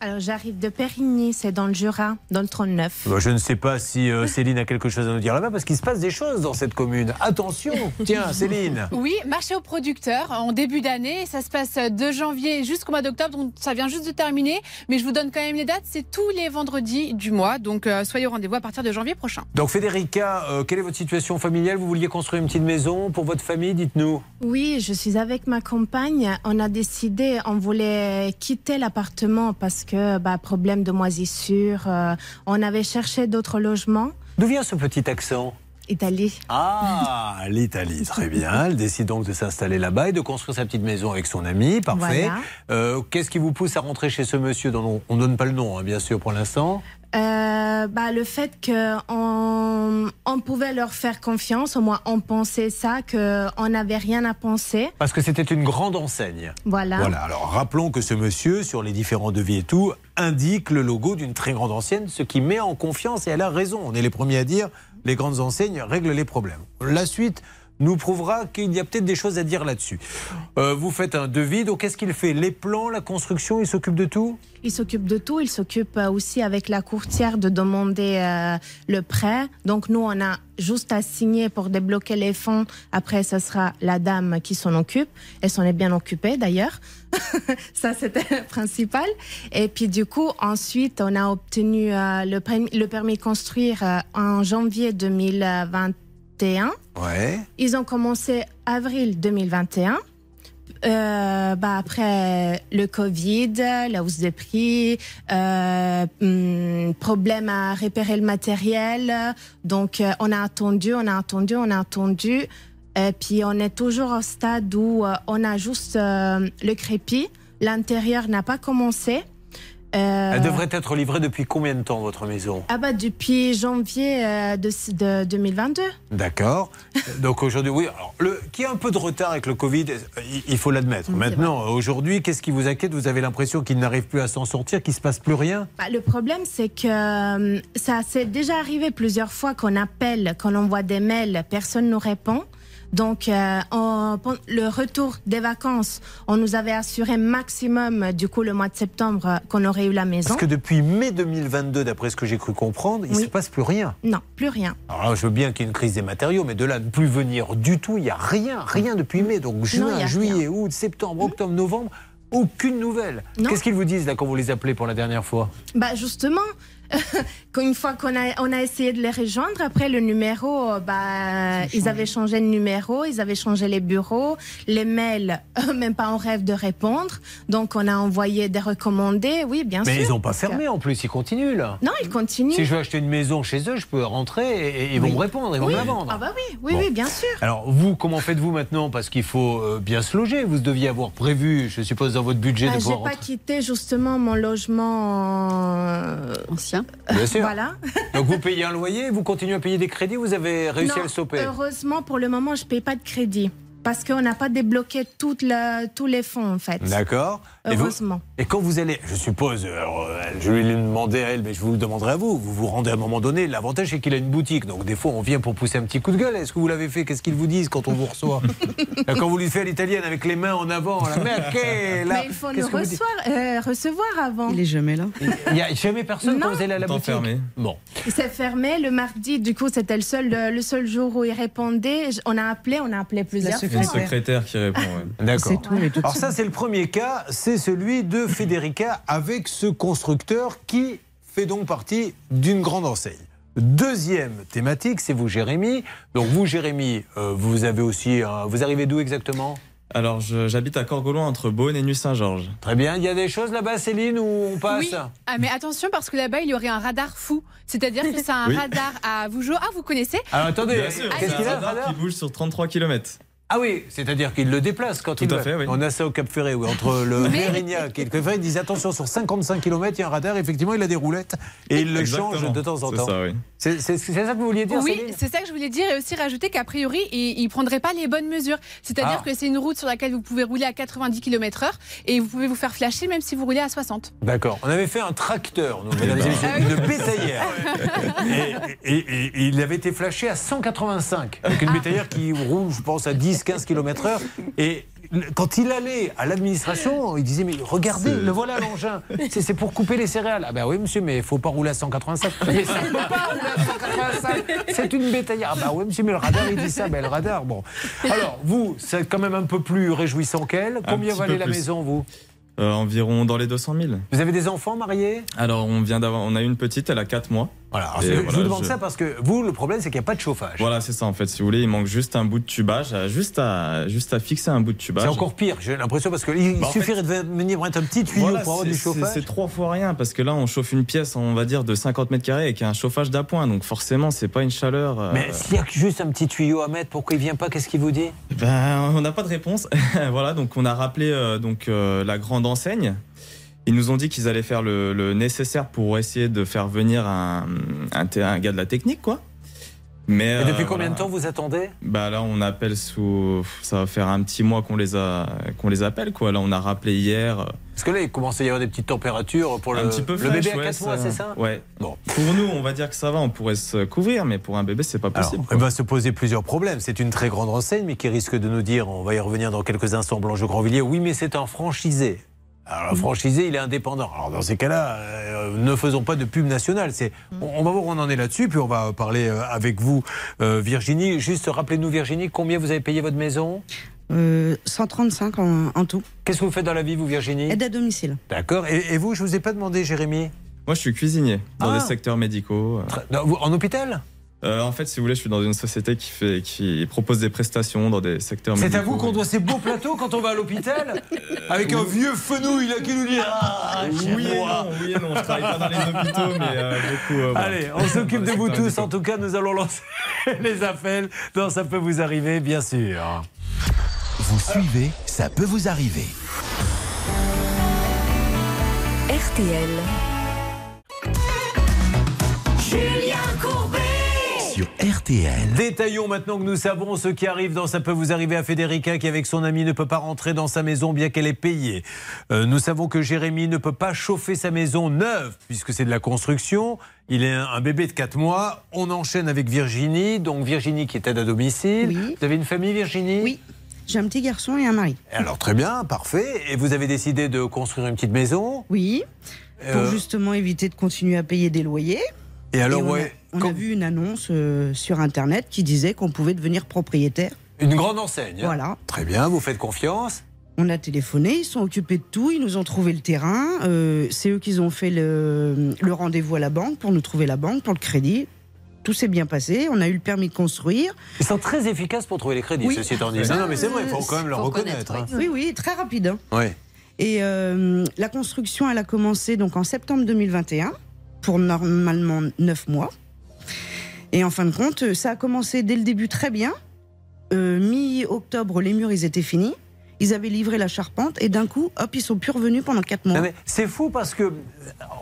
Alors j'arrive de Périgny, c'est dans le Jura, dans le 39. Bah, Je ne sais pas si euh, Céline a quelque chose à nous dire là-bas parce qu'il se passe des choses dans cette commune. Attention [LAUGHS] Tiens Céline Oui, marché aux producteurs en début d'année. Ça se passe de janvier jusqu'au mois d'octobre, donc ça vient juste de terminer. Mais je vous donne quand même les dates. C'est tous les vendredis du mois. Donc euh, soyez au rendez-vous à partir de janvier prochain. Donc Federica, euh, quelle est votre situation familiale? Vous vouliez construire une petite maison pour votre famille Dites-nous. Oui, je suis avec ma compagne. On a décidé, on voulait quitter l'appartement parce que bah, problème de moisissure. euh, on avait cherché d'autres logements. D'où vient ce petit accent Italie. Ah, l'Italie, très bien. Elle décide donc de s'installer là-bas et de construire sa petite maison avec son ami. Parfait. Voilà. Euh, Qu'est-ce qui vous pousse à rentrer chez ce monsieur dont on ne donne pas le nom, hein, bien sûr, pour l'instant? Euh, bah, le fait qu'on on pouvait leur faire confiance, au moins on pensait ça, qu'on n'avait rien à penser. Parce que c'était une grande enseigne. Voilà. Voilà, alors rappelons que ce monsieur, sur les différents devis et tout, indique le logo d'une très grande enseigne, ce qui met en confiance, et elle a raison. On est les premiers à dire, les grandes enseignes règlent les problèmes. La suite nous prouvera qu'il y a peut-être des choses à dire là-dessus. Euh, vous faites un devis, donc qu'est-ce qu'il fait? Les plans, la construction, il s'occupe de tout? Il s'occupe de tout. Il s'occupe euh, aussi avec la courtière de demander euh, le prêt. Donc nous, on a juste à signer pour débloquer les fonds. Après, ce sera la dame qui s'en occupe. Elle s'en est bien occupée d'ailleurs. [LAUGHS] Ça, c'était le principal. Et puis du coup, ensuite, on a obtenu euh, le, permis, le permis de construire euh, en janvier 2021. Ouais. Ils ont commencé avril 2021. Euh, bah après le Covid, la hausse des prix, euh, hum, problème à repérer le matériel. Donc euh, on a attendu, on a attendu, on a attendu. Et puis on est toujours au stade où euh, on a juste le crépi. L'intérieur n'a pas commencé. Euh, Elle devrait être livrée depuis combien de temps, votre maison? Ah bah depuis janvier euh, de, de 2022. D'accord. Donc aujourd'hui, oui. Alors, le, qui a un peu de retard avec le Covid, il- il faut l'admettre. Maintenant, aujourd'hui, qu'est-ce qui vous inquiète? Vous avez l'impression qu'il n'arrive plus à s'en sortir, qu'il ne se passe plus rien? Bah, le problème, c'est que euh, ça s'est déjà arrivé plusieurs fois qu'on appelle, qu'on envoie des mails, personne ne nous répond. Donc, euh, on- le retour des vacances, on nous avait assuré maximum, du coup, le mois de septembre, euh, qu'on aurait eu la maison. Parce que depuis mai 2022, d'après ce que j'ai cru comprendre, il ne Oui. se passe plus rien. Non, plus rien. Alors là, je veux bien qu'il y ait une crise des matériaux, mais de là, ne plus venir du tout, il n'y a rien, rien depuis mai. Donc juin, juillet, août, septembre, octobre, novembre, aucune nouvelle. Qu'est-ce qu'ils vous disent là quand vous les appelez pour la dernière fois? Bah justement, [LAUGHS] une fois qu'on a, on a essayé de les rejoindre, après le numéro, euh, bah, ils avaient changé de numéro, ils avaient changé les bureaux, les mails, euh, [LAUGHS] même pas en rêve de répondre. Donc on a envoyé des recommandés, oui, bien Mais sûr. ils n'ont pas fermé en plus, ils continuent là. Non, ils continuent. Si je veux acheter une maison chez eux, je peux rentrer et, et ils vont me répondre, ils vont oui. me la vendre. Ah bah oui, oui, Bon. oui, bien sûr. Alors vous, comment faites-vous maintenant? Parce qu'il faut euh, bien se loger. Vous deviez avoir prévu, je suppose, dans votre budget Ah, de J'ai pouvoir pas rentrer. quitté justement mon logement ancien. Bien sûr. Voilà. [LAUGHS] Donc vous payez un loyer, vous continuez à payer des crédits, vous avez réussi à le stopper Heureusement, pour le moment, je paye pas de crédit. Parce qu'on n'a pas débloqué toute la- tous les fonds, en fait. D'accord. Et vous- Heureusement. Et quand vous allez, je suppose, alors, euh, je vais lui demander à elle, mais je vous le demanderai à vous, vous vous rendez à un moment donné, l'avantage c'est qu'il a une boutique, donc des fois on vient pour pousser un petit coup de gueule. Est-ce que vous l'avez fait? Qu'est-ce qu'ils vous disent quand on vous reçoit? [LAUGHS] Quand vous lui faites à l'italienne avec les mains en avant, la mec, ok, là, Mais il faut nous recevoir, euh, recevoir avant. Il est jamais là. Il n'y a jamais personne quand Non. vous allez à la boutique fermé. Bon. C'est fermé le mardi, du coup c'était le seul, le seul jour où il répondait. On a appelé, on a appelé plusieurs fois. Secrétaire qui répond. ouais. [LAUGHS] D'accord. C'est tout, mais tout de Alors ça, c'est le premier cas, c'est celui de Federica avec ce constructeur qui fait donc partie d'une grande enseigne. Deuxième thématique, c'est vous, Jérémy. Donc vous, Jérémy, euh, vous avez aussi, un- vous arrivez d'où exactement? Alors, j'habite à Corgoloin entre Beaune et Nuit-Saint-Georges. Très bien. Il y a des choses là-bas, Céline, où on passe? Oui. Ah, mais attention parce que là-bas il y aurait un radar fou. C'est-à-dire que c'est un Oui. radar à Vougeot. Ah, vous connaissez? Alors attendez, Bien sûr, qu'est-ce qu'il un a radar radar? qui bouge sur 33 km. Ah oui, c'est-à-dire qu'il le déplace quand Tout il à fait, oui. On a ça au Cap Ferré, oui, entre le [LAUGHS] Mais- Mérignac et le Cap Ferré. Ils disent attention, sur 55 km, il y a un radar. Effectivement, il a des roulettes et il le change de temps en C'est temps. ça, oui. C'est ça que vous vouliez dire, Oui, c'est ça que je voulais dire et aussi rajouter qu'a priori, il ne prendrait pas les bonnes mesures. C'est-à-dire Ah. que c'est une route sur laquelle vous pouvez rouler à 90 km/h et vous pouvez vous faire flasher même si vous roulez à 60. D'accord. On avait fait un tracteur, nous, mesdames et ben. messieurs, Ah une bétaillère. [LAUGHS] et, et- et- et il avait été flashé à 185, avec une bétaillère qui roule, je pense, à 10-15 km/h. Et quand il allait à l'administration, il disait Mais regardez, le voilà l'engin. C'est c'est pour couper les céréales. Ah ben oui, monsieur, mais il faut pas rouler à 185. [LAUGHS] Mais ça ne peut pas rouler à 185. C'est une bétaillère. Ah ben oui, monsieur, mais le radar, il dit ça. Ben le radar, bon. Alors, vous, c'est quand même un peu plus réjouissant qu'elle. Combien valait la plus. maison, vous? Euh, environ dans les 200 000. Vous avez des enfants mariés? Alors, on vient d'avoir, on a une petite, elle a 4 mois. Voilà, alors, Et je, vous demande je- ça parce que vous, le problème, c'est qu'il n'y a pas de chauffage. Voilà, c'est ça en fait. Si vous voulez, il manque juste un bout de tubage, euh, juste à, juste à fixer un bout de tubage. C'est encore pire, j'ai l'impression, parce qu'il Bah, suffirait de venir mettre un petit tuyau Voilà, pour avoir du chauffage. C'est trois fois rien parce que là, on chauffe une pièce, on va dire, de 50 mètres carrés avec un chauffage d'appoint. Donc forcément, c'est pas une chaleur. euh, Mais s'il y a juste un petit tuyau à mettre, pourquoi il vient pas Qu'est-ce qu'il vous dit? Ben, on n'a pas de réponse. [LAUGHS] voilà, donc on a rappelé euh, donc euh, la grande enseigne. Ils nous ont dit qu'ils allaient faire le, le nécessaire pour essayer de faire venir un, un, t- un gars de la technique, quoi. Mais Et depuis euh, combien de temps vous attendez? Bah là, on appelle sous. Ça va faire un petit mois qu'on les a, qu'on les appelle, quoi. Là, on a rappelé hier. Parce que là, il commence à y avoir des petites températures pour le, un petit peu le bébé à ouais, 4 mois, c'est ça? Ouais. Bon. Pour nous, on va dire que ça va, on pourrait se couvrir, mais pour un bébé, c'est pas Alors, possible. il va se poser plusieurs problèmes. C'est une très grande enseigne, mais qui risque de nous dire, on va y revenir dans quelques instants, Blanche Grandvilliers, oui, mais c'est un franchisé. Alors, le franchisé, il est indépendant. Alors, dans ces cas-là, euh, ne faisons pas de pub nationale. C'est, on, on va voir où on en est là-dessus, puis on va parler euh, avec vous, euh, Virginie. Juste, rappelez-nous, Virginie, combien vous avez payé votre maison? Euh, 135 en, en tout. Qu'est-ce que vous faites dans la vie, vous, Virginie? Aide à domicile. D'accord. Et, et vous, je vous ai pas demandé, Jérémy? Moi, je suis cuisinier dans Ah. des secteurs médicaux. En hôpital? Euh, en fait, si vous voulez, je suis dans une société qui, fait, qui propose des prestations dans des secteurs C'est à vous qu'on doit ces beaux plateaux quand on va à l'hôpital Avec un vieux fenouil là qui nous dit Ah, Oui et non, oui et non, je travaille pas dans les hôpitaux, mais euh, beaucoup. euh. Allez, on s'occupe de Dans vous tous. En tout cas, nous allons lancer [LAUGHS] les appels. Non, ça peut vous arriver, bien sûr. Vous suivez, ça peut vous arriver. RTL. Sur RTL. Détaillons maintenant que nous savons ce qui arrive dans Ça peut vous arriver à Federica qui, avec son ami, ne peut pas rentrer dans sa maison bien qu'elle est payée. Euh, nous savons que Jérémy ne peut pas chauffer sa maison neuve puisque c'est de la construction. Il est un bébé de 4 mois. On enchaîne avec Virginie. Donc Virginie qui est aide à domicile. Vous avez une famille, Virginie? Oui. J'ai un petit garçon et un mari. Alors très bien, parfait. Et vous avez décidé de construire une petite maison? Oui. Pour Euh, justement éviter de continuer à payer des loyers. Et alors, a- ouais, on a, vu une annonce euh, sur Internet qui disait qu'on pouvait devenir propriétaire. Une grande enseigne. Voilà. Très bien, vous faites confiance. On a téléphoné, ils sont occupés de tout, ils nous ont trouvé le terrain. euh, c'est eux qui ont fait le, le rendez-vous à la banque pour nous trouver la banque, pour le crédit. Tout s'est bien passé, on a eu le permis de construire. Ils sont très efficaces pour trouver les crédits, Oui. ceci étant dit. Non, non, mais c'est vrai, il faut quand même le reconnaître. hein. Oui, oui, très rapide. hein. Ouais. Et euh, la construction, elle a commencé donc en septembre 2021 pour normalement 9 mois. Et en fin de compte, ça a commencé dès le début très bien. Euh, Mi-octobre, les murs, ils étaient finis. Ils avaient livré la charpente et d'un coup, hop, ils sont plus revenus pendant quatre mois. Non, mais C'est fou parce que euh,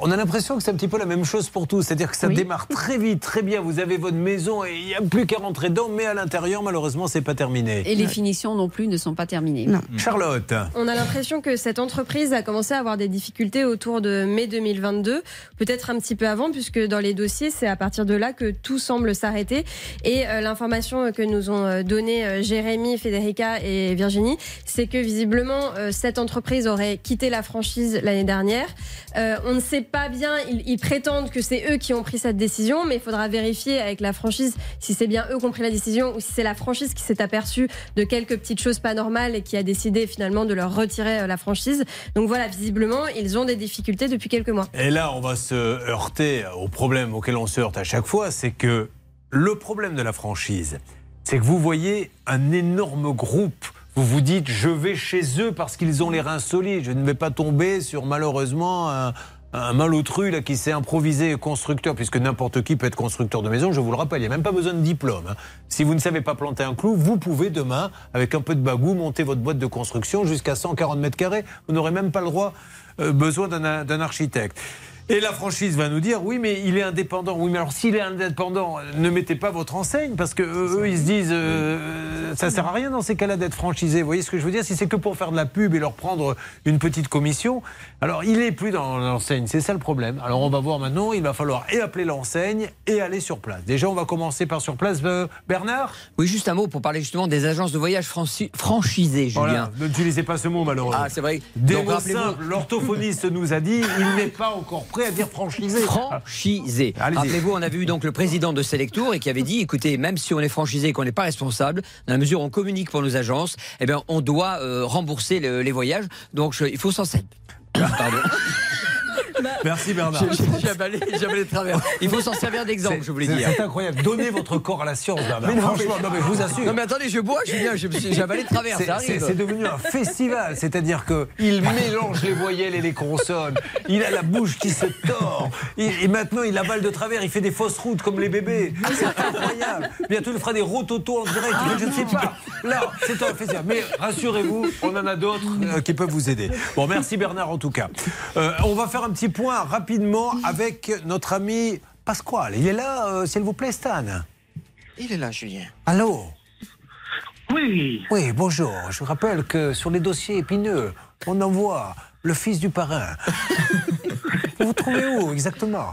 on a l'impression que c'est un petit peu la même chose pour tous. C'est-à-dire que ça Oui. démarre très vite, très bien. Vous avez votre maison et il n'y a plus qu'à rentrer dedans, mais à l'intérieur, malheureusement, c'est pas terminé. Et les finitions non plus ne sont pas terminées. Charlotte. On a l'impression que cette entreprise a commencé à avoir des difficultés autour de mai 2022, peut-être un petit peu avant, puisque dans les dossiers, c'est à partir de là que tout semble s'arrêter. Et euh, l'information que nous ont euh, donnée Jérémy, Federica et Virginie, c'est que visiblement, euh, cette entreprise aurait quitté la franchise l'année dernière. Euh, on ne sait pas bien, ils, ils prétendent que c'est eux qui ont pris cette décision, mais il faudra vérifier avec la franchise si c'est bien eux qui ont pris la décision ou si c'est la franchise qui s'est aperçue de quelques petites choses pas normales et qui a décidé finalement de leur retirer euh, la franchise. Donc voilà, visiblement, ils ont des difficultés depuis quelques mois. Et là, on va se heurter au problème auquel on se heurte à chaque fois, c'est que le problème de la franchise, c'est que vous voyez un énorme groupe. Vous vous dites, je vais chez eux parce qu'ils ont les reins solides. Je ne vais pas tomber sur malheureusement un, un malotru là, qui s'est improvisé constructeur, puisque n'importe qui peut être constructeur de maison. Je vous le rappelle, il n'y a même pas besoin de diplôme. hein. Si vous ne savez pas planter un clou, vous pouvez demain, avec un peu de bagou, monter votre boîte de construction jusqu'à 140 mètres carrés. Vous n'aurez même pas le droit, euh, besoin d'un d'un architecte. Et la franchise va nous dire oui, mais il est indépendant. Oui, mais alors s'il est indépendant, ne mettez pas votre enseigne parce que euh, eux, ils se disent euh, ça sert à rien dans ces cas-là d'être franchisé. Vous voyez ce que je veux dire? Si c'est que pour faire de la pub et leur prendre une petite commission, alors il est plus dans l'enseigne. C'est ça le problème. Alors on va voir maintenant. Il va falloir et appeler l'enseigne et aller sur place. Déjà, on va commencer par sur place. Euh, Bernard? Oui, juste un mot pour parler justement des agences de voyage franchi- franchisées, Julien. Voilà, N'utilisez pas ce mot malheureusement. Ah, c'est vrai. Des Donc, mots simples. L'orthophoniste nous a dit il n'est pas encore prêt à dire franchisé. Franchisé. Rappelez-vous, on avait eu donc le président de Selectour et qui avait dit écoutez, même si on est franchisé et qu'on n'est pas responsable, dans la mesure où on communique pour nos agences, eh bien, on doit euh, rembourser le- les voyages. Donc, je- il faut s'en servir. [COUGHS] Pardon. Merci Bernard. J'ai- j'ai- J'ai avalé, j'ai avalé de travers. [LAUGHS] Il faut s'en servir d'exemple, je voulais dire. C'est incroyable. Donnez votre corps à la science, Bernard. Mais non, Franchement, mais- non, mais je vous assure. Non, mais attendez, je bois, Julien, j'ai avalé de travers, C'est- ça c'est- arrive. C'est devenu un festival, c'est-à-dire qu'il mélange les voyelles et les consonnes. Il a la bouche qui se tord. Et, et maintenant, il avale de travers. Il fait des fausses routes comme les bébés. C'est incroyable. Bientôt, il fera des rototos en direct. Je ne sais pas. Là, c'est un festival. Mais rassurez-vous, on en a d'autres euh, qui peuvent vous aider. Bon, merci Bernard en tout cas. Euh, on va faire un petit point rapidement avec notre ami Pasquale. Il est là, euh, s'il vous plaît, Stan. Il est là, Julien. Allô Oui. Oui, bonjour. Je vous rappelle que sur les dossiers épineux, on envoie le fils du parrain. [LAUGHS] vous vous trouvez où exactement?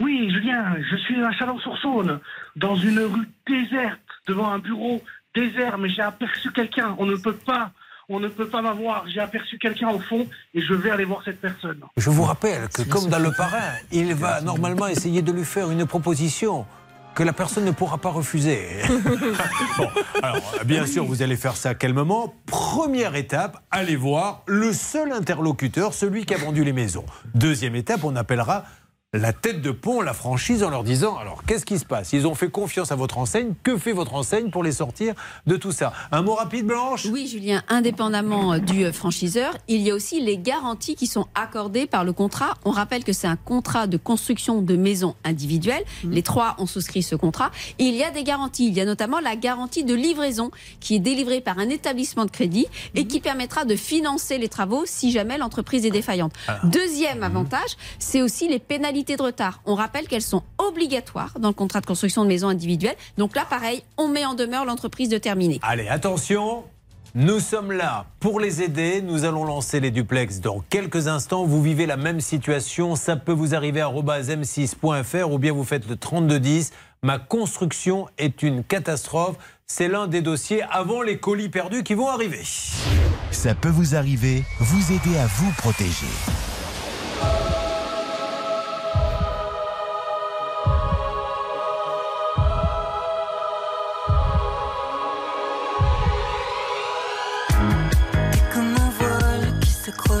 Oui, Julien, je suis à Chalon-sur-Saône, dans une rue déserte, devant un bureau désert, mais j'ai aperçu quelqu'un. On ne peut pas, on ne peut pas m'avoir. J'ai aperçu quelqu'un au fond et je vais aller voir cette personne. Je vous rappelle que comme dans le parrain, il va normalement essayer de lui faire une proposition que la personne ne pourra pas refuser. [LAUGHS] bon, alors bien sûr, vous allez faire ça calmement. Première étape, allez voir le seul interlocuteur, celui qui a vendu les maisons. Deuxième étape, on appellera la tête de pont, la franchise, en leur disant alors qu'est-ce qui se passe? Ils ont fait confiance à votre enseigne. Que fait votre enseigne pour les sortir de tout ça? Un mot rapide, Blanche? Oui, Julien, indépendamment euh, du euh, franchiseur, il y a aussi les garanties qui sont accordées par le contrat. On rappelle que c'est un contrat de construction de maisons individuelles. Les trois ont souscrit ce contrat. Et il y a des garanties. Il y a notamment la garantie de livraison qui est délivrée par un établissement de crédit et qui permettra de financer les travaux si jamais l'entreprise est défaillante. Deuxième avantage, c'est aussi les pénalités de retard. On rappelle qu'elles sont obligatoires dans le contrat de construction de maisons individuelles. Donc là, pareil, on met en demeure l'entreprise de terminer. Allez, attention, nous sommes là pour les aider. Nous allons lancer les duplex dans quelques instants. Vous vivez la même situation. Ça peut vous arriver à m6.fr ou bien vous faites le 3210. Ma construction est une catastrophe. C'est l'un des dossiers avant les colis perdus qui vont arriver. Ça peut vous arriver, vous aider à vous protéger.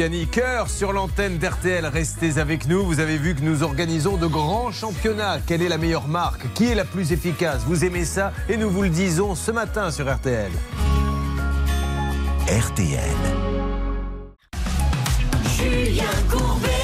Luciani. Cœur sur l'antenne d'RTL. Restez avec nous. Vous avez vu que nous organisons de grands championnats. Quelle est la meilleure marque? Qui est la plus efficace? Vous aimez ça? Et nous vous le disons ce matin sur RTL. RTL. Julien Courbet.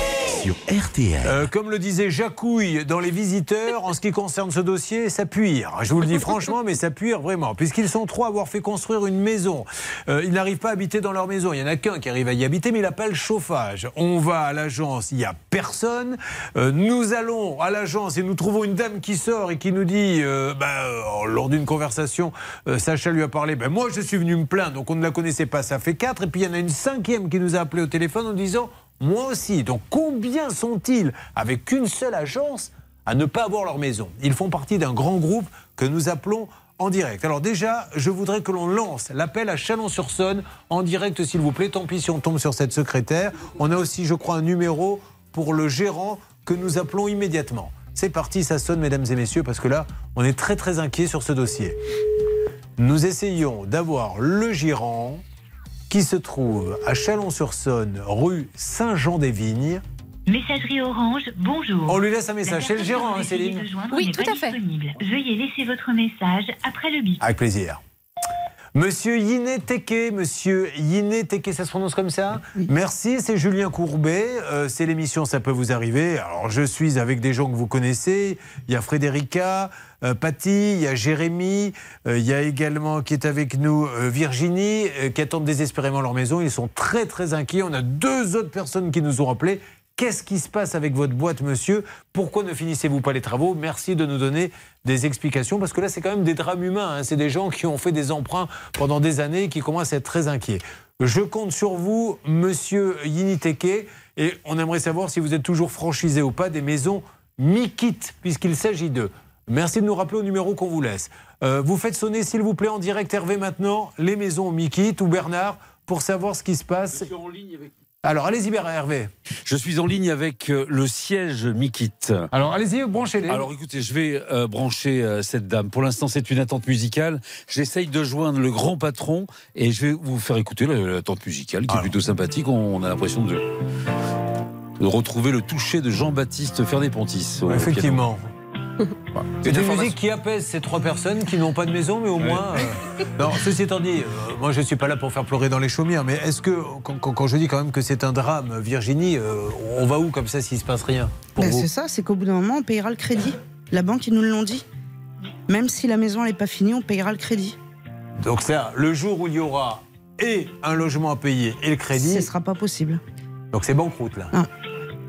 RTL. Euh, comme le disait Jacouille dans Les Visiteurs, en ce qui concerne ce dossier, ça puire. Je vous le dis franchement, mais ça puire vraiment. Puisqu'ils sont trois à avoir fait construire une maison. Euh, ils n'arrivent pas à habiter dans leur maison. Il n'y en a qu'un qui arrive à y habiter, mais il n'a pas le chauffage. On va à l'agence, il n'y a personne. Euh, nous allons à l'agence et nous trouvons une dame qui sort et qui nous dit, bah, lors d'une conversation, Sacha lui a parlé, ben, moi je suis venu me plaindre, donc on ne la connaissait pas, ça fait quatre. Et puis il y en a une cinquième qui nous a appelé au téléphone en disant, moi aussi. Donc combien sont-ils avec une seule agence à ne pas avoir leur maison? Ils font partie d'un grand groupe que nous appelons en direct. Alors déjà, je voudrais que l'on lance l'appel à Chalon-sur-Saône en direct, s'il vous plaît. Tant pis si on tombe sur cette secrétaire. On a aussi, je crois, un numéro pour le gérant que nous appelons immédiatement. C'est parti, ça sonne, mesdames et messieurs, parce que là, on est très très inquiet sur ce dossier. Nous essayons d'avoir le gérant qui se trouve à Chalon-sur-Saône, rue Saint-Jean-des-Vignes. Messagerie Orange, bonjour. On lui laisse un message. C'est le gérant, hein, Céline Oui, tout à fait. Veuillez laisser votre message après le bip. Avec plaisir. Monsieur Yiné Teke, monsieur Yiné Teke, ça se prononce comme ça Merci, c'est Julien Courbet. Euh, c'est l'émission Ça peut vous arriver. Alors, je suis avec des gens que vous connaissez. Il y a Frédérica, euh, Patty, il y a Jérémy, euh, il y a également qui est avec nous euh, Virginie, euh, qui attendent désespérément leur maison. Ils sont très, très inquiets. On a deux autres personnes qui nous ont appelés. Qu'est-ce qui se passe avec votre boîte, monsieur? Pourquoi ne finissez-vous pas les travaux? Merci de nous donner des explications, parce que là, c'est quand même des drames humains. hein. C'est des gens qui ont fait des emprunts pendant des années et qui commencent à être très inquiets. Je compte sur vous, monsieur Yiniteke, et on aimerait savoir si vous êtes toujours franchisé ou pas des maisons Mikit, puisqu'il s'agit d'eux. Merci de nous rappeler au numéro qu'on vous laisse. Euh, vous faites sonner, s'il vous plaît, en direct Hervé maintenant, les maisons Mikit ou Bernard, pour savoir ce qui se passe. Alors, allez-y, Hervé. Je suis en ligne avec euh, le siège Mikit. Alors, allez-y, branchez-les. Alors, écoutez, je vais euh, brancher euh, cette dame. Pour l'instant, c'est une attente musicale. J'essaye de joindre le grand patron et je vais vous faire écouter la- l'attente musicale qui est plutôt sympathique. On, on a l'impression de, de retrouver le toucher de Jean-Baptiste Fernet-Pontis. Effectivement. piano. C'est une musique qui apaise ces trois personnes qui n'ont pas de maison, mais au moins. euh, [LAUGHS] Non, ceci étant dit, euh, moi je ne suis pas là pour faire pleurer dans les chaumières, mais est-ce que, quand, quand- quand je dis quand même que c'est un drame, Virginie, euh, on va où comme ça s'il ne se passe rien Ben, c'est ça, c'est qu'au bout d'un moment, on payera le crédit. La banque, ils nous l'ont dit. Même si la maison n'est pas finie, on payera le crédit. Donc ça, le jour où il y aura et un logement à payer et le crédit. Ce sera pas possible. Donc c'est banqueroute là.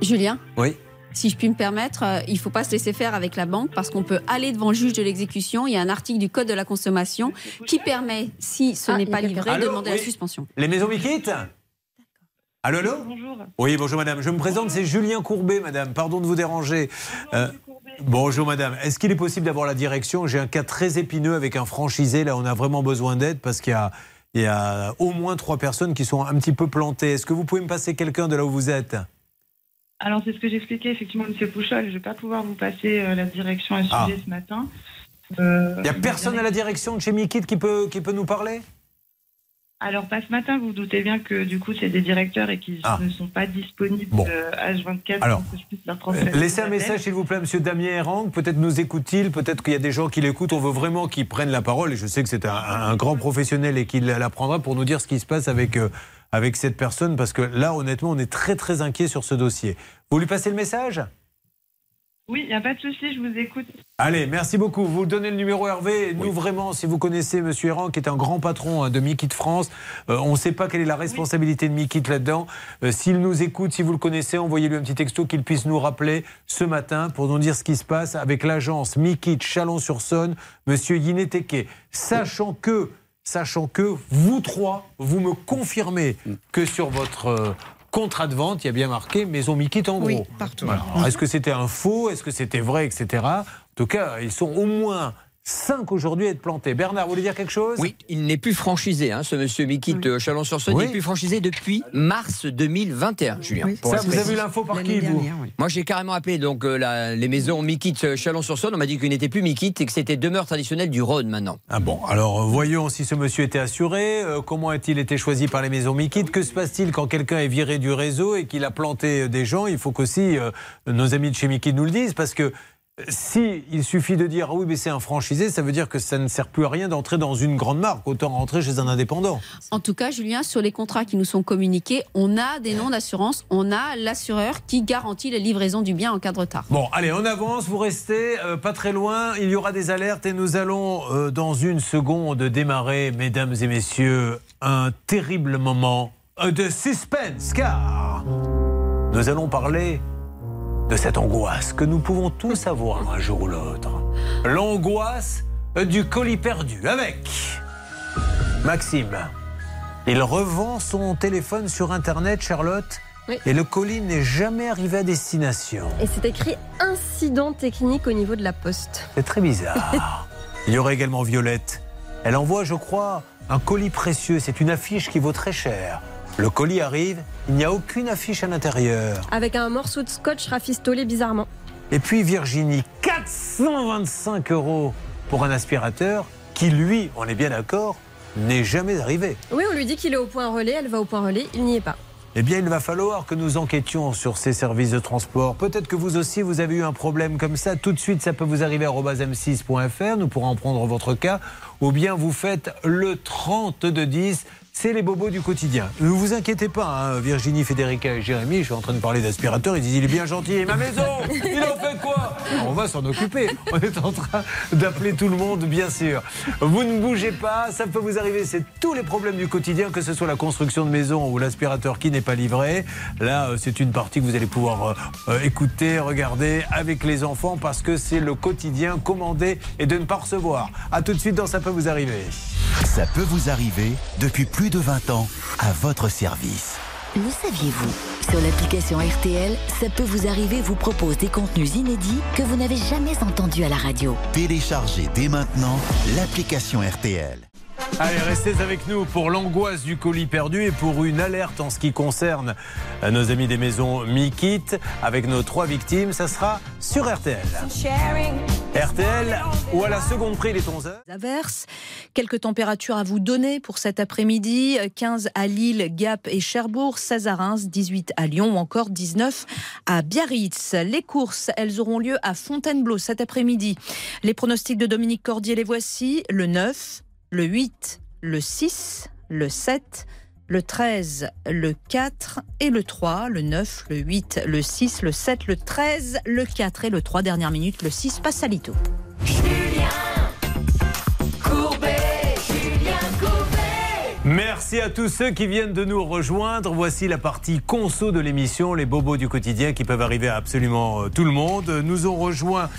Julien? Oui. Si je puis me permettre, euh, il ne faut pas se laisser faire avec la banque parce qu'on peut aller devant le juge de l'exécution. Il y a un article du Code de la consommation qui permet, si ce Ah, n'est pas livré, de demander la suspension. Les maisons Mikit Allô, allô Bonjour. Oui, bonjour madame. Je me présente, c'est Julien Courbet, madame. Pardon de vous déranger. Euh, bonjour madame. Est-ce qu'il est possible d'avoir la direction? J'ai un cas très épineux avec un franchisé. Là, on a vraiment besoin d'aide parce qu'il y a, il y a au moins trois personnes qui sont un petit peu plantées. Est-ce que vous pouvez me passer quelqu'un de là où vous êtes? Alors, c'est ce que j'expliquais effectivement M. Pouchol. Je ne vais pas pouvoir vous passer euh, la direction à ce Ah. sujet ce matin. Euh, Il n'y a personne à la direction de chez Mikit qui peut, qui peut nous parler? Alors, pas ce matin, vous vous doutez bien que du coup, c'est des directeurs et qui Ah. ne sont pas disponibles Bon. euh, H24 Alors, pour que je puisse leur transmettre. Laissez un message, s'il vous plaît, à M. Damien Erang. Peut-être nous écoute-t-il, peut-être qu'il y a des gens qui l'écoutent. On veut vraiment qu'il prenne la parole. Et je sais que c'est un, un grand professionnel et qu'il la prendra pour nous dire ce qui se passe avec, euh, avec cette personne. Parce que là, honnêtement, on est très, très inquiet sur ce dossier. Vous lui passez le message? Oui, il n'y a pas de souci, je vous écoute. Allez, merci beaucoup. Vous donnez le numéro Hervé. Nous, vraiment, si vous connaissez M. Errand, qui est un grand patron hein, de Mikit France, euh, on ne sait pas quelle est la responsabilité de Mikit là-dedans. Euh, S'il nous écoute, si vous le connaissez, envoyez-lui un petit texto qu'il puisse nous rappeler ce matin pour nous dire ce qui se passe avec l'agence Mikit Chalon-sur-Saône, M. Yineteke. Sachant que, sachant que vous trois, vous me confirmez que sur votre euh, contrat de vente, il y a bien marqué Maison Mikit en gros. Oui, partout. Voilà. Alors, Est-ce que c'était un faux? Est-ce que c'était vrai, etc. En tout cas, ils sont au moins 5 aujourd'hui à être plantés. Bernard, vous voulez dire quelque chose? Oui, il n'est plus franchisé, hein, ce monsieur Mikit euh, Chalon-sur-Saône. Oui. Il n'est plus franchisé depuis mars 2021, Julien. pour Ça, vous avez eu l'info par qui, vous? Moi, j'ai carrément appelé donc, euh, la- les maisons Mikit euh, Chalon-sur-Saône. On m'a dit qu'il n'était plus Mikit et que c'était demeure traditionnelle du Rhône maintenant. Ah bon, alors voyons si ce monsieur était assuré. euh, comment a-t-il été choisi par les maisons Mikit Que se passe-t-il quand quelqu'un est viré du réseau et qu'il a planté des gens? Il faut qu'aussi euh, nos amis de chez Mikit nous le disent parce que si il suffit de dire ah oui mais c'est un franchisé, ça veut dire que ça ne sert plus à rien d'entrer dans une grande marque, autant rentrer chez un indépendant. En tout cas, Julien, sur les contrats qui nous sont communiqués, on a des noms d'assurance, on a l'assureur qui garantit la livraison du bien en cas de retard. Bon, allez, on avance, vous restez euh, pas très loin, il y aura des alertes et nous allons euh, dans une seconde démarrer, mesdames et messieurs, un terrible moment euh, de suspense, car nous allons parler de cette angoisse que nous pouvons tous avoir un jour ou l'autre. L'angoisse du colis perdu avec Maxime. Il revend son téléphone sur Internet, Charlotte, et le colis n'est jamais arrivé à destination. Et c'est écrit incident technique au niveau de la poste. C'est très bizarre. [LAUGHS] Il y aurait également Violette. Elle envoie, je crois, un colis précieux. C'est une affiche qui vaut très cher. Le colis arrive, il n'y a aucune affiche à l'intérieur. Avec un morceau de scotch rafistolé bizarrement. Et puis Virginie, 425 euros pour un aspirateur qui, lui, on est bien d'accord, n'est jamais arrivé. Oui, on lui dit qu'il est au point relais, elle va au point relais, il n'y est pas. Eh bien, il va falloir que nous enquêtions sur ces services de transport. Peut-être que vous aussi, vous avez eu un problème comme ça. Tout de suite, ça peut vous arriver à m6.fr. Nous pourrons en prendre votre cas. Ou bien vous faites le 30 de 10. C'est les bobos du quotidien. Ne vous inquiétez pas, hein, Virginie, Federica et Jérémy, je suis en train de parler d'aspirateur, ils disent il est bien gentil, ma maison, il en fait quoi? On va s'en occuper. On est en train d'appeler tout le monde, bien sûr. Vous ne bougez pas, ça peut vous arriver, c'est tous les problèmes du quotidien, que ce soit la construction de maison ou l'aspirateur qui n'est pas livré. Là, euh, c'est une partie que vous allez pouvoir euh, euh, écouter, regarder avec les enfants parce que c'est le quotidien commandé et de ne pas recevoir. A tout de suite dans Ça peut vous arriver. Ça peut vous arriver depuis plus de 20 ans à votre service. Le saviez-vous? Sur l'application RTL, ça peut vous arriver vous propose des contenus inédits que vous n'avez jamais entendus à la radio. Téléchargez dès maintenant l'application RTL. Allez, restez avec nous pour l'angoisse du colis perdu et pour une alerte en ce qui concerne euh, nos amis des maisons Mikit avec nos trois victimes. Ça sera sur RTL. RTL ou à la seconde près, les 11 heures. Averses. Quelques températures à vous donner pour cet après-midi. 15 à Lille, Gap et Cherbourg, 16 à Reims, 18 à Lyon ou encore 19 à Biarritz. Les courses, elles auront lieu à Fontainebleau cet après-midi. Les pronostics de Dominique Cordier, les voici. Le 9, le 8, le 6, le 7, le 13, le 4 et le 3, le 9, le 8, le 6, le 7, le 13, le 4 et le 3. Dernière minute, le 6 passe à Lito. Merci à tous ceux qui viennent de nous rejoindre. Voici la partie conso de l'émission, les bobos du quotidien qui peuvent arriver à absolument euh, tout le monde. Nous ont rejoint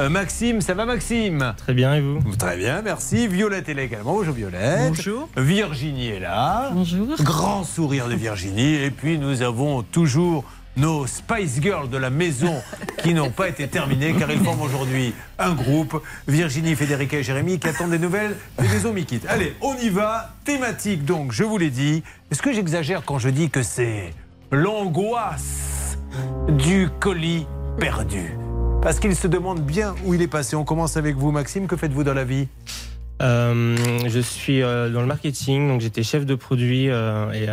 euh, Maxime. Ça va Maxime? Très bien et vous? Très bien, merci. Violette est là également. Bonjour Violette. Bonjour. Virginie est là. Bonjour. Grand sourire de Virginie. Et puis nous avons toujours nos Spice Girls de la maison [LAUGHS] qui n'ont pas été terminées car ils forment aujourd'hui un groupe. Virginie, Federica et Jérémy qui attendent des nouvelles des maisons Mikit. Allez, on y va. Thématique donc, je vous l'ai dit. Est-ce que j'exagère quand je dis que c'est l'angoisse du colis perdu? Parce qu'ils se demandent bien où il est passé. On commence avec vous, Maxime. Que faites-vous dans la vie? Euh, je suis euh, dans le marketing, donc j'étais chef de produit euh, et,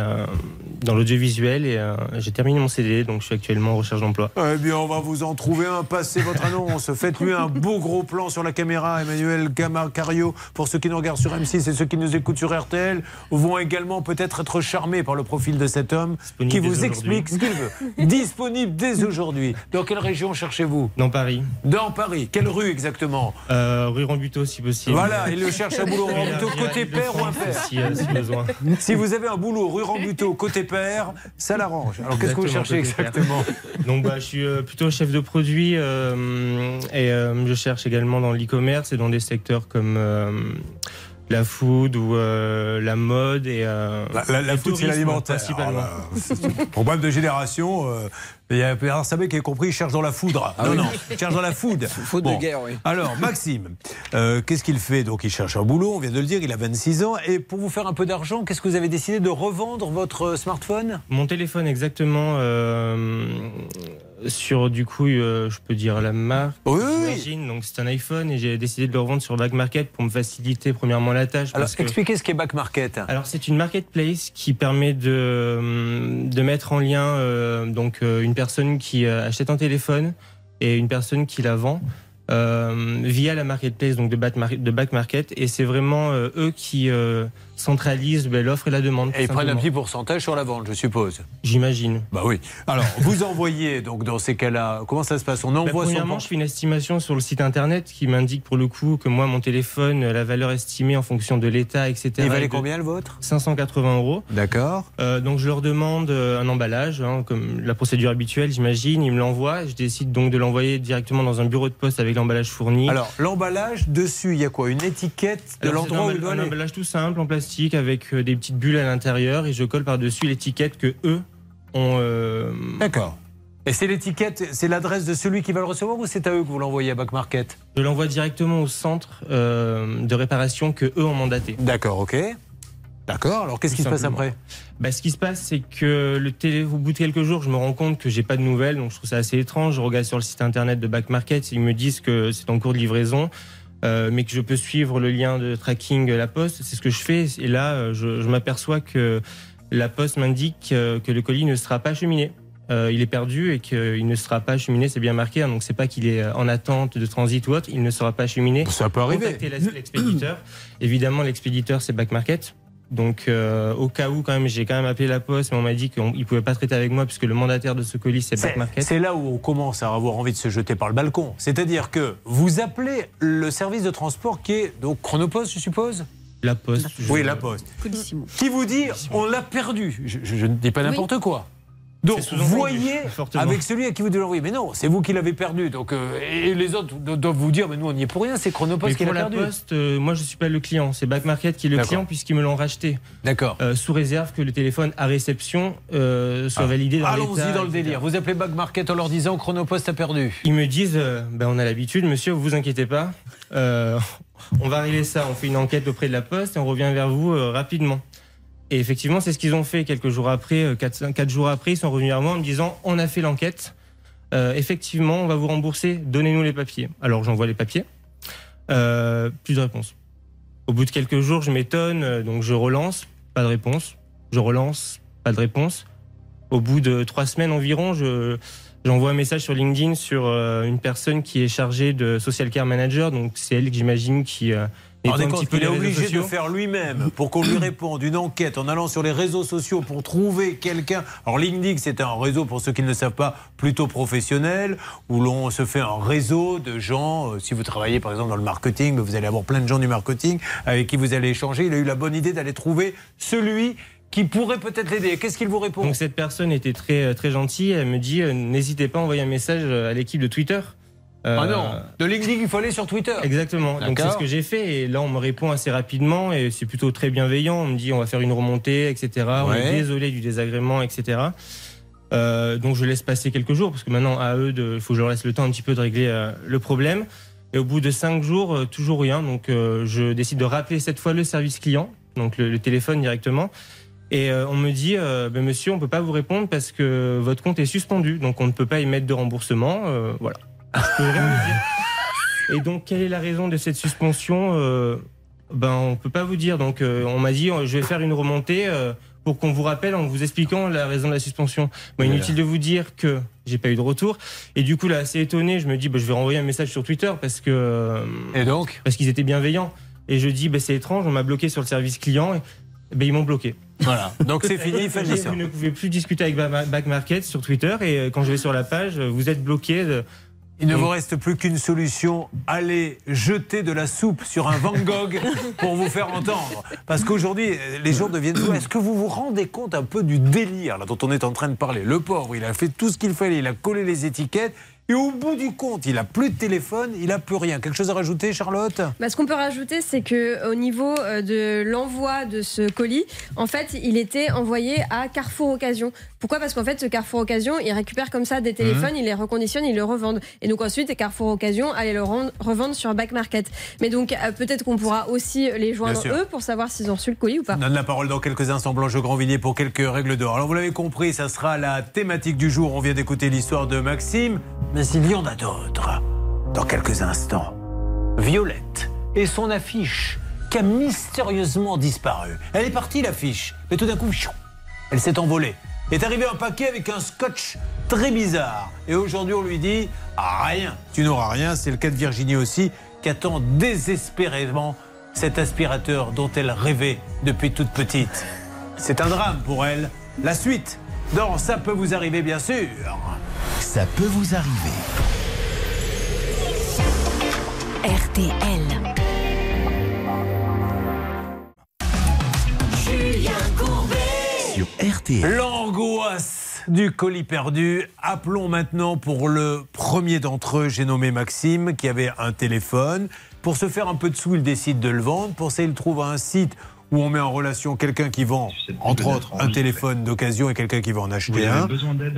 dans l'audiovisuel et j'ai terminé mon CD, donc je suis actuellement en recherche d'emploi. Eh bien, on va vous en trouver un. Passez votre [LAUGHS] annonce. Faites-lui un beau gros plan sur la caméra. Emmanuel Cario, pour ceux qui nous regardent sur M6 et ceux qui nous écoutent sur RTL, vont également peut-être être charmés par le profil de cet homme qui vous explique ce qu'il veut. [LAUGHS] Disponible dès aujourd'hui. Dans quelle région cherchez-vous? Dans Paris. Dans Paris. Quelle rue exactement? Rue Rambuteau si possible. Voilà, il le cherche un boulot Rambuteau côté père ou impair Si, euh, si besoin. Si vous avez un boulot rue Rambuteau côté père, ça l'arrange. Alors qu'est-ce que vous cherchez Exactement. Donc bah, je suis euh, plutôt chef de produit euh, et euh, je cherche également dans l'e-commerce et dans des secteurs comme euh, la food ou euh, la mode et euh, La, food, c'est l'alimentaire. principalement. Ah, bah, problème de génération. euh, Il y a Bernard Sabat qui a compris, il cherche dans la foudre. Ah non, oui. non, il cherche dans la foudre. [LAUGHS] Faute de guerre, oui. Alors, Maxime, euh, qu'est-ce qu'il fait Donc, il cherche un boulot, on vient de le dire, il a 26 ans. Et pour vous faire un peu d'argent, qu'est-ce que vous avez décidé de revendre votre smartphone? Mon téléphone exactement euh, sur du coup euh, je peux dire la marque. Oui, donc c'est un iPhone et j'ai décidé de le revendre sur Back Market pour me faciliter premièrement la tâche Alors, parce que- expliquez ce qu'est Back Market. alors c'est une marketplace qui permet de, de mettre en lien euh, donc euh, une personne qui achète un téléphone et une personne qui la vend euh, via la marketplace donc de Back Market, et c'est vraiment eux qui centralisent ben, l'offre et la demande. Et ils prennent un petit pourcentage sur la vente, je suppose. J'imagine. Bah oui. Alors, [LAUGHS] vous envoyez, donc dans ces cas-là, comment ça se passe? On Bah, envoie son premièrement, je fais une estimation sur le site internet qui m'indique pour le coup que moi, mon téléphone, la valeur estimée en fonction de l'état, etc. Il valait combien le vôtre? 580 euros. D'accord. Euh, donc je leur demande euh, un emballage, hein, comme la procédure habituelle, j'imagine. Ils me l'envoient. Je décide donc de l'envoyer directement dans un bureau de poste avec l'emballage fourni. Alors, l'emballage, dessus, il y a quoi? Une étiquette de l'endroit où il doit un aller? emballage tout simple en plastique avec euh, des petites bulles à l'intérieur et je colle par-dessus l'étiquette que eux ont. euh, D'accord. Et c'est l'étiquette, c'est l'adresse de celui qui va le recevoir ou c'est à eux que vous l'envoyez à Back Market? Je l'envoie directement au centre euh, de réparation que eux ont mandaté. D'accord, ok. D'accord, alors qu'est-ce qui se passe après? Bah, Ce qui se passe, c'est que le télé, au bout de quelques jours, je me rends compte que j'ai pas de nouvelles, donc je trouve ça assez étrange. Je regarde sur le site internet de Back Market, ils me disent que c'est en cours de livraison. Euh, mais que je peux suivre le lien de tracking La Poste, c'est ce que je fais. Et là, euh, je, je m'aperçois que La Poste m'indique euh, que le colis ne sera pas acheminé. Euh, il est perdu et qu'il ne sera pas acheminé, c'est bien marqué. hein, donc c'est pas qu'il est en attente de transit ou autre, il ne sera pas acheminé. Ça peut arriver. Contactez l'expéditeur. [CLEARS THROAT] Évidemment, l'expéditeur c'est Back Market. Donc euh, au cas où quand même, j'ai quand même appelé la poste, mais on m'a dit qu'il ne pouvait pas traiter avec moi puisque le mandataire de ce colis c'est Back C'est Market. c'est là où on commence à avoir envie de se jeter par le balcon. C'est-à-dire que vous appelez le service de transport qui est donc Chronopost, je suppose? La poste. Oui, la poste. Colissimo. Qui vous dit on l'a perdu. Je, je- je ne dis pas n'importe quoi. Donc, voyez avec celui à qui vous devez l'envoyer. Mais non, c'est vous qui l'avez perdu. Donc, euh, et les autres do- doivent vous dire, mais nous, on n'y est pour rien, c'est Chronopost qui l'a perdu. poste, euh, moi je suis pas le client, c'est Back Market qui est le client puisqu'ils me l'ont racheté. D'accord. Euh, sous réserve que le téléphone à réception soit Ah. validé dans Allons-y dans le délire. Vous appelez Back Market en leur disant Chronopost a perdu. Ils me disent, ben, on a l'habitude, monsieur, vous vous inquiétez pas. [LAUGHS] On va régler ça. On fait une enquête auprès de la Poste et on revient vers vous rapidement. Et effectivement, c'est ce qu'ils ont fait quelques jours après, euh, quatre, quatre jours après, ils sont revenus vers moi en me disant, on a fait l'enquête. Euh, effectivement, on va vous rembourser. Donnez-nous les papiers. Alors j'envoie les papiers. Euh, plus de réponse. Au bout de quelques jours, je m'étonne, euh, donc je relance, pas de réponse. Je relance, pas de réponse. Au bout de trois semaines environ, je, j'envoie un message sur LinkedIn sur euh, une personne qui est chargée de social care manager, donc c'est elle que j'imagine qui euh, compte peu qu'il est réseaux obligé de faire lui-même pour qu'on lui réponde une enquête en allant sur les réseaux sociaux pour trouver quelqu'un. Alors LinkedIn, c'est un réseau, pour ceux qui ne le savent pas, plutôt professionnel, où l'on se fait un réseau de gens. Euh, Si vous travaillez par exemple dans le marketing, vous allez avoir plein de gens du marketing avec qui vous allez échanger. Il a eu la bonne idée d'aller trouver celui qui pourrait peut-être l'aider. Qu'est-ce qu'il vous répond? Donc cette personne était très très gentille. Elle me dit euh, n'hésitez pas à envoyer un message euh, à l'équipe de Twitter. Euh, Ah non, de LinkedIn, il faut aller sur Twitter. Exactement. Donc c'est ce que j'ai fait et là on me répond assez rapidement et c'est plutôt très bienveillant. On me dit on va faire une remontée, etc. On est désolé du désagrément, etc. Euh, donc je laisse passer quelques jours parce que maintenant à eux, de- il faut que je leur laisse le temps un petit peu de régler euh, le problème. Et au bout de cinq jours, euh, toujours rien. Donc euh, je décide de rappeler cette fois le service client, donc le, le téléphone directement. Et euh, on me dit, euh, Ben, monsieur, on peut pas vous répondre parce que votre compte est suspendu, donc on ne peut pas émettre de remboursement. Euh, voilà. Et donc, quelle est la raison de cette suspension Euh, Ben, on peut pas vous dire. Donc, euh, on m'a dit, euh, je vais faire une remontée euh, pour qu'on vous rappelle en vous expliquant la raison de la suspension. Bon, inutile de vous dire que j'ai pas eu de retour. Et du coup, là, assez étonné, je me dis, ben, je vais renvoyer un message sur Twitter parce que. Et donc Parce qu'ils étaient bienveillants. Et je dis, ben, c'est étrange, on m'a bloqué sur le service client. Et, ben, ils m'ont bloqué. Voilà. Donc c'est fini, [LAUGHS] Vous ne pouvez plus discuter avec Ba- Back Market sur Twitter. Et quand je vais sur la page, vous êtes bloqué. de- Il ne vous reste plus qu'une solution, aller jeter de la soupe sur un Van Gogh [LAUGHS] pour vous faire entendre. Parce qu'aujourd'hui, les gens deviennent fous. Est-ce que vous vous rendez compte un peu du délire là, dont on est en train de parler? Le pauvre, il a fait tout ce qu'il fallait, il a collé les étiquettes. Et au bout du compte, il a plus de téléphone, il a plus rien. Quelque chose à rajouter, Charlotte? Bah, ce qu'on peut rajouter, c'est que au niveau euh, de l'envoi de ce colis, en fait, il était envoyé à Carrefour Occasion. Pourquoi Parce qu'en fait, ce Carrefour Occasion, il récupère comme ça des téléphones, Mhm. il les reconditionne, il le revendent. Et donc ensuite, Carrefour Occasion allait le rendre- revendre sur Back Market. Mais donc euh, peut-être qu'on pourra aussi les joindre eux pour savoir s'ils ont reçu le colis ou pas. On donne la parole dans quelques instants, Blanche Grandvilliers, pour quelques règles d'or. Alors, vous l'avez compris, ça sera la thématique du jour. On vient d'écouter l'histoire de Maxime, mais il y en a d'autres. Dans quelques instants, Violette et son affiche qui a mystérieusement disparu. Elle est partie, l'affiche, mais tout d'un coup, chou, elle s'est envolée. Est arrivé un paquet avec un scotch très bizarre. Et aujourd'hui, on lui dit ah, rien. Tu n'auras rien. C'est le cas de Virginie aussi, qui attend désespérément cet aspirateur dont elle rêvait depuis toute petite. C'est un drame pour elle. La suite, dans Ça peut vous arriver, bien sûr. Ça peut vous arriver. RTL. Sur RTL. L'angoisse du colis perdu. Appelons maintenant pour le premier d'entre eux, j'ai nommé Maxime, qui avait un téléphone. Pour se faire un peu de sous, il décide de le vendre. Pour ça, il trouve un site où on met en relation quelqu'un qui vend, entre autres, un téléphone d'occasion et quelqu'un qui va en acheter un.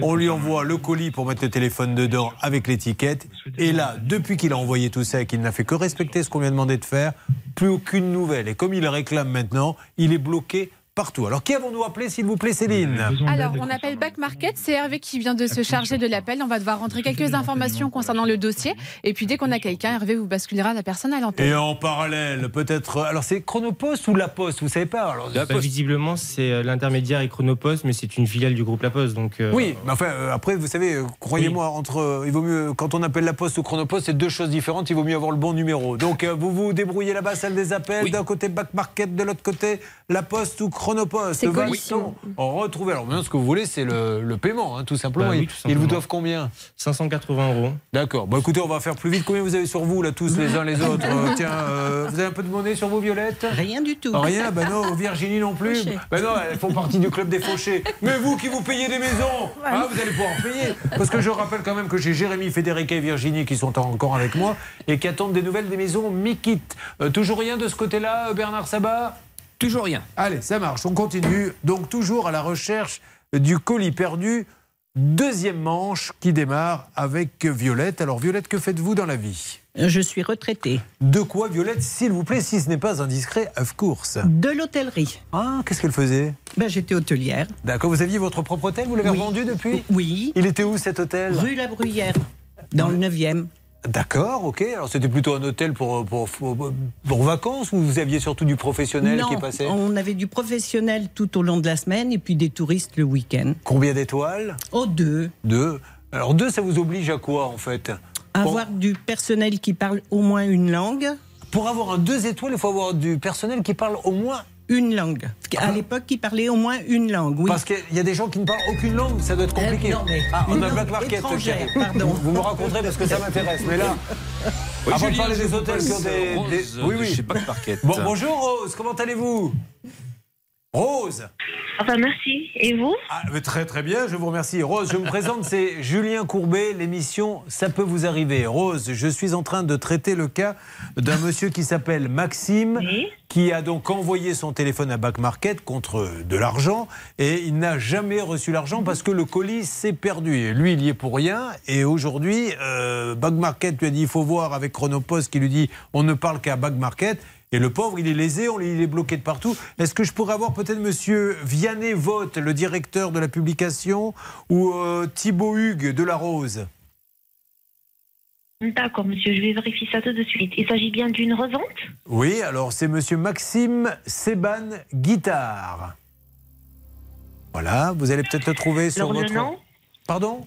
On lui envoie le colis pour mettre le téléphone dedans avec l'étiquette. Et là, depuis qu'il a envoyé tout ça et qu'il n'a fait que respecter ce qu'on lui a demandé de faire, plus aucune nouvelle. Et comme il réclame maintenant, il est bloqué partout. Alors, qui avons-nous appelé, s'il vous plaît, Céline Alors, on appelle Back Market. C'est Hervé qui vient de se charger de l'appel. On va devoir rentrer quelques informations concernant le dossier. Et puis, dès qu'on a quelqu'un, Hervé vous basculera la personne à l'antenne. Et en parallèle, peut-être. Alors, c'est Chronopost ou La Poste? Vous savez pas alors, La Bah, visiblement, c'est euh, l'intermédiaire et Chronopost, mais c'est une filiale du groupe La Poste. Donc, euh, Oui, mais enfin, euh, après, vous savez, euh, croyez-moi, entre, euh, il vaut mieux, quand on appelle la poste ou chronopost, c'est deux choses différentes, il vaut mieux avoir le bon numéro. Donc, euh, vous vous débrouillez là-bas, celle des appels, d'un côté back market, de l'autre côté la poste ou chronopost? Vincent, Colission. retrouvez. Alors, maintenant, ce que vous voulez, c'est le, le paiement, hein, tout simplement. Bah oui, Ils- tout Ils simplement. vous doivent combien? 580 euros. D'accord. Bon, écoutez, on va faire plus vite. Combien vous avez sur vous, là, tous les uns les autres? Euh, Tiens, euh, vous avez un peu de monnaie sur vous, Violette? Rien du tout. Rien, ben non, Virginie non plus. Fauché. Ben non, elles font partie du club des fauchés. Mais vous qui vous payez des maisons, hein, vous allez pouvoir payer. Parce que je rappelle quand même que j'ai Jérémy, Federica et Virginie qui sont encore avec moi et qui attendent des nouvelles des maisons Mikit. Euh, toujours rien de ce côté-là, Bernard Sabat? Toujours rien. Allez, ça marche, on continue. Donc toujours à la recherche du colis perdu. Deuxième manche qui démarre avec Violette. Alors Violette, que faites-vous dans la vie? Je suis retraitée. De quoi Violette, s'il vous plaît, si ce n'est pas indiscret, of course? De l'hôtellerie. Ah, qu'est-ce qu'elle faisait? Ben, J'étais hôtelière. D'accord, vous aviez votre propre hôtel, vous l'avez Oui. revendu depuis? Oui. Il était où cet hôtel? Rue La Bruyère, dans le 9e. D'accord, ok. Alors c'était plutôt un hôtel pour, pour, pour, pour vacances ou vous aviez surtout du professionnel non, qui passait on avait du professionnel tout au long de la semaine et puis des touristes le week-end. Combien d'étoiles? Oh, deux. Deux. Alors deux, ça vous oblige à quoi en fait? Avoir du personnel qui parle au moins une langue. Pour avoir un deux étoiles, il faut avoir du personnel qui parle au moins une langue. À l'époque, qui parlait au moins une langue, oui. Parce qu'il y a des gens qui ne parlent aucune langue, ça doit être compliqué. Euh, non, mais ah, on a Black Market. pardon. Vous, me raconterez parce que ça m'intéresse. Mais là, Oui, avant de parler je des hôtels qui ont des, Rose des- de Oui, oui. chez Back Market. Bon, bonjour Rose, comment allez-vous? Rose Enfin, merci. Et vous? Ah, Très très bien, je vous remercie. Rose, je me présente, c'est Julien Courbet, l'émission Ça peut vous arriver. Rose, je suis en train de traiter le cas d'un monsieur qui s'appelle Maxime, qui a donc envoyé son téléphone à Back Market contre de l'argent, et il n'a jamais reçu l'argent parce que le colis s'est perdu. Et lui, il y est pour rien, et aujourd'hui, euh, Back Market lui a dit, il faut voir avec Chronopost qui lui dit, on ne parle qu'à Back Market. Et le pauvre, il est lésé, on, il est bloqué de partout. Est-ce que je pourrais avoir peut-être Monsieur Vianney Vote, le directeur de la publication, ou euh, Thibaut Hugues de La Rose? D'accord, monsieur, je vais vérifier ça tout de suite. Il s'agit bien d'une revente? Oui, alors c'est Monsieur Maxime Seban Guitare. Voilà, vous allez peut-être le trouver sur Alors, le votre. nom? Pardon?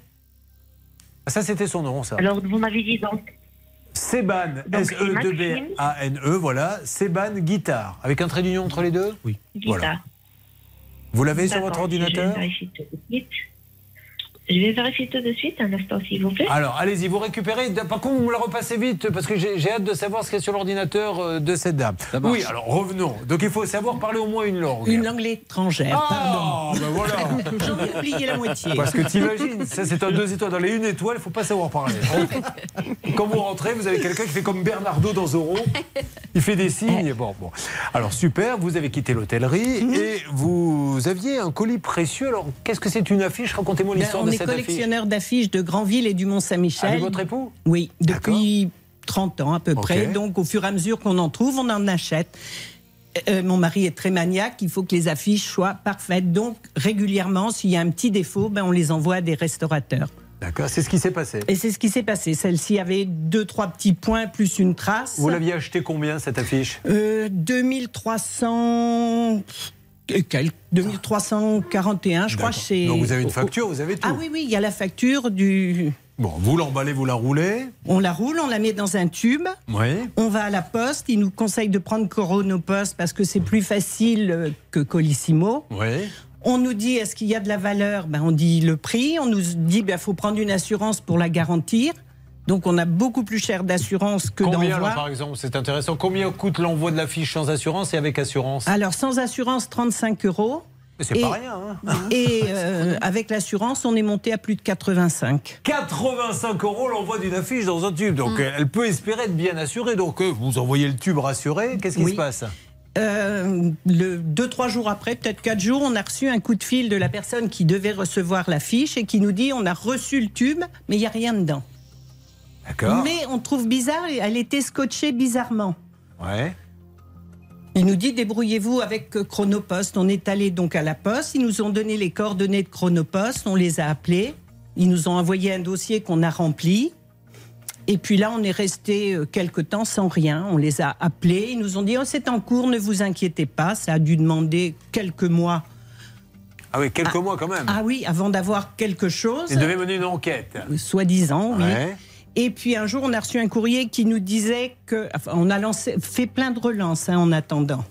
Ah, Ça, c'était son nom, ça. Alors, vous m'avez dit donc. Seban, S-E-B-A-N-E, voilà. Seban Guitare. Avec un trait d'union entre les deux? Oui. Guitare. Vous l'avez sur votre ordinateur? Je vérifie tout de suite. Je vais vérifier tout de suite, un instant s'il vous plaît. Alors, allez-y, vous récupérez. Par contre, vous me la repassez vite, parce que j'ai hâte de savoir ce qu'il y a sur l'ordinateur euh, de cette dame. Oui, alors revenons. Donc, il faut savoir parler au moins une langue. Une langue étrangère, Ah, ben voilà. pardon. [LAUGHS] J'en ai oublié la moitié. Parce que t'imagines, ça c'est un deux étoiles dans les une étoile, il faut pas savoir parler. [LAUGHS] Quand vous rentrez, vous avez quelqu'un qui fait comme Bernardo dans Zorro. Il fait des signes. Bon, bon. Alors super, vous avez quitté l'hôtellerie Mhm. et vous aviez un colis précieux. Alors qu'est-ce que c'est une affiche? Racontez-moi Ben, l'histoire de. Collectionneur d'affiches de Granville et du Mont-Saint-Michel. Avec votre époux Oui, depuis 30 ans à peu près. Donc au fur et à mesure qu'on en trouve, on en achète. Euh, mon mari est très maniaque, il faut que les affiches soient parfaites. Donc régulièrement, s'il y a un petit défaut, ben, on les envoie à des restaurateurs. D'accord, c'est ce qui s'est passé. Et c'est ce qui s'est passé. Celle-ci avait deux, trois petits points plus une trace. Vous l'aviez acheté combien cette affiche? Euh, 2300 et quelques, 2341, je crois. Chez- Donc vous avez une facture, vous avez tout. Ah oui, oui, il y a la facture du. Bon, vous l'emballez, vous la roulez. On la roule, on la met dans un tube. Oui. On va à la poste. Ils nous conseillent de prendre Coronopost parce que c'est plus facile euh, que Colissimo. Oui. On nous dit est-ce qu'il y a de la valeur? Ben, On dit le prix. On nous dit il faut prendre une assurance pour la garantir. Donc on a beaucoup plus cher d'assurance que Combien, d'envoi. alors, par exemple, c'est intéressant. Combien coûte l'envoi de l'affiche sans assurance et avec assurance? Alors sans assurance, 35 euros. C'est pas rien, hein. [LAUGHS] Et euh, avec l'assurance, on est monté à plus de 85. 85 euros l'envoi d'une affiche dans un tube. Donc euh, elle peut espérer être bien assurée. Donc euh, vous envoyez le tube rassuré. Qu'est-ce qui Oui. se passe? Euh, le, deux, trois jours après, peut-être quatre jours, on a reçu un coup de fil de la personne qui devait recevoir l'affiche et qui nous dit on a reçu le tube, mais il n'y a rien dedans. Mais on trouve bizarre, elle était scotchée bizarrement. Ouais. Il nous dit débrouillez-vous avec euh, Chronopost. On est allé donc à la poste. Ils nous ont donné les coordonnées de Chronopost. On les a appelés. Ils nous ont envoyé un dossier qu'on a rempli. Et puis là, on est resté euh, quelque temps sans rien. On les a appelés. Ils nous ont dit oh, c'est en cours, ne vous inquiétez pas. Ça a dû demander quelques mois. Ah oui, quelques mois quand même. Ah oui, avant d'avoir quelque chose. Il devait mener une enquête. Soi-disant, oui. Ouais. Et puis un jour, on a reçu un courrier qui nous disait que. on a lancé, fait plein de relances hein, en attendant.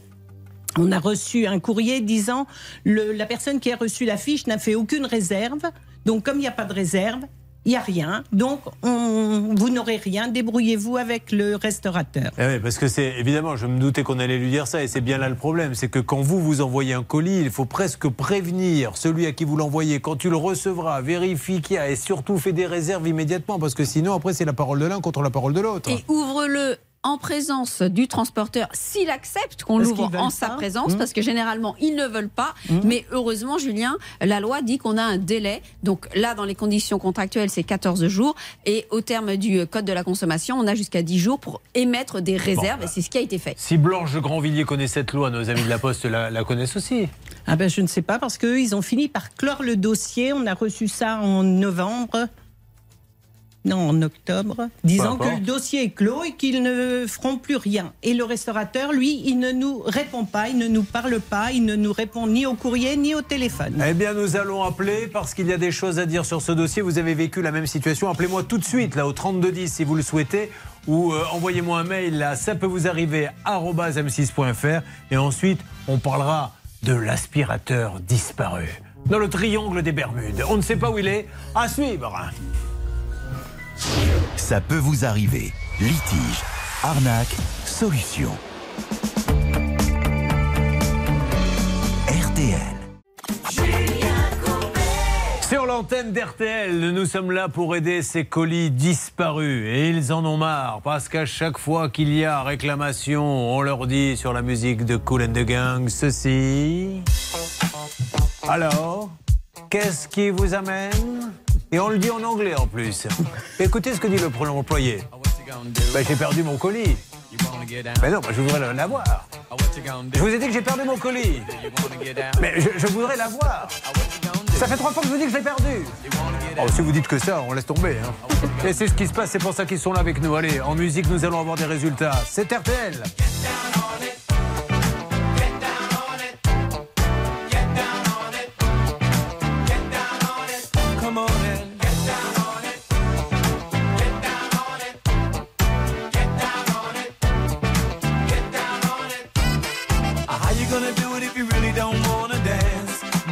On a reçu un courrier disant le, la personne qui a reçu la fiche n'a fait aucune réserve. Donc, comme il n'y a pas de réserve, il n'y a rien. Donc, on- vous n'aurez rien. Débrouillez-vous avec le restaurateur. Eh oui, parce que c'est évidemment, je me doutais qu'on allait lui dire ça, et c'est bien là le problème, c'est que quand vous vous envoyez un colis, il faut presque prévenir celui à qui vous l'envoyez. Quand tu le recevras, vérifie qu'il y a et surtout fais des réserves immédiatement, parce que sinon après c'est la parole de l'un contre la parole de l'autre. Et ouvre-le en présence du transporteur s'il accepte qu'on l'ouvre qu'ils en sa présence, Mmh. parce que généralement ils ne veulent pas. Mmh. Mais heureusement, Julien, la loi dit qu'on a un délai. Donc là, dans les conditions contractuelles, c'est 14 jours. Et au terme du code de la consommation, on a jusqu'à 10 jours pour émettre des réserves. et c'est ce qui a été fait. Si Blanche Grandvilliers connaît cette loi, nos amis de la Poste la, la connaissent aussi. Ah ben, je ne sais pas, parce qu'eux, ils ont fini par clore le dossier. On a reçu ça en novembre. Non, en octobre, disant que le dossier est clos et qu'ils ne feront plus rien. Et le restaurateur, lui, il ne nous répond pas, il ne nous parle pas, il ne nous répond ni au courrier ni au téléphone. Eh bien, nous allons appeler parce qu'il y a des choses à dire sur ce dossier. Vous avez vécu la même situation. Appelez-moi tout de suite, là, au 3210, si vous le souhaitez, ou euh, envoyez-moi un mail à ça peut vous arriver m6.fr. Et ensuite, on parlera de l'aspirateur disparu dans le triangle des Bermudes. On ne sait pas où il est. À suivre. Ça peut vous arriver. Litige, arnaque, solution. RTL. Sur l'antenne d'RTL, nous sommes là pour aider ces colis disparus. Et ils en ont marre, parce qu'à chaque fois qu'il y a réclamation, on leur dit sur la musique de Cool and the Gang ceci. Alors, qu'est-ce qui vous amène Et on le dit en anglais en plus. Écoutez ce que dit le pronom employé. Ben, j'ai perdu mon colis. Mais non, moi, je voudrais l'avoir. Je vous ai dit que j'ai perdu mon colis. Mais je, je voudrais l'avoir. Ça fait trois fois que je vous dis que je l'ai perdu. Oh, si vous dites que ça, on laisse tomber. hein. Et c'est ce qui se passe, c'est pour ça qu'ils sont là avec nous. Allez, en musique, nous allons avoir des résultats. C'est RTL.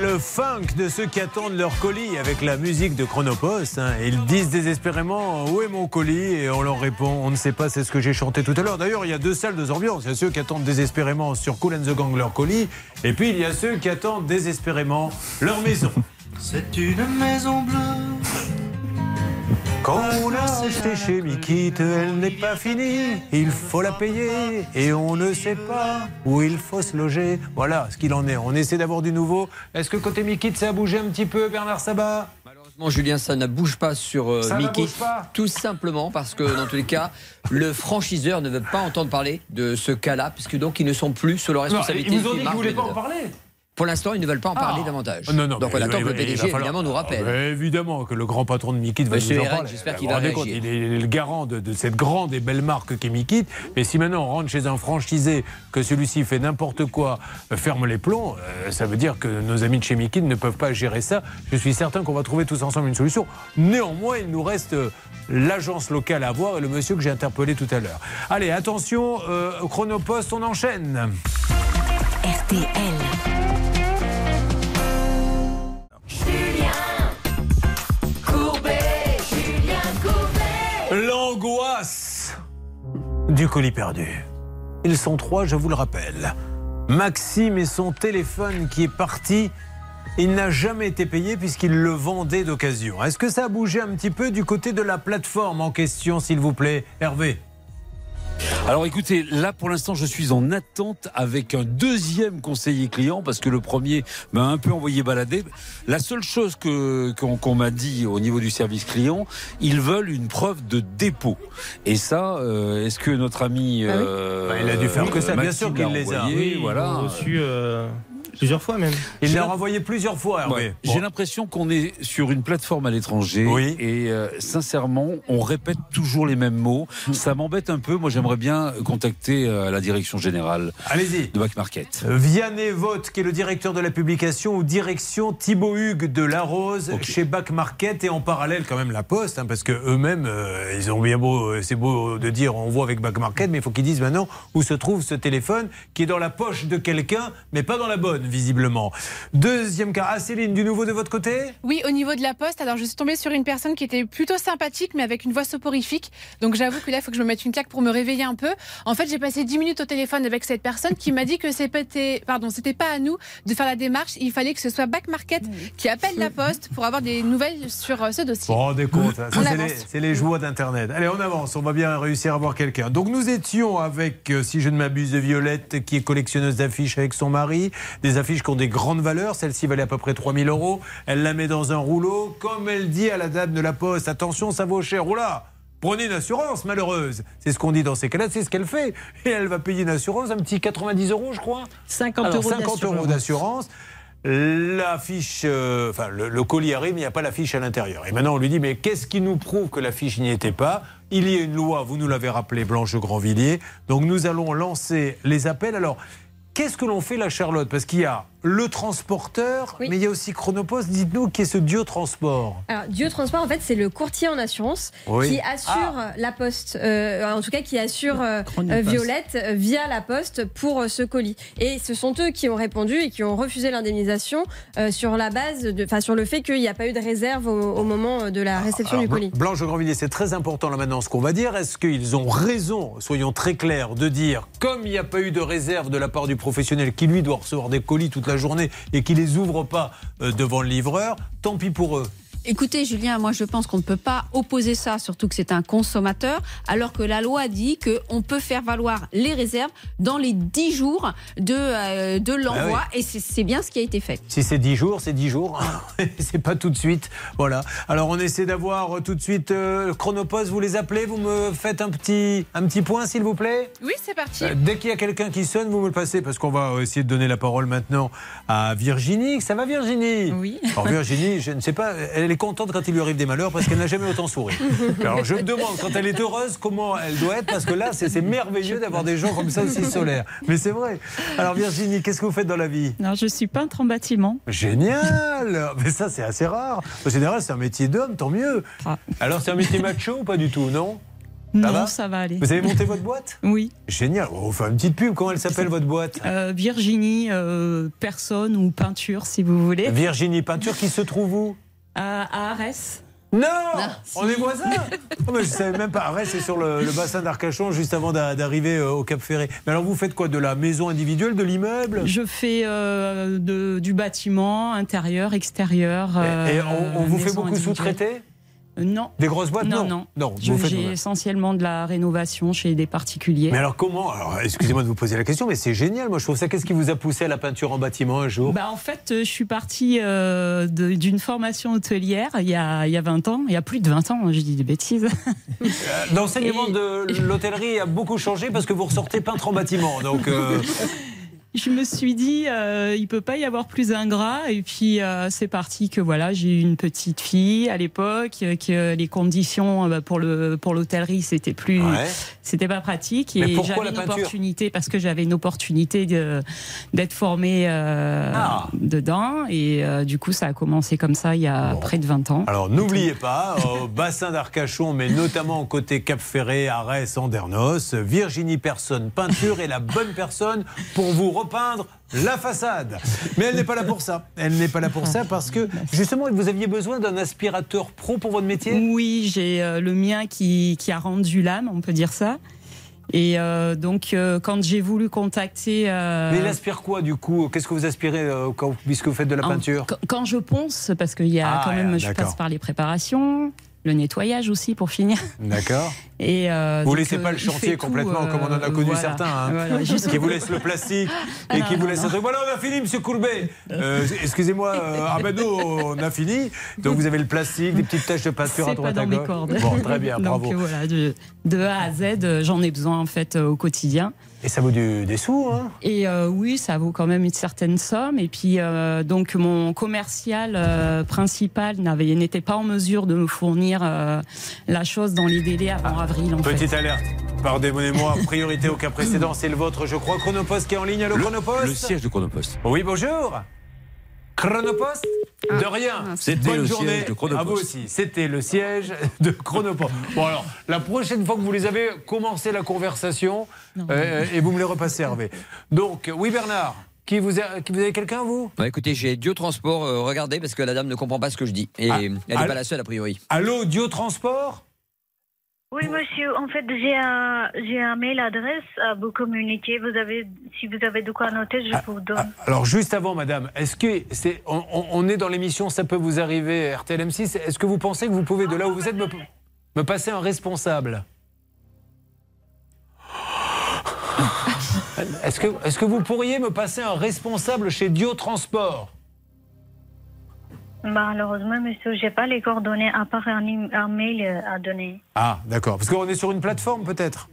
le funk de ceux qui attendent leur colis avec la musique de Chronopost. hein. Ils disent désespérément Où est mon colis? Et on leur répond On ne sait pas, c'est ce que j'ai chanté tout à l'heure. D'ailleurs, il y a deux salles, deux ambiances. Il y a ceux qui attendent désespérément sur Cool and the Gang leur colis. Et puis, il y a ceux qui attendent désespérément leur maison. C'est une maison bleue. Quand on l'a achetée chez Mikit, elle n'est pas finie. Il faut la payer et on ne sait pas où il faut se loger. Voilà ce qu'il en est. On essaie d'avoir du nouveau. Est-ce que côté Mikit, ça a bougé un petit peu, Bernard Sabat? Malheureusement, Julien, ça ne bouge pas sur euh, Ça ne Mickey. bouge pas Tout simplement parce que, dans tous les cas, le franchiseur ne veut pas entendre parler de ce cas-là, puisque donc ils ne sont plus sous leur responsabilité. ils vous ont dit qu'ils ne voulaient pas en parler. Pour l'instant, ils ne veulent pas en parler Ah. davantage. Non, non, donc on attend que le PDG, falloir- évidemment, nous rappelle. Ah, évidemment que le grand patron de Mikit va Monsieur nous en parler. j'espère qu'il va compte. Il est le garant de, de cette grande et belle marque qu'est Mikit. Mais si maintenant on rentre chez un franchisé, que celui-ci fait n'importe quoi, euh, ferme les plombs, euh, ça veut dire que nos amis de chez Mikit ne peuvent pas gérer ça. Je suis certain qu'on va trouver tous ensemble une solution. Néanmoins, il nous reste euh, l'agence locale à voir et le monsieur que j'ai interpellé tout à l'heure. Allez, attention, euh, Chronopost, on enchaîne. RTL. L'angoisse du colis perdu. Ils sont trois, je vous le rappelle. Maxime et son téléphone qui est parti. Il n'a jamais été payé puisqu'il le vendait d'occasion. Est-ce que ça a bougé un petit peu du côté de la plateforme en question, s'il vous plaît Hervé? Alors écoutez, là pour l'instant je suis en attente avec un deuxième conseiller client parce que le premier m'a un peu envoyé balader. La seule chose que qu'on qu'on m'a dit au niveau du service client, ils veulent une preuve de dépôt. Et ça, euh, est-ce que notre ami Ah oui. euh, Bah, il a dû faire que ça, bien sûr qu'il les a. envoyé, Oui, ils voilà. ont reçu, euh, Plusieurs fois même. Il l'a renvoyé plusieurs fois, Hervé. Ouais. J'ai l'impression qu'on est sur une plateforme à l'étranger Oui. et euh, sincèrement, on répète toujours les mêmes mots. Ça m'embête un peu. Moi, j'aimerais bien contacter euh, la direction générale Allez-y. de Back Market. Vianney Vote, qui est le directeur de la publication, ou direction Thibaut Hugues de La Rose chez Back Market et en parallèle quand même La Poste, hein, parce que eux-mêmes, euh, ils ont bien beau, euh, c'est beau de dire on voit avec Back Market, mais il faut qu'ils disent maintenant où se trouve ce téléphone qui est dans la poche de quelqu'un, mais pas dans la bonne visiblement. Deuxième cas, ah Céline, du nouveau de votre côté Oui, au niveau de la poste, alors je suis tombée sur une personne qui était plutôt sympathique, mais avec une voix soporifique. Donc j'avoue que là, il faut que je me mette une claque pour me réveiller un peu. En fait, j'ai passé 10 minutes au téléphone avec cette personne qui m'a dit que c'était, pardon, c'était pas à nous de faire la démarche. Il fallait que ce soit Back Market qui appelle la poste pour avoir des nouvelles sur euh, ce dossier. Vous rendez compte, hein, c'est les, les joies d'Internet. Allez, on avance, on va bien réussir à voir quelqu'un. Donc nous étions avec, euh, si je ne m'abuse, Violette, qui est collectionneuse d'affiches avec son mari, des affiches qui ont des grandes valeurs, celle-ci valait à peu près 3000 euros, elle la met dans un rouleau, comme elle dit à la dame de la poste, attention, ça vaut cher, oula Prenez une assurance malheureuse. C'est ce qu'on dit dans ces cas-là, c'est ce qu'elle fait. Et elle va payer une assurance, un petit 90 euros, je crois. 50 Alors, euros 50 euros d'assurance. d'assurance. La fiche, euh, enfin le, le colis arrive, mais il n'y a pas la fiche à l'intérieur. Et maintenant on lui dit mais qu'est-ce qui nous prouve que la fiche n'y était pas? Il y a une loi, vous nous l'avez rappelé, Blanche Grandvilliers. Donc nous allons lancer les appels. Alors qu'est-ce que l'on fait la Charlotte? Parce qu'il y a le transporteur, mais il y a aussi Chronopost. Dites-nous qui est ce Dieu transport. Alors, Dieu Transport, en fait, c'est le courtier en assurance Oui. qui assure la poste, euh, en tout cas qui assure euh, euh, Violette via la poste pour euh, ce colis. Et ce sont eux qui ont répondu et qui ont refusé l'indemnisation euh, sur la base, enfin sur le fait qu'il n'y a pas eu de réserve au, au moment de la réception Alors, du colis. Bl- Blanche Grandvilliers, c'est très important là maintenant ce qu'on va dire. Est-ce qu'ils ont raison, soyons très clairs, de dire, comme il n'y a pas eu de réserve de la part du professionnel qui lui doit recevoir des colis toute la journée et qui les ouvre pas euh, devant le livreur, tant pis pour eux. Écoutez, Julien, moi je pense qu'on ne peut pas opposer ça, surtout que c'est un consommateur, alors que la loi dit qu'on peut faire valoir les réserves dans les 10 jours de, euh, de l'envoi, Ah et c'est bien ce qui a été fait. Si c'est 10 jours, c'est 10 jours. [LAUGHS] c'est pas tout de suite. Voilà. Alors on essaie d'avoir euh, tout de suite euh, Chronopost, vous les appelez, vous me faites un petit, un petit point s'il vous plaît? Oui, c'est parti. Euh, Dès qu'il y a quelqu'un qui sonne, vous me le passez parce qu'on va essayer de donner la parole maintenant à Virginie. Ça va Virginie? Oui. Alors Virginie, je ne sais pas, elle est contente quand il lui arrive des malheurs parce qu'elle n'a jamais autant souri. [LAUGHS] Alors je me demande quand elle est heureuse comment elle doit être parce que là c'est merveilleux d'avoir des gens comme ça aussi solaires. Mais c'est vrai. Alors Virginie, qu'est-ce que vous faites dans la vie? Non, je suis peintre en bâtiment. Génial Mais ça c'est assez rare. En général c'est un métier d'homme, tant mieux. Alors c'est un métier macho ou pas du tout, non? Ça non, va? ça va aller. Vous avez monté votre boîte? Oui. Génial. On faire une petite pub. Comment elle s'appelle votre boîte? Euh, Virginie, euh, personne ou peinture, si vous voulez. Virginie Peinture qui se trouve où? À, à Arès. Non, On est voisins [LAUGHS] oh, mais Je ne savais même pas. Arrête, c'est sur le, le bassin d'Arcachon, juste avant d'a- d'arriver euh, au Cap Ferré. Mais alors, vous faites quoi De la maison individuelle, de l'immeuble? Je fais euh, de- du bâtiment, intérieur, extérieur. Et- Et euh, on, on vous fait beaucoup sous-traiter? Non. Des grosses boîtes Non, Non, non. non J'ai essentiellement de la rénovation chez des particuliers. Mais alors, comment Alors, excusez-moi de vous poser la question, mais c'est génial. Moi, je trouve ça. Qu'est-ce qui vous a poussé à la peinture en bâtiment un jour? Bah, en fait, euh, je suis partie euh, d'une formation hôtelière il y, a, il y a 20 ans. Il y a plus de 20 ans, je dis des bêtises. [LAUGHS] Euh, L'enseignement de l'hôtellerie a beaucoup changé parce que vous ressortez peintre en bâtiment. Donc, euh, [LAUGHS] Je me suis dit, euh, il peut pas y avoir plus ingrat. Et puis, euh, c'est parti que voilà, j'ai eu une petite fille à l'époque, euh, que les conditions euh, bah, pour le pour l'hôtellerie, c'était plus, Ouais. c'était pas pratique. Et j'avais une opportunité parce que j'avais une opportunité d'être formée euh, Ah. dedans. Et du coup, ça a commencé comme ça il y a près de 20 ans. Alors n'oubliez pas, au [LAUGHS] bassin d'Arcachon, mais notamment côté Cap Ferré, Arès, Andernos, Virginie Personne Peinture est la bonne personne pour vous repeindre la façade. Mais elle n'est pas là pour ça. Elle n'est pas là pour ça parce que justement, vous aviez besoin d'un aspirateur pro pour votre métier? Oui, j'ai euh, le mien qui, qui a rendu l'âme, on peut dire ça. Et euh, donc, euh, quand j'ai voulu contacter. euh, Mais il aspire quoi du coup? Qu'est-ce que vous aspirez quand, puisque vous faites de la peinture? quand- Quand je ponce, parce qu'il y a Ah, quand même, je passe par les préparations, le nettoyage aussi pour finir. D'accord. [LAUGHS] Et, euh, Vous donc, laissez pas euh, le chantier complètement tout, comme on en a euh, connu voilà. certains, hein, Voilà, [LAUGHS] qui vous laissent le plastique [LAUGHS] et Non, qui vous non, laissent non. un truc. Voilà, on a fini, Monsieur Courbet. Euh, Excusez-moi, euh, ah non, on a fini. Donc vous avez le plastique, des petites taches de peinture à droite à gauche. cordes. Bon, très bien, Donc bravo. euh, voilà, de, de A à Z, euh, j'en ai besoin en fait euh, au quotidien. Et ça vaut du- des sous, hein Et euh, oui, ça vaut quand même une certaine somme. Et puis euh, donc mon commercial euh, principal n'avait n'était pas en mesure de me fournir euh, la chose dans les délais avant avril. En Petite fait. alerte. Pardonnez-moi, priorité au cas précédent, c'est le vôtre, je crois. Chronopost qui est en ligne. Allô, Chronopost Le siège de Chronopost. Oui, bonjour. Chronopost De rien. C'était Bonne le journée siège de Chronopost. À vous aussi. C'était le siège de Chronopost. Bon, alors, la prochaine fois que vous les avez, commencez la conversation euh, et vous me les repassez, Hervé. Donc, oui, Bernard, qui vous, a- qui vous avez quelqu'un, vous? Bah, écoutez, j'ai Dio Transport, euh, regardez, parce que la dame ne comprend pas ce que je dis. Et elle n'est ah, pas la seule, a priori. Allô, Dio Transport Oui, monsieur. En fait, j'ai un, j'ai un mail adresse à vous communiquer. Vous avez, si vous avez de quoi noter, je vous donne. Alors, juste avant, madame, est-ce que c'est, on, est dans l'émission Ça peut vous arriver, RTL M6 Est-ce que vous pensez que vous pouvez, de là où vous êtes, me, me passer un responsable? [LAUGHS] Est-ce que, est-ce que vous pourriez me passer un responsable chez Dio Transport Malheureusement, monsieur, j'ai pas les coordonnées à part un, mail euh, à donner. Ah, d'accord. Parce qu'on est sur une plateforme, peut-être?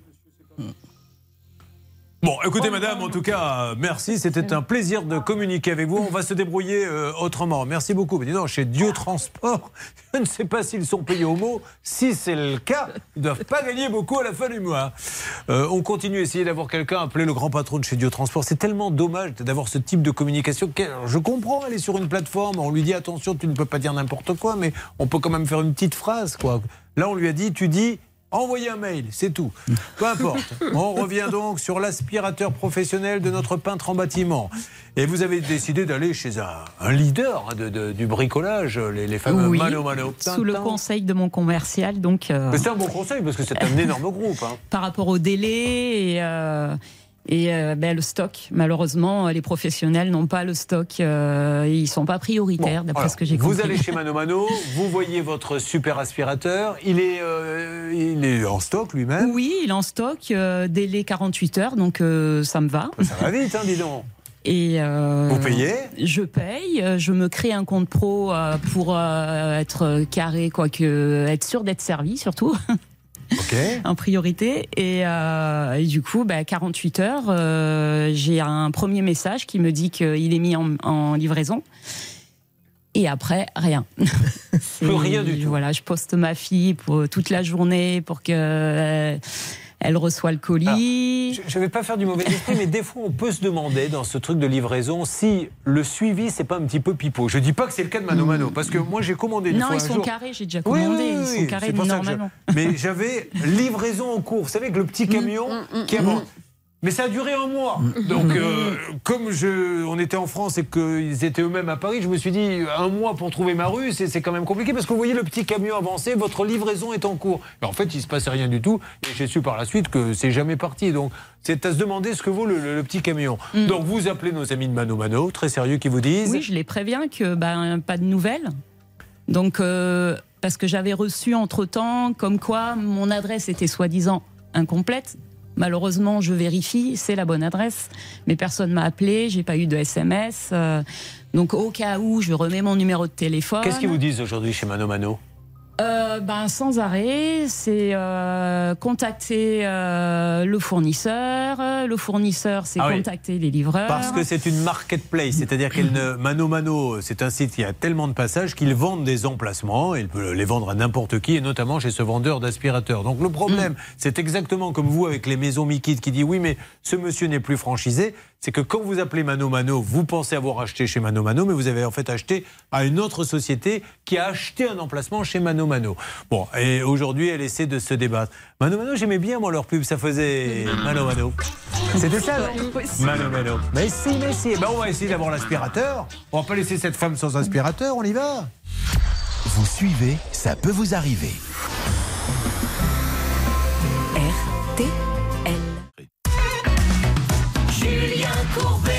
Bon, écoutez, madame, en tout cas, euh, merci. C'était un plaisir de communiquer avec vous. On va se débrouiller euh, autrement. Merci beaucoup. Mais dis donc, chez Dio Transport, [LAUGHS] je ne sais pas s'ils sont payés au mot. Si c'est le cas, ils ne doivent pas gagner beaucoup à la fin du mois. Euh, on continue à essayer d'avoir quelqu'un appelé le grand patron de chez Dio Transport. C'est tellement dommage d'avoir ce type de communication. Je comprends, elle est sur une plateforme, on lui dit attention, tu ne peux pas dire n'importe quoi, mais on peut quand même faire une petite phrase. Quoi. Là, on lui a dit, tu dis Envoyez un mail, c'est tout. Peu importe. On revient donc sur l'aspirateur professionnel de notre peintre en bâtiment. Et vous avez décidé d'aller chez un, un leader hein, de- de- du bricolage, les, les fameux Oui, Mano Mano. sous le conseil de mon commercial, donc. euh, C'est un bon conseil parce que c'est un énorme groupe. hein. par rapport au délai et, euh, et euh, ben, le stock. Malheureusement, les professionnels n'ont pas le stock. euh, ils sont pas prioritaires, d'après ce que j'ai compris. Vous allez chez Mano Mano, vous voyez votre super aspirateur, il est, euh, il est en stock lui-même. Oui, il est en stock, euh, délai 48 heures, donc euh, ça me va. Ça va vite, hein, dis donc. Et euh, Vous payez? Je paye. euh, Je me crée un compte pro euh, pour euh, être carré, quoique être sûr d'être servi surtout. [LAUGHS] [LAUGHS] en priorité. Et, euh, et du coup, bah, 48 heures, euh, j'ai un premier message qui me dit qu'il est mis en, en livraison. Et après, rien. [LAUGHS] C'est- rien du tout. Voilà, je poste ma fille pour toute la journée pour que euh, elle reçoit le colis. Je ne vais pas faire du mauvais esprit, mais des fois, on peut se demander dans ce truc de livraison si le suivi, c'est pas un petit peu pipeau. Je dis pas que c'est le cas de Mano Mano, parce que moi, j'ai commandé une non, fois ils un sont jour- carrés, j'ai déjà commandé. oui, oui, ils oui, sont carrés je-. Mais j'avais livraison en cours. Vous savez que le petit camion qui avance. Mais ça a duré un mois. Donc, euh, comme je, on était en France et qu'ils étaient eux-mêmes à Paris, je me suis dit, un mois pour trouver ma rue, c'est quand même compliqué parce que vous voyez le petit camion avancer, votre livraison est en cours. En fait, il se passait rien du tout. Et j'ai su par la suite que c'est jamais parti. Donc, c'est à se demander ce que vaut le, le- le petit camion. Donc, vous appelez nos amis de Mano Mano, très sérieux, qui vous disent. Oui, je les préviens que ben, pas de nouvelles. Donc, euh, parce que j'avais reçu entre-temps comme quoi mon adresse était soi-disant incomplète. Malheureusement, je vérifie, c'est la bonne adresse, mais personne m'a appelé, j'ai pas eu de SMS. euh, donc, au cas où, je remets mon numéro de téléphone. Qu'est-ce qu'ils vous disent aujourd'hui chez Mano Mano? Euh, ben, sans arrêt, c'est euh, contacter euh, le fournisseur. Le fournisseur, c'est Ah oui. contacter les livreurs. Parce que c'est une marketplace, c'est-à-dire qu'elle ne Mano Mano, c'est un site qui a tellement de passages qu'ils vendent des emplacements, il peut les vendre à n'importe qui et notamment chez ce vendeur d'aspirateurs. Donc le problème, Mm. c'est exactement comme vous avec les maisons Mikit qui dit oui mais ce monsieur n'est plus franchisé, c'est que quand vous appelez Mano Mano, vous pensez avoir acheté chez Mano Mano mais vous avez en fait acheté à une autre société qui a acheté un emplacement chez Mano Mano. Bon, et aujourd'hui, elle essaie de se débattre. Mano Mano, j'aimais bien moi leur pub, ça faisait Mano Mano. C'était ça, non Mano Mano. Mais si, mais si. Eh ben, on va essayer d'avoir l'aspirateur. On va pas laisser cette femme sans aspirateur, on y va. Vous suivez, ça peut vous arriver. Julien Courbet.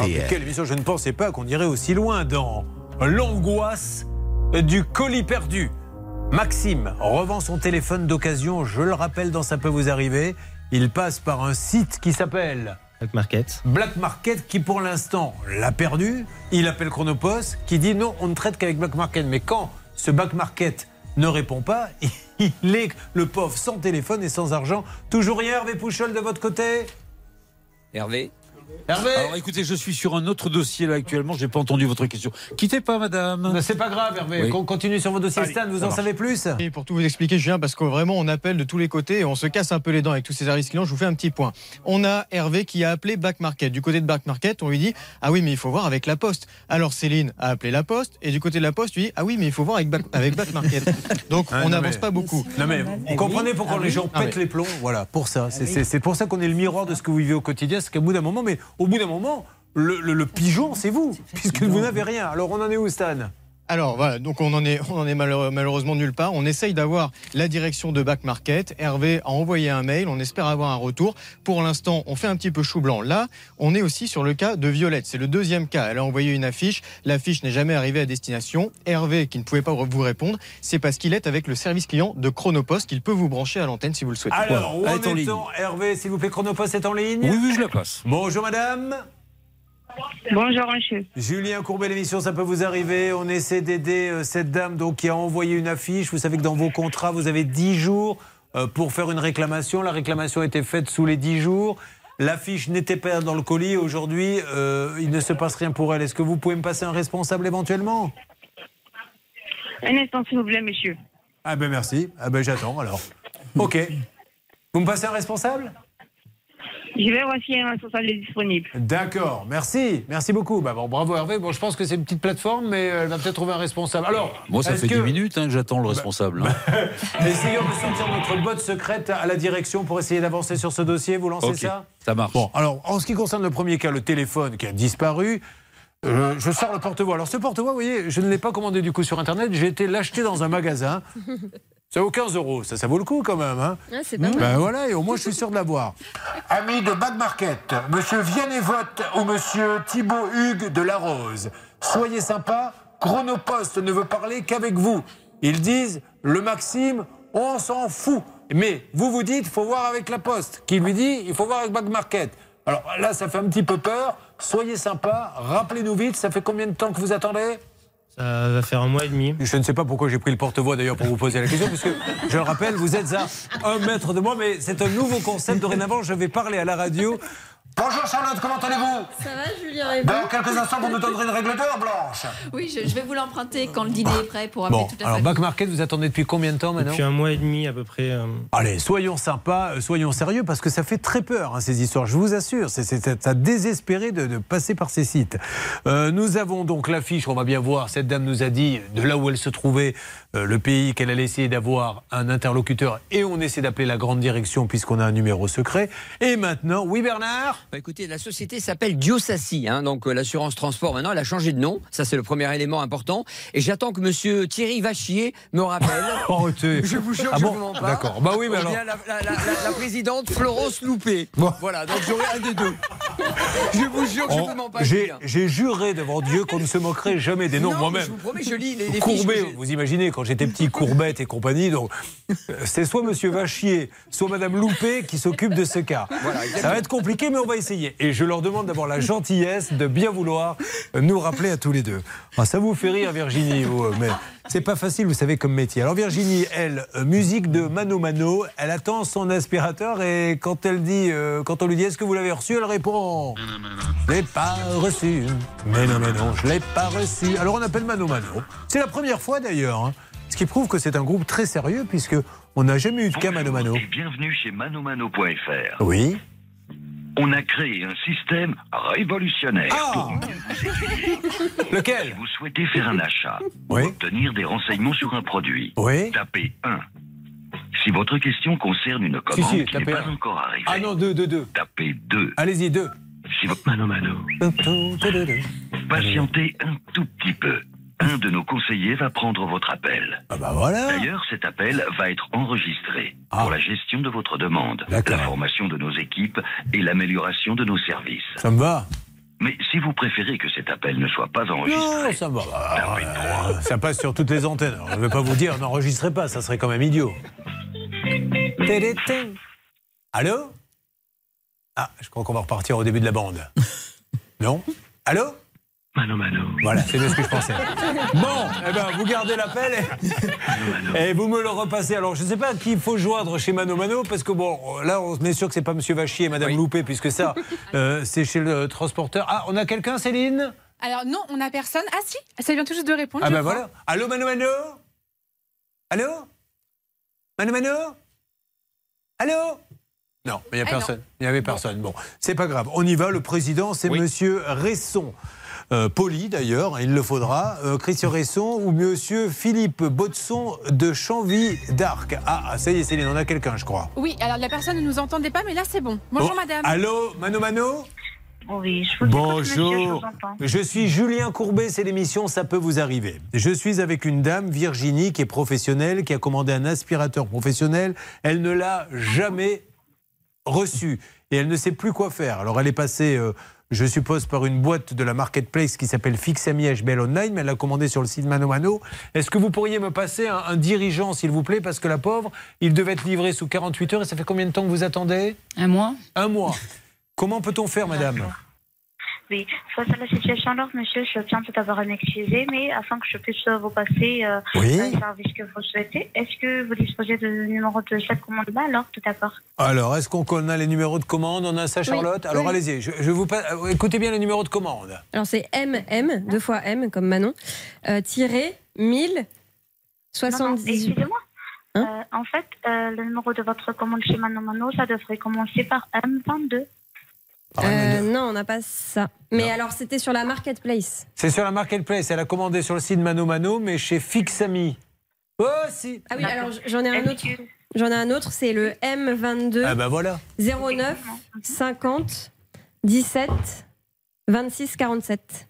Mais quelle émission, je ne pensais pas qu'on irait aussi loin dans l'angoisse du colis perdu. Maxime revend son téléphone d'occasion, je le rappelle, dans Ça peut vous arriver. Il passe par un site qui s'appelle Black Market. Black Market qui pour l'instant l'a perdu. Il appelle Chronopost qui dit non, on ne traite qu'avec Black Market. Mais quand ce Black Market ne répond pas, [LAUGHS] il est le pauvre sans téléphone et sans argent. Toujours rien, Hervé Pouchol, de votre côté Hervé Hervé Alors écoutez, je suis sur un autre dossier là actuellement, j'ai pas entendu votre question. Quittez pas madame. Mais C'est pas grave, Hervé. Oui. Qu'on continue sur vos dossiers. Allez, Stan, vous en marche. savez plus Et pour tout vous expliquer, Julien, parce que vraiment on appelle de tous les côtés et on se casse un peu les dents avec tous ces services clients, je vous fais un petit point. On a Hervé qui a appelé Black Market. Du côté de Black Market, on lui dit Ah oui, mais il faut voir avec la Poste. Alors Céline a appelé la Poste et du côté de la Poste, lui dit Ah oui, mais il faut voir avec Black, avec Black Market. [LAUGHS] Donc Ah, on n'avance mais- pas beaucoup. Non mais vous comprenez pourquoi Ah les gens Ah pètent oui. les plombs? Voilà, pour ça. C'est- pour ça qu'on est le miroir de ce que vous vivez au quotidien. C'est qu'au bout d'un moment, mais au bout d'un moment, le, le- le pigeon, c'est vous, puisque vous n'avez rien. Alors on en est où, Stan? Alors voilà, donc on en est, on en est malheureux- malheureusement nulle part. On essaye d'avoir la direction de Back Market. Hervé a envoyé un mail, on espère avoir un retour. Pour l'instant, on fait un petit peu chou blanc. Là, on est aussi sur le cas de Violette. C'est le deuxième cas. Elle a envoyé une affiche. L'affiche n'est jamais arrivée à destination. Hervé, qui ne pouvait pas vous répondre, c'est parce qu'il est avec le service client de Chronopost qu'il peut vous brancher à l'antenne si vous le souhaitez. Alors, où en est-on Hervé, s'il vous plaît, Chronopost est en ligne Oui, oui, je la passe. Bonjour, madame. Bonjour, monsieur. Julien Courbet, l'émission, ça peut vous arriver. On essaie d'aider euh, cette dame donc, qui a envoyé une affiche. Vous savez que dans vos contrats, vous avez 10 jours euh, pour faire une réclamation. La réclamation a été faite sous les 10 jours. L'affiche n'était pas dans le colis. Aujourd'hui, euh, il ne se passe rien pour elle. Est-ce que vous pouvez me passer un responsable éventuellement? Un instant, s'il vous plaît, monsieur. Ah ben merci. Ah ben j'attends alors. Ok. Vous me passez un responsable? Je vais voir si un responsable est disponible. D'accord, merci, merci beaucoup. Bah bon, bravo Hervé. Bon, je pense que c'est une petite plateforme, mais elle va peut-être trouver un responsable. Alors, Moi, ça fait que- 10 minutes hein, que j'attends le responsable. hein. [LAUGHS] Essayons de sortir notre botte secrète à la direction pour essayer d'avancer sur ce dossier. Vous lancez ça? ça marche. Bon, alors, en ce qui concerne le premier cas, le téléphone qui a disparu, euh, je sors le porte-voix. Alors, ce porte-voix, vous voyez, je ne l'ai pas commandé du coup sur Internet. J'ai été l'acheter dans un magasin. [LAUGHS] Ça vaut 15 euros. Ça, ça vaut le coup quand même. Hein Ah, c'est pas mal. ben voilà, et au moins je suis sûr de l'avoir. Amis de Bad Market, monsieur Vianney Vote ou monsieur Thibaut Hugues de La Rose, soyez sympa, Chronopost ne veut parler qu'avec vous. Ils disent, le Maxime, on s'en fout. Mais vous vous dites, il faut voir avec la Poste, qui lui dit, il faut voir avec Bad Market. Alors là, ça fait un petit peu peur. Soyez sympa, rappelez-nous vite, ça fait combien de temps que vous attendez? Ça va faire un mois et demi. je ne sais pas pourquoi j'ai pris le porte-voix d'ailleurs pour vous poser la question, parce que je le rappelle, vous êtes à un mètre de moi, mais c'est un nouveau concept. Dorénavant, je vais parler à la radio. Bonjour Charlotte, comment allez-vous Ça va, Julien et Dans quelques instants, vous nous donnerez une règle d'or, Blanche. Oui, je, je vais vous l'emprunter quand le dîner est prêt pour appeler Bon, toute la alors famille. Back Market, vous attendez depuis combien de temps maintenant Depuis un mois et demi à peu près. euh, Allez, soyons sympas, euh, soyons sérieux, parce que ça fait très peur, hein, ces histoires, je vous assure. C'est- à désespérer de, de passer par ces sites. Euh, nous avons donc l'affiche, on va bien voir, cette dame nous a dit de là où elle se trouvait, euh, le pays qu'elle allait essayer d'avoir un interlocuteur, et on essaie d'appeler la grande direction puisqu'on a un numéro secret. Et maintenant, oui Bernard? Bah, écoutez, la société s'appelle Diosassi, hein, donc euh, l'assurance transport maintenant, elle a changé de nom, ça c'est le premier élément important. Et j'attends que Monsieur Thierry Vachier me rappelle. [LAUGHS] Arrêtez. Je vous jure, Ah je bon vous mens pas. D'accord. Bah oui, mais Ou alors- La, la- la- la- la présidente Florence Loupé. Voilà, donc j'aurai un des deux. [LAUGHS] Je vous jure que je On- vous mens pas. J'ai juré devant Dieu qu'on ne se moquerait jamais des noms moi-même. Je vous promets, je lis les, les fiches Courbet, j'ai. vous imaginez, quand j'étais petit, Courbette et compagnie, donc euh, c'est soit Monsieur Vachier, soit Madame Loupé qui s'occupe de ce cas. Voilà, Ça va être compliqué, mais on va essayer. Et je leur demande d'avoir la gentillesse de bien vouloir nous rappeler à tous les deux. Ah, ça vous fait rire, Virginie, vous, euh, mais c'est pas facile, vous savez, comme métier. Alors Virginie, elle, euh, musique de Mano Mano, elle attend son aspirateur et quand elle dit, euh, quand on lui dit est-ce que vous l'avez reçu, elle répond je l'ai pas reçu. Mais non, mais non, je l'ai pas reçu. Alors on appelle Mano Mano. C'est la première fois d'ailleurs. hein. Ce qui prouve que c'est un groupe très sérieux puisque on n'a jamais eu de cas Mano Mano. Et bienvenue chez manomano.fr. Oui. On a créé un système révolutionnaire pour aiguiller. [LAUGHS] Lequel Si vous souhaitez faire un achat Oui. ou obtenir des renseignements sur un produit, Oui. tapez 1. Si votre question concerne une Si, commande si, qui n'est pas un. encore arrivée, Ah non, deux, deux, deux. tapez 2. Allez-y, deux. Si votre Mano Mano, patientez un tout petit peu. Un de nos conseillers va prendre votre appel. Ah bah voilà. D'ailleurs, cet appel va être enregistré Ah. pour la gestion de votre demande, la formation de nos équipes et l'amélioration de nos services. Ça me va. Mais si vous préférez que cet appel ne soit pas enregistré. Non, ça va. Euh, Ça passe sur toutes les antennes. Alors, je ne vais pas vous dire, n'enregistrez pas, ça serait quand même idiot. Allô? Ah, je crois qu'on va repartir au début de la bande. Non? Allô? Mano Mano. Voilà, c'est bien ce que je pensais. Bon, eh ben, vous gardez l'appel et, et vous me le repassez. Alors, je ne sais pas qui il faut joindre chez Mano Mano, parce que bon, là, on est sûr que c'est pas Monsieur Vachier et Madame Loupé, puisque ça, [LAUGHS] euh, c'est chez le transporteur. Ah, on a quelqu'un, Céline? Alors non, on n'a personne. Ah si, ça vient tout juste de répondre. Ah ben crois. voilà. Allô, Mano Mano? Allô? Mano Mano? Allô? Non, mais il n'y a Ah, personne. Il n'y avait personne. Bon, c'est pas grave. On y va. Le président, c'est Monsieur Resson. Euh, poli d'ailleurs, il le faudra, euh, Christian Resson ou Monsieur Philippe Botson de Chanvy d'Arc. Ah, ah, ça y est, Céline, on a quelqu'un, je crois. Oui, alors la personne ne nous entendait pas, mais là c'est bon. Bonjour Oh, madame. Allô, Mano Mano Oui, je vous écoute, monsieur, je Bonjour. vous. Je suis Julien Courbet, c'est l'émission Ça peut vous arriver. Je suis avec une dame, Virginie, qui est professionnelle, qui a commandé un aspirateur professionnel. Elle ne l'a jamais reçu et elle ne sait plus quoi faire. Alors elle est passée, euh, je suppose, par une boîte de la marketplace qui s'appelle Fixami HBL Online, mais elle l'a commandé sur le site Mano Mano. Est-ce que vous pourriez me passer un, un dirigeant, s'il vous plaît, parce que la pauvre, il devait être livré sous 48 heures et ça fait combien de temps que vous attendez? Un mois Un mois. Comment peut-on faire, madame? Oui, face à la situation alors, monsieur, je tiens tout d'abord à m'excuser, mais afin que je puisse euh, vous passer euh, Oui. le service que vous souhaitez, est-ce que vous disposez de numéro de cette commande-là alors, tout d'abord? Alors, est-ce qu'on a les numéros de commande? On a ça, Oui, Charlotte? Alors, oui. allez-y. Je, je vous passe- euh, Écoutez bien le numéro de commande. Alors c'est MM, deux fois M comme Manon, euh, tiré 1000 Non, non, 78. Excusez-moi. Hein? Euh, en fait, euh, le numéro de votre commande chez Mano Mano, ça devrait commencer par M22. Euh, non, on n'a pas ça. Mais alors c'était sur la marketplace. C'est sur la marketplace. Elle a commandé sur le site Mano Mano, mais chez Fixami. Oh, si Ah oui, alors j'en ai un autre. J'en ai un autre, c'est le M22 Ah, bah voilà. 09 50 17 26 47.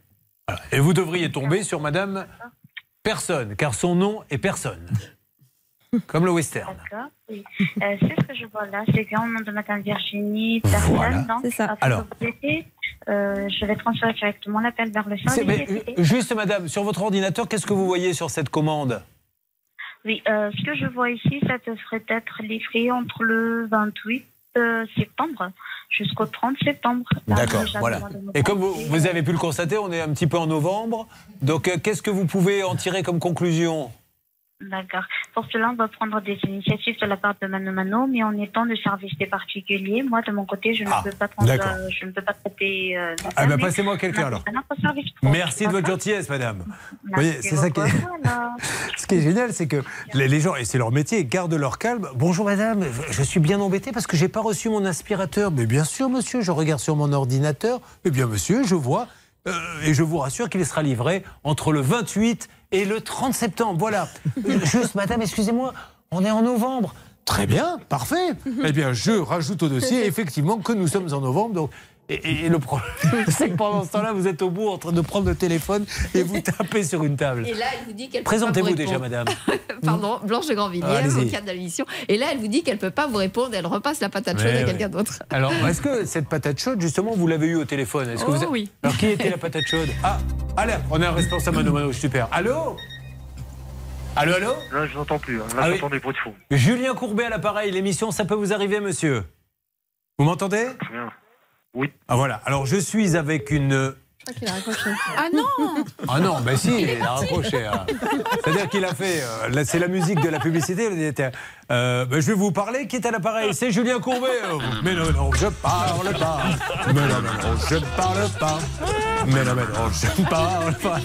Et vous devriez tomber sur Madame Personne, car son nom est Personne. Comme le western. D'accord, oui. Euh, c'est ce que je vois là, c'est qu'en nom de Madame Virginie, personne. Voilà. Donc, C'est ça. après Alors. euh, je vais transférer directement l'appel vers le service. euh, juste, Madame, sur votre ordinateur, qu'est-ce que vous voyez sur cette commande? Oui, euh, ce que je vois ici, ça devrait être livré entre le 28 euh, septembre jusqu'au 30 septembre. D'accord, voilà. Et comme vous, avez pu le constater, on est un petit peu en novembre. Donc, euh, qu'est-ce que vous pouvez en tirer comme conclusion? D'accord. Pour cela, on va prendre des initiatives de la part de Mano Mano, mais en étant de service des particuliers, moi, de mon côté, je ne peux pas prendre, euh, je ne peux pas traiter. euh, Ah, ça, ben, passez-moi quelqu'un, alors. Merci de votre gentillesse, Madame. Vous voyez, c'est ça qui est... voilà. [LAUGHS] Ce qui est génial, c'est que les, les gens, et c'est leur métier, gardent leur calme. Bonjour madame, je suis bien embêté parce que j'ai pas reçu mon aspirateur. Mais bien sûr monsieur, je regarde sur mon ordinateur. Eh bien monsieur, je vois. euh, et je vous rassure qu'il sera livré entre le 28 et le 30 septembre. Voilà. [LAUGHS] Juste madame, excusez-moi, on est en novembre. Très bien, parfait. [LAUGHS] Eh bien, je rajoute au dossier effectivement que nous sommes en novembre. Donc, et, et- et le problème, [LAUGHS] c'est que pendant ce temps-là, vous êtes au bout en train de prendre le téléphone et vous tapez sur une table. Et là, elle vous dit qu'elle peut Présentez-vous pas vous déjà, madame. [LAUGHS] Pardon, Blanche de Grandvilliers, Ah, avocate de l'émission. Et là, elle vous dit qu'elle peut pas vous répondre. Elle repasse la patate chaude Ouais, à ouais. quelqu'un d'autre. Alors, est-ce que cette patate chaude, justement, vous l'avez eue au téléphone? Est-ce que Oh, vous oui. Alors, qui était la patate chaude? Ah, allez, on a un responsable Mano Mano, super. Allô? Allô, allô? Là, je n'entends plus. hein. Là, Ah oui. j'entends des bruits de fond. Julien Courbet à l'appareil, l'émission Ça peut vous arriver, monsieur Vous m'entendez? Oui. Ah voilà, alors je suis avec une... Je crois qu'il a raccroché. Ah non Ah non, ben si, il a rapproché. hein. C'est-à-dire qu'il a fait... euh, là, c'est la musique de la publicité. il était, euh, ben, je vais vous parler, qui est à l'appareil? C'est Julien Courbet. [LAUGHS] Mais non, non, je parle pas. [LAUGHS] Mais non, non, non, je parle pas. Mais non, mais non, je parle pas.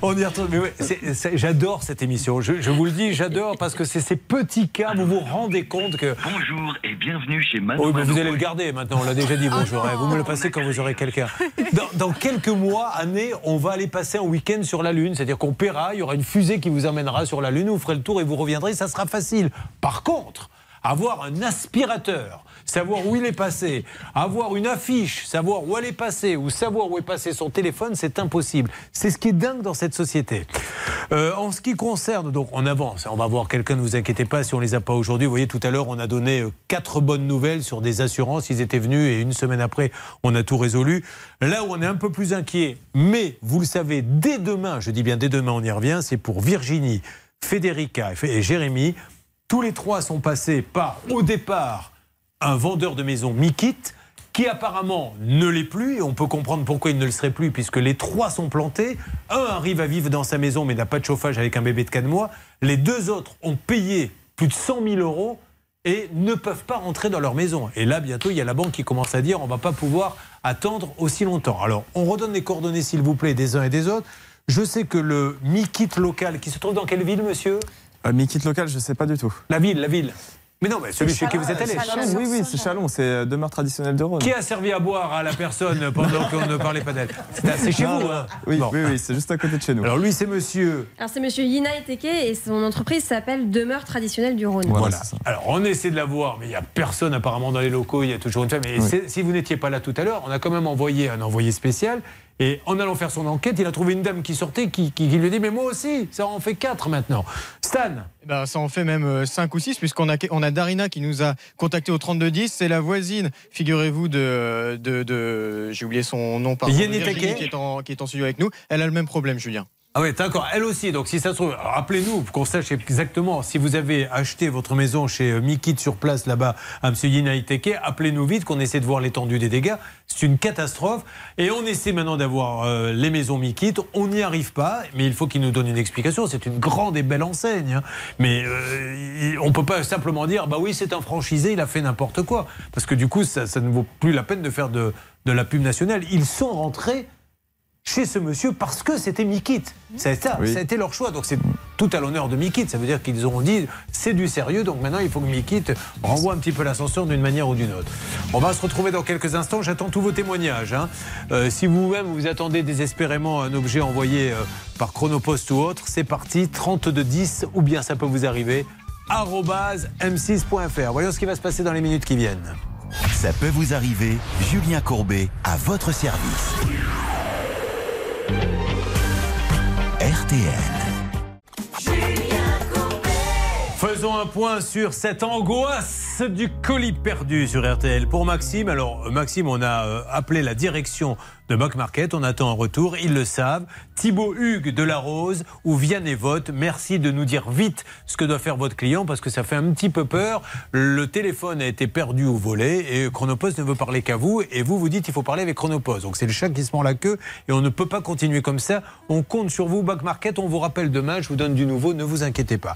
On y. Mais c'est- j'adore cette émission. Je, je vous le dis, j'adore parce que c'est ces petits cas, vous vous rendez compte que... Bonjour et bienvenue chez Mano Oui, mais Mano. vous allez le garder maintenant, on l'a déjà dit, bonjour. hein. Vous me le passez quand vous aurez quelqu'un. Dans, dans quelques mois, années, on va aller passer un week-end sur la Lune. C'est-à-dire qu'on paiera, il y aura une fusée qui vous emmènera sur la Lune, vous ferez le tour et vous reviendrez, ça sera facile. Par contre, Avoir un aspirateur, savoir où il est passé, avoir une affiche, savoir où elle est passée, ou savoir où est passé son téléphone, c'est impossible. C'est ce qui est dingue dans cette société. Euh, en ce qui concerne, donc on avance, on va voir quelqu'un, ne vous inquiétez pas si on les a pas aujourd'hui. Vous voyez, tout à l'heure, on a donné euh, quatre bonnes nouvelles sur des assurances. Ils étaient venus et une semaine après, on a tout résolu. Là où on est un peu plus inquiet, mais vous le savez, dès demain, je dis bien dès demain, on y revient, c'est pour Virginie, Federica et Jérémy. Tous les trois sont passés par, au départ, un vendeur de maison Mikit qui apparemment ne l'est plus, et on peut comprendre pourquoi il ne le serait plus, puisque les trois sont plantés. Un arrive à vivre dans sa maison, mais n'a pas de chauffage avec un bébé de 4 mois. Les deux autres ont payé plus de 100 000 euros et ne peuvent pas rentrer dans leur maison. Et là, bientôt, il y a la banque qui commence à dire on ne va pas pouvoir attendre aussi longtemps. Alors, on redonne les coordonnées, s'il vous plaît, des uns et des autres. Je sais que le Mikit local, qui se trouve dans quelle ville, monsieur? Euh, Mikit local, je sais pas du tout. La ville, la ville. Mais non, mais celui chez qui vous êtes allé. Oui, oui, c'est Chalon, c'est euh, demeure traditionnelle de Rhône. Qui a servi à boire à la personne pendant qu'on ne parlait pas d'elle C'est chez Non, vous, hein Oui, Bon. oui, oui, c'est juste à côté de chez nous. Alors lui, c'est monsieur. Alors c'est monsieur Yina Eteke et son entreprise s'appelle Demeure traditionnelle du Rhône. Voilà. Alors on essaie de la voir, mais il n'y a personne apparemment dans les locaux, il y a toujours une femme. Et Oui. si vous n'étiez pas là tout à l'heure, on a quand même envoyé un envoyé spécial. Et en allant faire son enquête, il a trouvé une dame qui sortait qui, qui- qui lui dit Mais moi aussi, ça en fait quatre maintenant. Stan Eh ben, ça en fait même 5 ou 6, puisqu'on a, on a Darina qui nous a contacté au 3210. C'est la voisine, figurez-vous, de. de, de- J'ai oublié son nom, pardon. Yenny Virginie, qui est, en, qui est en studio avec nous. Elle a le même problème, Julien. Ah oui, d'accord, elle aussi. Donc si ça se trouve, rappelez-nous pour qu'on sache exactement si vous avez acheté votre maison chez euh, Mikit sur place là-bas à M. Yinaiteke, appelez-nous vite qu'on essaie de voir l'étendue des dégâts. C'est une catastrophe. Et on essaie maintenant d'avoir euh, les maisons Mikit. On n'y arrive pas, mais il faut qu'il nous donne une explication. C'est une grande et belle enseigne. hein. Mais euh, on ne peut pas simplement dire, bah oui, c'est un franchisé, il a fait n'importe quoi. Parce que du coup, ça, ça ne vaut plus la peine de faire de, de la pub nationale. Ils sont rentrés chez ce monsieur parce que c'était Mikit. C'est ça, Oui. ça a été leur choix. Donc c'est tout à l'honneur de Mikit. Ça veut dire qu'ils ont dit c'est du sérieux, donc maintenant il faut que Mikit renvoie un petit peu l'ascenseur d'une manière ou d'une autre. On va se retrouver dans quelques instants. J'attends tous vos témoignages. hein. Euh, si vous-même vous attendez désespérément un objet envoyé euh, par Chronopost ou autre, c'est parti 3210 ou bien ça peut vous arriver arobase m6.fr. Voyons ce qui va se passer dans les minutes qui viennent. Ça peut vous arriver, Julien Courbet à votre service. RTL. Un point sur cette angoisse du colis perdu sur RTL. Pour Maxime, alors euh, Maxime, on a euh, appelé la direction de Back Market, on attend un retour, ils le savent. Thibaut Hugues de la Rose ou Vianney Vote, merci de nous dire vite ce que doit faire votre client parce que ça fait un petit peu peur. Le téléphone a été perdu au volet et Chronopost ne veut parler qu'à vous et vous vous dites il faut parler avec Chronopost. Donc c'est le chat qui se mord la queue et on ne peut pas continuer comme ça. On compte sur vous, Back Market, on vous rappelle demain, je vous donne du nouveau, ne vous inquiétez pas.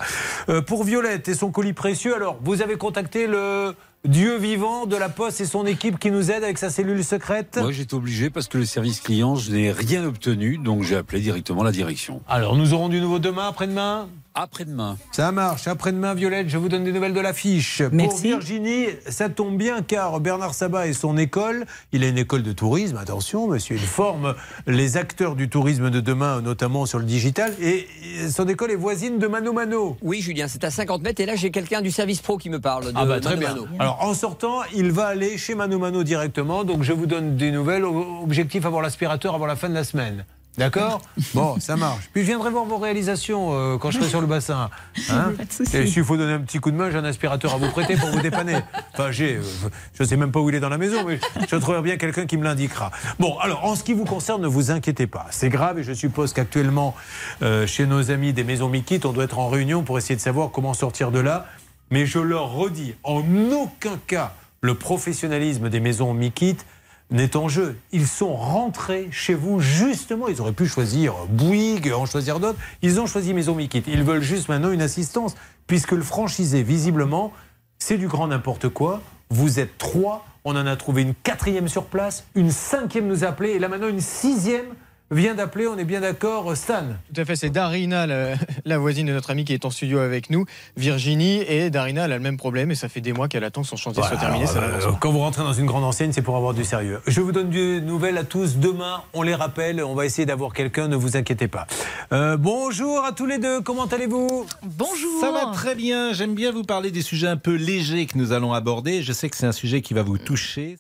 Euh, pour Violette et son colis précieux, alors. Vous avez contacté le Dieu vivant de la Poste et son équipe qui nous aide avec sa cellule secrète Moi, j'étais obligé parce que le service client, je n'ai rien obtenu, donc j'ai appelé directement la direction. Alors nous aurons du nouveau demain, après-demain Après-demain. Ça marche. Après-demain, Violette, je vous donne des nouvelles de l'affiche. Pour. Virginie, ça tombe bien car Bernard Sabat et son école, il a une école de tourisme, attention monsieur, il forme les acteurs du tourisme de demain, notamment sur le digital, et son école est voisine de Mano Mano. Oui, Julien, c'est à 50 mètres et là j'ai quelqu'un du service pro qui me parle. De Ah bah très Mano bien. Mano. Alors en sortant, il va aller chez Mano Mano directement, donc je vous donne des nouvelles. Objectif avoir l'aspirateur avant la fin de la semaine. D'accord? [LAUGHS] Bon, ça marche. Puis je viendrai voir vos réalisations euh, quand je serai sur le bassin. Hein [LAUGHS] Pas de. Et s'il faut donner un petit coup de main, j'ai un aspirateur à vous prêter pour vous dépanner. Enfin, j'ai. euh, je ne sais même pas où il est dans la maison, mais je trouverai bien quelqu'un qui me l'indiquera. Bon, alors, en ce qui vous concerne, ne vous inquiétez pas. C'est grave et je suppose qu'actuellement, euh, chez nos amis des maisons Mikit, on doit être en réunion pour essayer de savoir comment sortir de là. Mais je leur redis, en aucun cas, le professionnalisme des maisons Mikit n'est en jeu. Ils sont rentrés chez vous justement. Ils auraient pu choisir Bouygues, en choisir d'autres. Ils ont choisi Maison Mikit. Ils veulent juste maintenant une assistance, puisque le franchisé, visiblement, c'est du grand n'importe quoi. Vous êtes trois. On en a trouvé une quatrième sur place. Une cinquième nous a appelé. Et là maintenant, une sixième vient d'appeler, on est bien d'accord, Stan Tout à fait, c'est Darina, la, la voisine de notre amie qui est en studio avec nous, Virginie, et Darina elle a le même problème et ça fait des mois qu'elle attend que son chantier soit terminé. ça Alors, n'avance euh, quand vous rentrez dans une grande enseigne, c'est pour avoir du sérieux. Je vous donne des nouvelles à tous. Demain, on les rappelle. On va essayer d'avoir quelqu'un, ne vous inquiétez pas. Euh, bonjour à tous les deux. Comment allez-vous? Bonjour. Ça va très bien. J'aime bien vous parler des sujets un peu légers que nous allons aborder. Je sais que c'est un sujet qui va vous toucher.